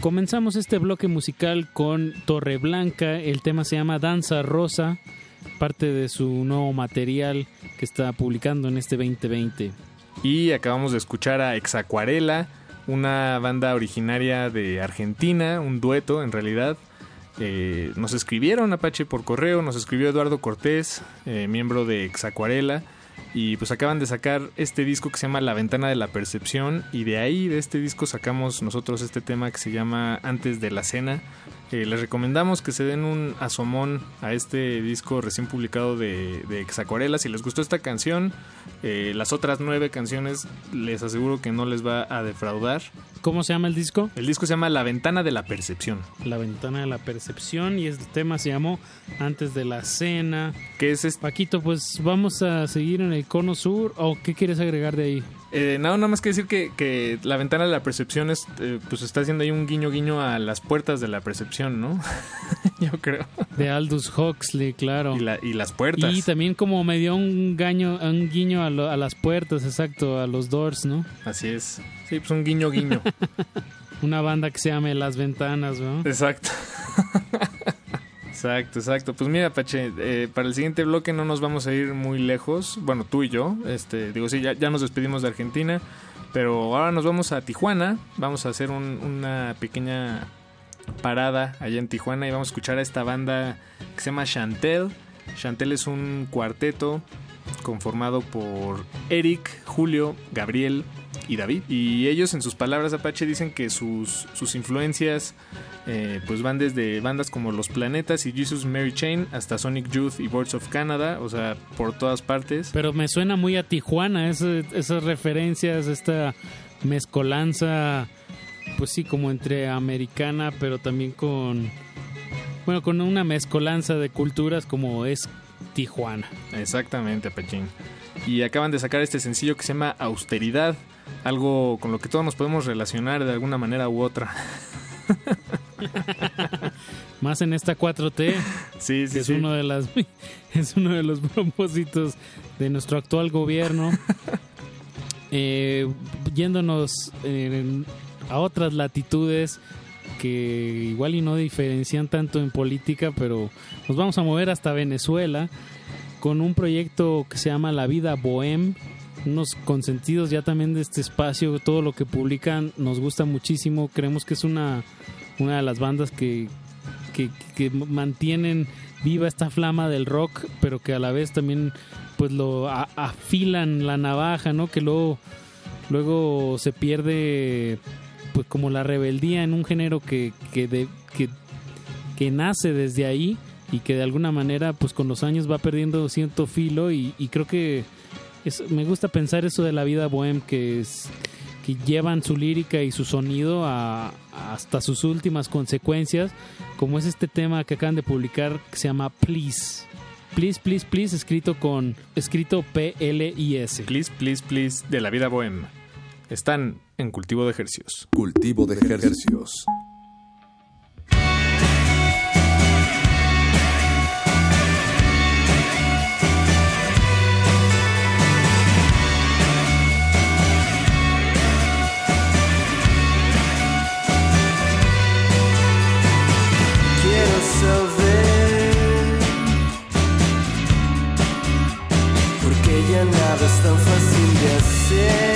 Comenzamos este bloque musical con Torre Blanca. El tema se llama Danza Rosa, parte de su nuevo material que está publicando en este 2020. Y acabamos de escuchar a Exacuarela, una banda originaria de Argentina, un dueto en realidad. Eh, nos escribieron Apache por correo, nos escribió Eduardo Cortés, eh, miembro de Exacuarela, y pues acaban de sacar este disco que se llama La Ventana de la Percepción, y de ahí, de este disco, sacamos nosotros este tema que se llama Antes de la Cena, Eh, les recomendamos que se den un asomón a este disco recién publicado de, de Exacuarela. Si les gustó esta canción, las otras nueve canciones les aseguro que no les va a defraudar. ¿Cómo se llama el disco? El disco se llama La Ventana de la Percepción. La Ventana de la Percepción y este tema se llamó Antes de la Cena. ¿Qué es este? Paquito, pues vamos a seguir en el cono sur. ¿O qué quieres agregar de ahí? Eh, no, nada más que decir que, que la ventana de la percepción es, eh, pues está haciendo ahí un guiño guiño a las puertas de la percepción, ¿no? Yo creo. De Aldous Huxley, claro. Y, la- y las puertas. Y también como me dio un, gaño, un guiño a, lo- a las puertas, exacto, a los doors, ¿no? Así es. Sí, pues un guiño guiño. Una banda que se llame Las Ventanas, ¿no? Exacto. Exacto, exacto. Pues mira, Pache, eh, para el siguiente bloque no nos vamos a ir muy lejos. Bueno, tú y yo. Este, digo, sí, ya, ya nos despedimos de Argentina. Pero ahora nos vamos a Tijuana. Vamos a hacer un- una pequeña parada allá en Tijuana y vamos a escuchar a esta banda que se llama Chantel. Chantel es un cuarteto conformado por Eric, Julio, Gabriel y David. Y ellos en sus palabras Apache dicen que sus, sus influencias eh, pues van desde bandas como Los Planetas y Jesus Mary Chain hasta Sonic Youth y Birds of Canada, o sea, por todas partes. Pero me suena muy a Tijuana, ese- esas referencias, esta mezcolanza, pues sí, como entre americana, pero también con, bueno, con una mezcolanza de culturas como es Tijuana. Exactamente, Pachín. Y acaban de sacar este sencillo que se llama Austeridad, algo con lo que todos nos podemos relacionar de alguna manera u otra. Más en esta 4T. Sí, sí, que es sí. uno de las es uno de los propósitos de nuestro actual gobierno. Eh, yéndonos eh, a otras latitudes que igual y no diferencian tanto en política, pero nos vamos a mover hasta Venezuela con un proyecto que se llama La Vida Bohem, unos consentidos ya también de este espacio, todo lo que publican nos gusta muchísimo, creemos que es una, una de las bandas que, que, mantienen viva esta flama del rock, pero que a la vez también pues lo afilan la navaja, ¿no? Que luego, luego se pierde pues como la rebeldía en un género que, que, que, que nace desde ahí y que de alguna manera pues con los años va perdiendo cierto filo y creo que es- me gusta pensar eso de la vida bohem que es que llevan su lírica y su sonido a, hasta sus últimas consecuencias, como es este tema que acaban de publicar que se llama Please. Please, please, please, escrito con escrito P L I S. Please, please, please de la vida bohemia. Están en cultivo de ejercicios. Cultivo de ejercicios. Nada es tan fácil de hacer.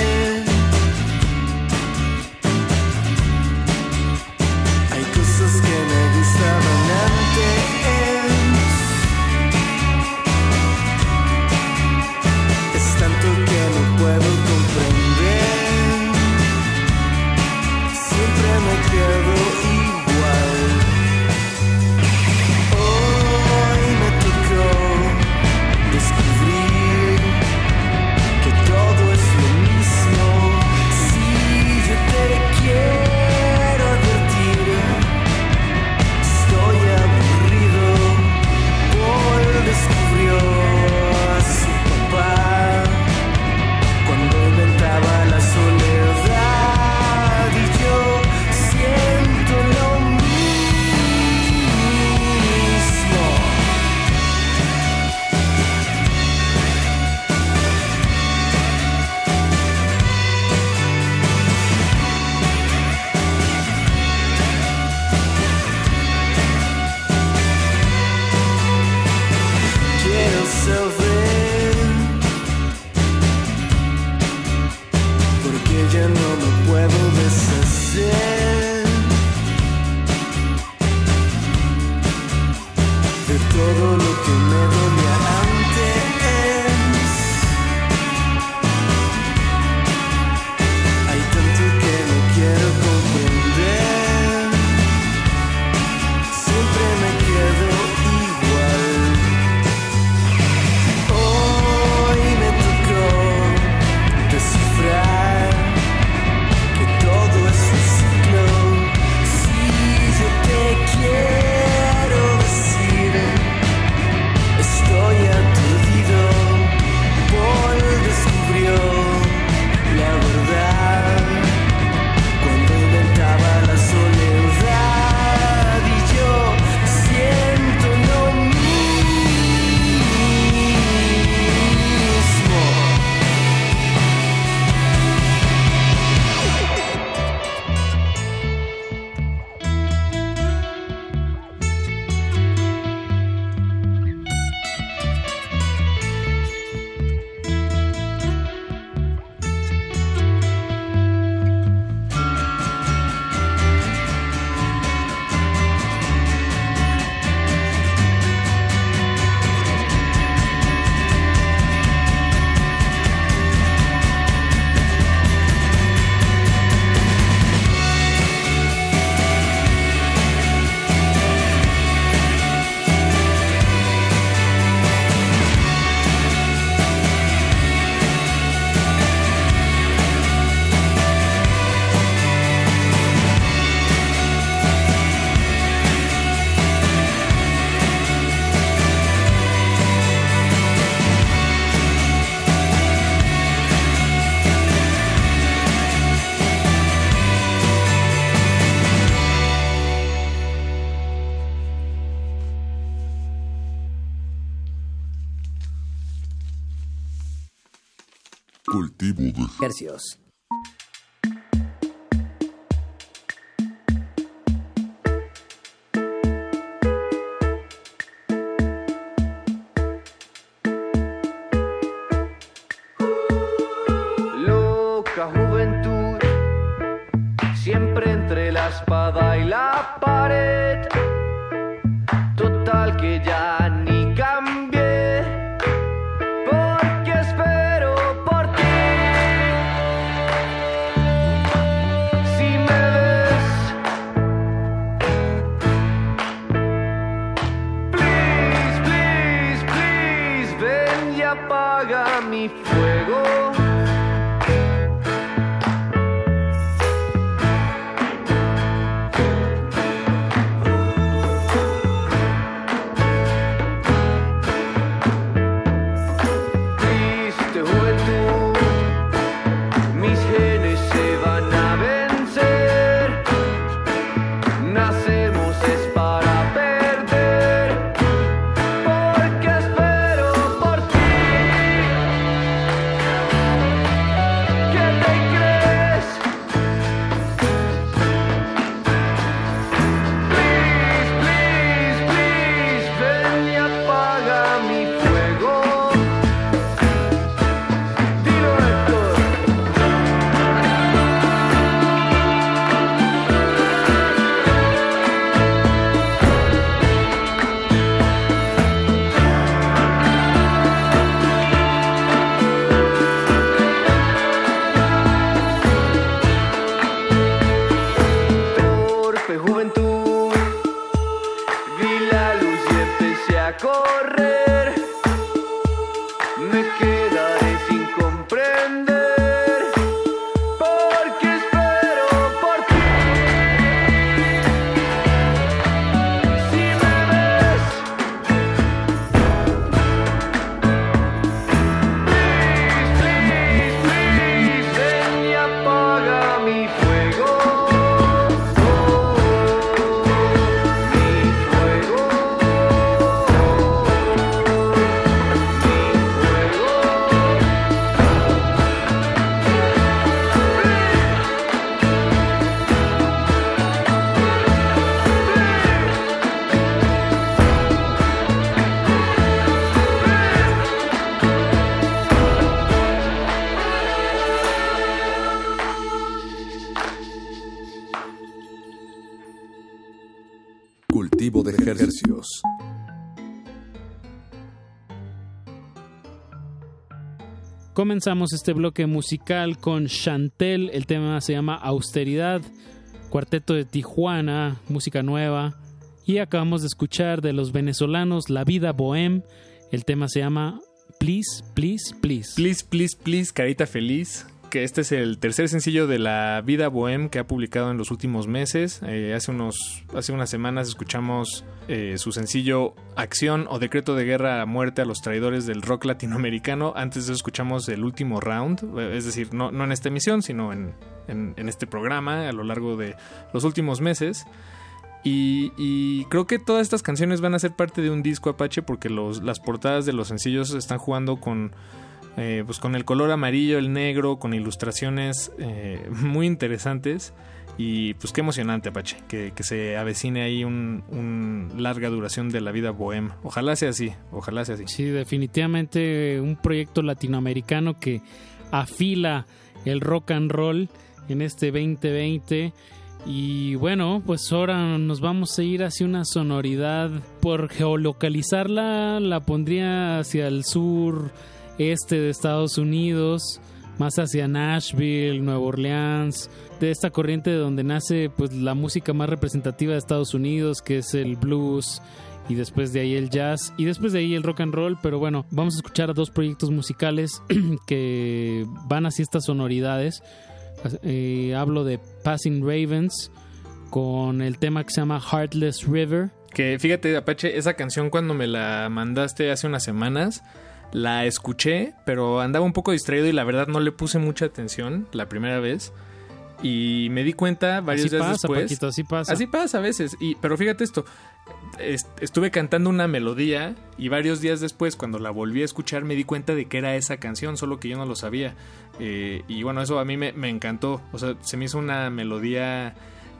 Cultivo Comenzamos este bloque musical con Chantel, el tema se llama Austeridad, cuarteto de Tijuana, música nueva, y acabamos de escuchar de los venezolanos La Vida Bohem, el tema se llama Please, Please, Please. Please, please, please, carita feliz. Que este es el tercer sencillo de La Vida Bohem que ha publicado en los últimos meses. Eh, hace, unos, hace unas semanas escuchamos eh, su sencillo Acción o Decreto de Guerra a Muerte a los Traidores del Rock Latinoamericano. Antes de eso escuchamos el último round, eh, es decir, no, no en esta emisión, sino en, en, este programa a lo largo de los últimos meses. Y, y creo que todas estas canciones van a ser parte de un disco Apache porque los, las portadas de los sencillos están jugando con, eh, pues con el color amarillo, el negro, con ilustraciones eh, muy interesantes. Y pues qué emocionante Apache, que, que se avecine ahí un, un larga duración de la vida bohem. Ojalá sea así, ojalá sea así. Sí, definitivamente un proyecto latinoamericano que afila el rock and roll en este 2020. Y bueno, pues ahora nos vamos a ir hacia una sonoridad. Por geolocalizarla, la pondría hacia el sur este de Estados Unidos, más hacia Nashville, Nueva Orleans, de esta corriente de donde nace pues la música más representativa de Estados Unidos, que es el blues y después de ahí el jazz y después de ahí el rock and roll, pero bueno, vamos a escuchar dos proyectos musicales que van hacia estas sonoridades. Eh, hablo de Passing Ravens con el tema que se llama Heartless River. Que fíjate, Apache, esa canción cuando me la mandaste hace unas semanas, la escuché, pero andaba un poco distraído y la verdad no le puse mucha atención la primera vez. Y me di cuenta varios Así días pasa, después. Paquito, así pasa. Así pasa a veces. Y, pero fíjate esto. est- estuve cantando una melodía y varios días después, cuando la volví a escuchar, me di cuenta de que era esa canción, solo que yo no lo sabía. Eh, y bueno, eso a mí me, me encantó. O sea, se me hizo una melodía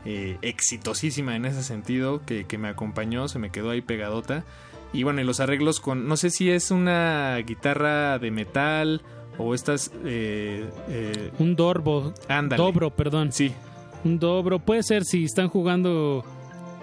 eh, exitosísima en ese sentido, que, que me acompañó, se me quedó ahí pegadota. Y bueno, y los arreglos con, no sé si es una guitarra de metal o estas... eh, eh, Un dorbo. Ándale. Dobro, perdón. Sí. Un dobro. Puede ser si están jugando.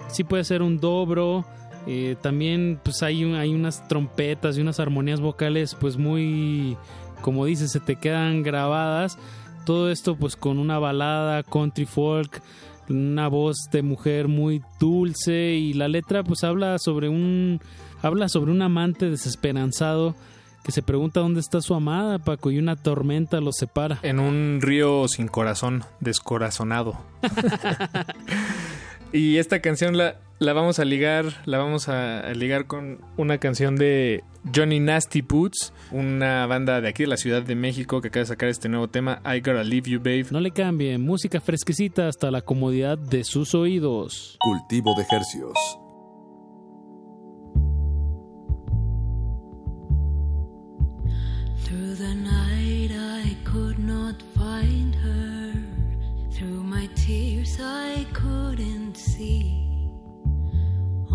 Sí, puede ser un dobro. Eh, también, pues hay, un- hay unas trompetas y unas armonías vocales, pues muy. Como dices, se te quedan grabadas. Todo esto, pues con una balada country folk. Una voz de mujer muy dulce. Y la letra, pues habla sobre un. Habla sobre un amante desesperanzado que se pregunta dónde está su amada, Paco, y una tormenta los separa. En un río sin corazón, descorazonado. y esta canción la, la vamos a ligar, la vamos a, a ligar con una canción de Johnny Nasty Boots, una banda de aquí de la Ciudad de México que acaba de sacar este nuevo tema, I Gotta Leave You Babe. No le cambien, música fresquecita hasta la comodidad de sus oídos. Cultivo de hercios.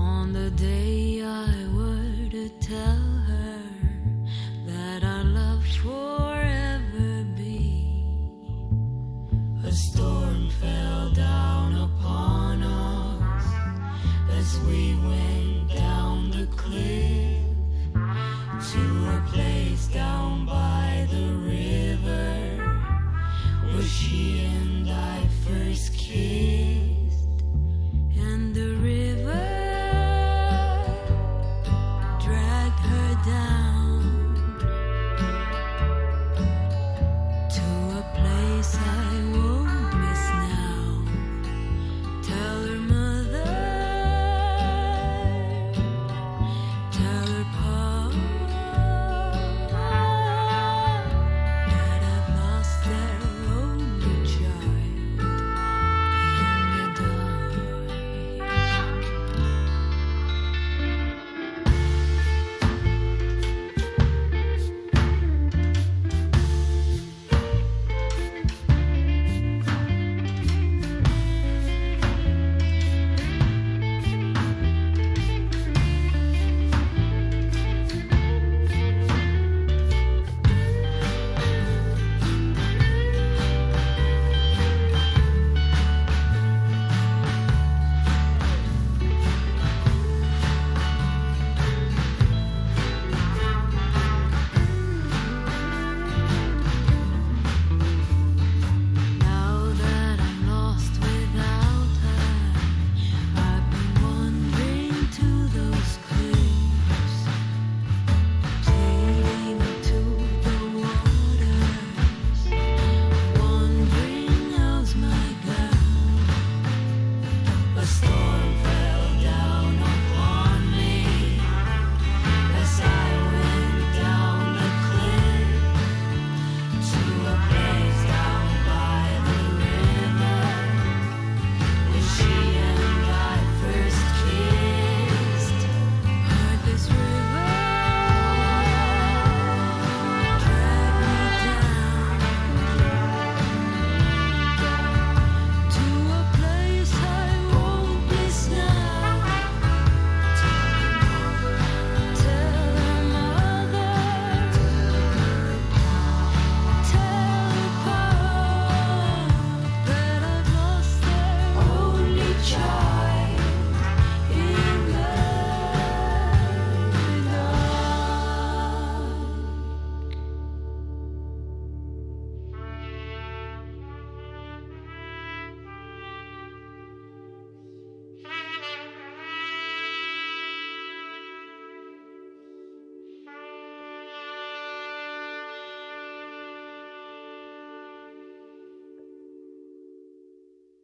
On the day I were to tell her that our love forever be. A storm fell down upon us as we went down the cliff to a place down by the river where she and I first kissed,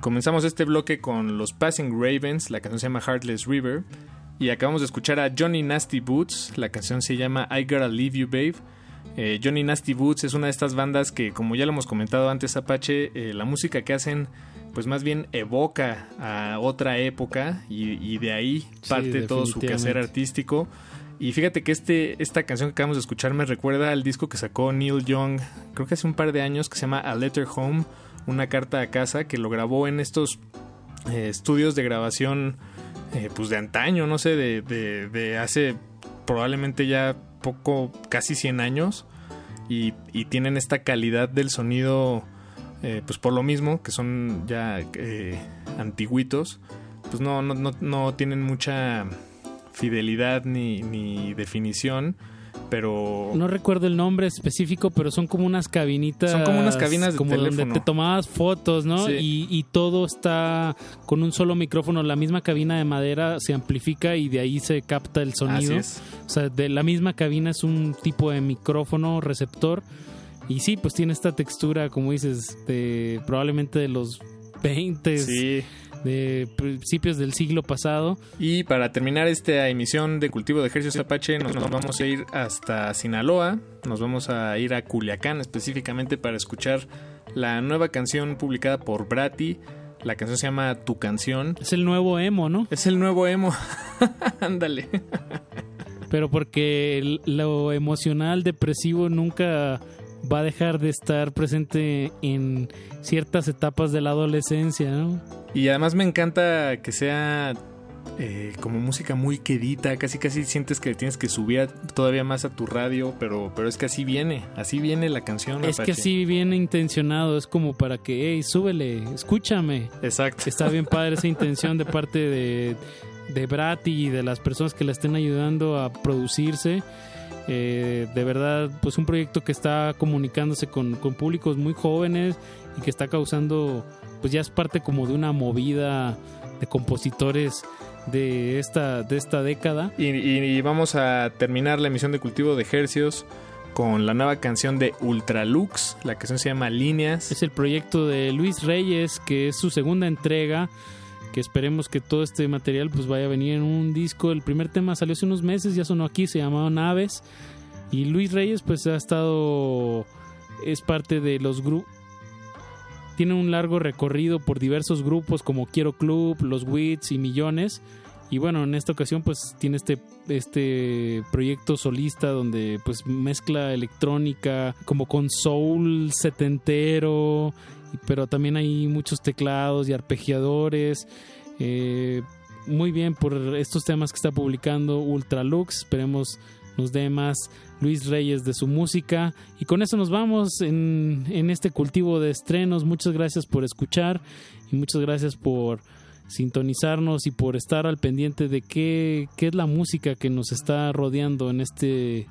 Comenzamos este bloque con los Passing Ravens, la canción se llama Heartless River. Y acabamos de escuchar a Johnny Nasty Boots, la canción se llama I Gotta Leave You Babe. Eh, Johnny Nasty Boots es una de estas bandas que, como ya lo hemos comentado antes, Apache, eh, la música que hacen, pues más bien evoca a otra época y, y de ahí Sí, parte todo su quehacer artístico. Y fíjate que este, esta canción que acabamos de escuchar me recuerda al disco que sacó Neil Young, creo que hace un par de años, que se llama A Letter Home, una carta a casa, que lo grabó en estos eh, estudios de grabación, eh, pues de antaño, no sé, de, de, hace probablemente ya poco, casi 100 años, y, y tienen esta calidad del sonido, eh, pues por lo mismo, que son ya antiguitos, pues no, no, no, no tienen mucha fidelidad ni, ni definición, pero... No recuerdo el nombre específico, pero son como unas cabinitas. Son como unas cabinas de como teléfono. donde te tomabas fotos, ¿no? Sí. Y, y todo está con un solo micrófono. La misma cabina de madera se amplifica y de ahí se capta el sonido. Así es. O sea, de la misma cabina es un tipo de micrófono receptor. Y sí, pues tiene esta textura, como dices, de probablemente de los 20 Sí. De principios del siglo pasado. Y para terminar esta emisión de Cultivo de Ejercicios Apache, nos, nos vamos a ir hasta Sinaloa, nos vamos a ir a Culiacán específicamente para escuchar la nueva canción publicada por Brati. La canción se llama Tu canción. Es el nuevo emo, ¿no? Es el nuevo emo. Ándale. Pero porque lo emocional depresivo nunca va a dejar de estar presente en ciertas etapas de la adolescencia, ¿no? Y además me encanta que sea eh, como música muy quedita, casi casi sientes que tienes que subir todavía más a tu radio, pero, pero es que así viene, así viene la canción. Es que así viene intencionado, es como para que, hey, súbele, escúchame. Exacto. Está bien padre esa intención de parte de, de Brati y de las personas que la estén ayudando a producirse. Eh, de verdad, pues un proyecto que está comunicándose con, con públicos muy jóvenes y que está causando, pues ya es parte como de una movida de compositores de esta, de esta década. Y, y- y vamos a terminar la emisión de Cultivo de Ejercios con la nueva canción de Ultralux. La canción se llama Líneas. Es el proyecto de Luis Reyes, que es su segunda entrega. Que esperemos que todo este material pues vaya a venir en un disco. El primer tema salió hace unos meses, ya sonó aquí, se llamaba Naves. Y Luis Reyes pues ha estado, es parte de los grupos, tiene un largo recorrido por diversos grupos como Quiero Club, Los Wits y Millones. Y bueno, en esta ocasión pues tiene este, este proyecto solista donde pues mezcla electrónica como con soul setentero, pero también hay muchos teclados y arpegiadores. Eh, muy bien por estos temas que está publicando Ultralux. Esperemos nos dé más Luis Reyes de su música. Y con eso nos vamos en, en este cultivo de estrenos. Muchas gracias por escuchar y muchas gracias por sintonizarnos y por estar al pendiente de qué, qué es la música que nos está rodeando en este,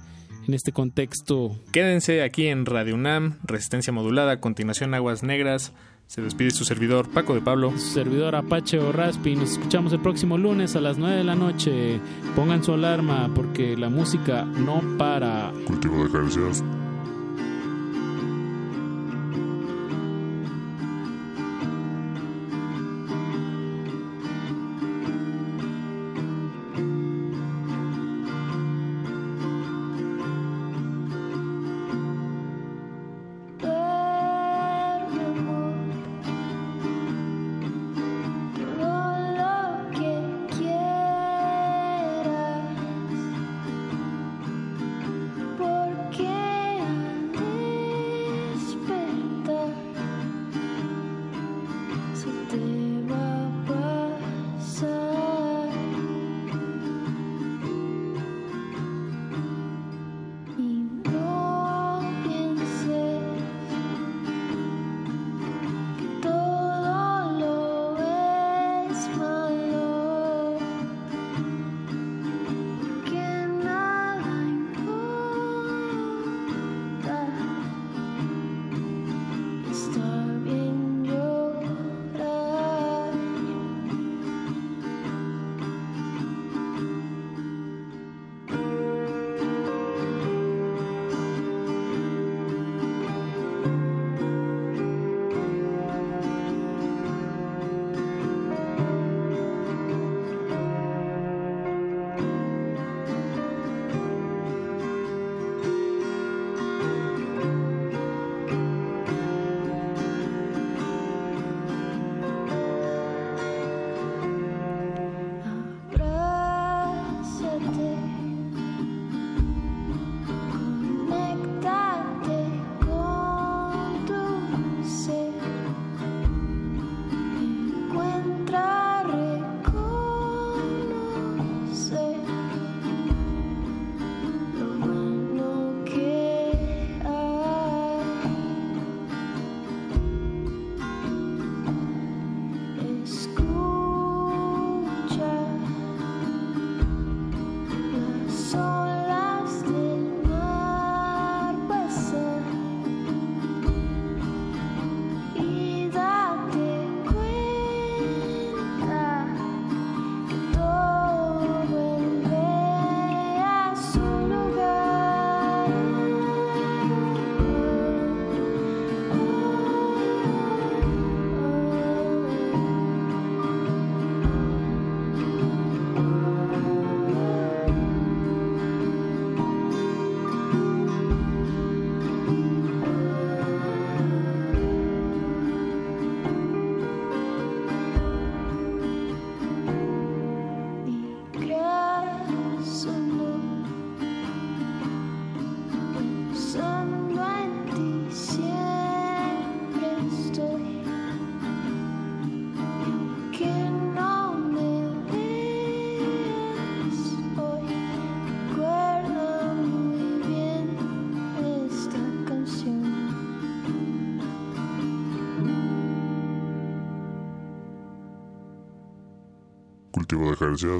en este contexto. Quédense aquí en Radio UNAM, Resistencia Modulada, a continuación Aguas Negras. Se despide su servidor Paco de Pablo. Su servidor Apache o Raspi. Nos escuchamos el próximo lunes a las 9 de la noche. Pongan su alarma porque la música no para. Cultivo de ejercicios. Cultivo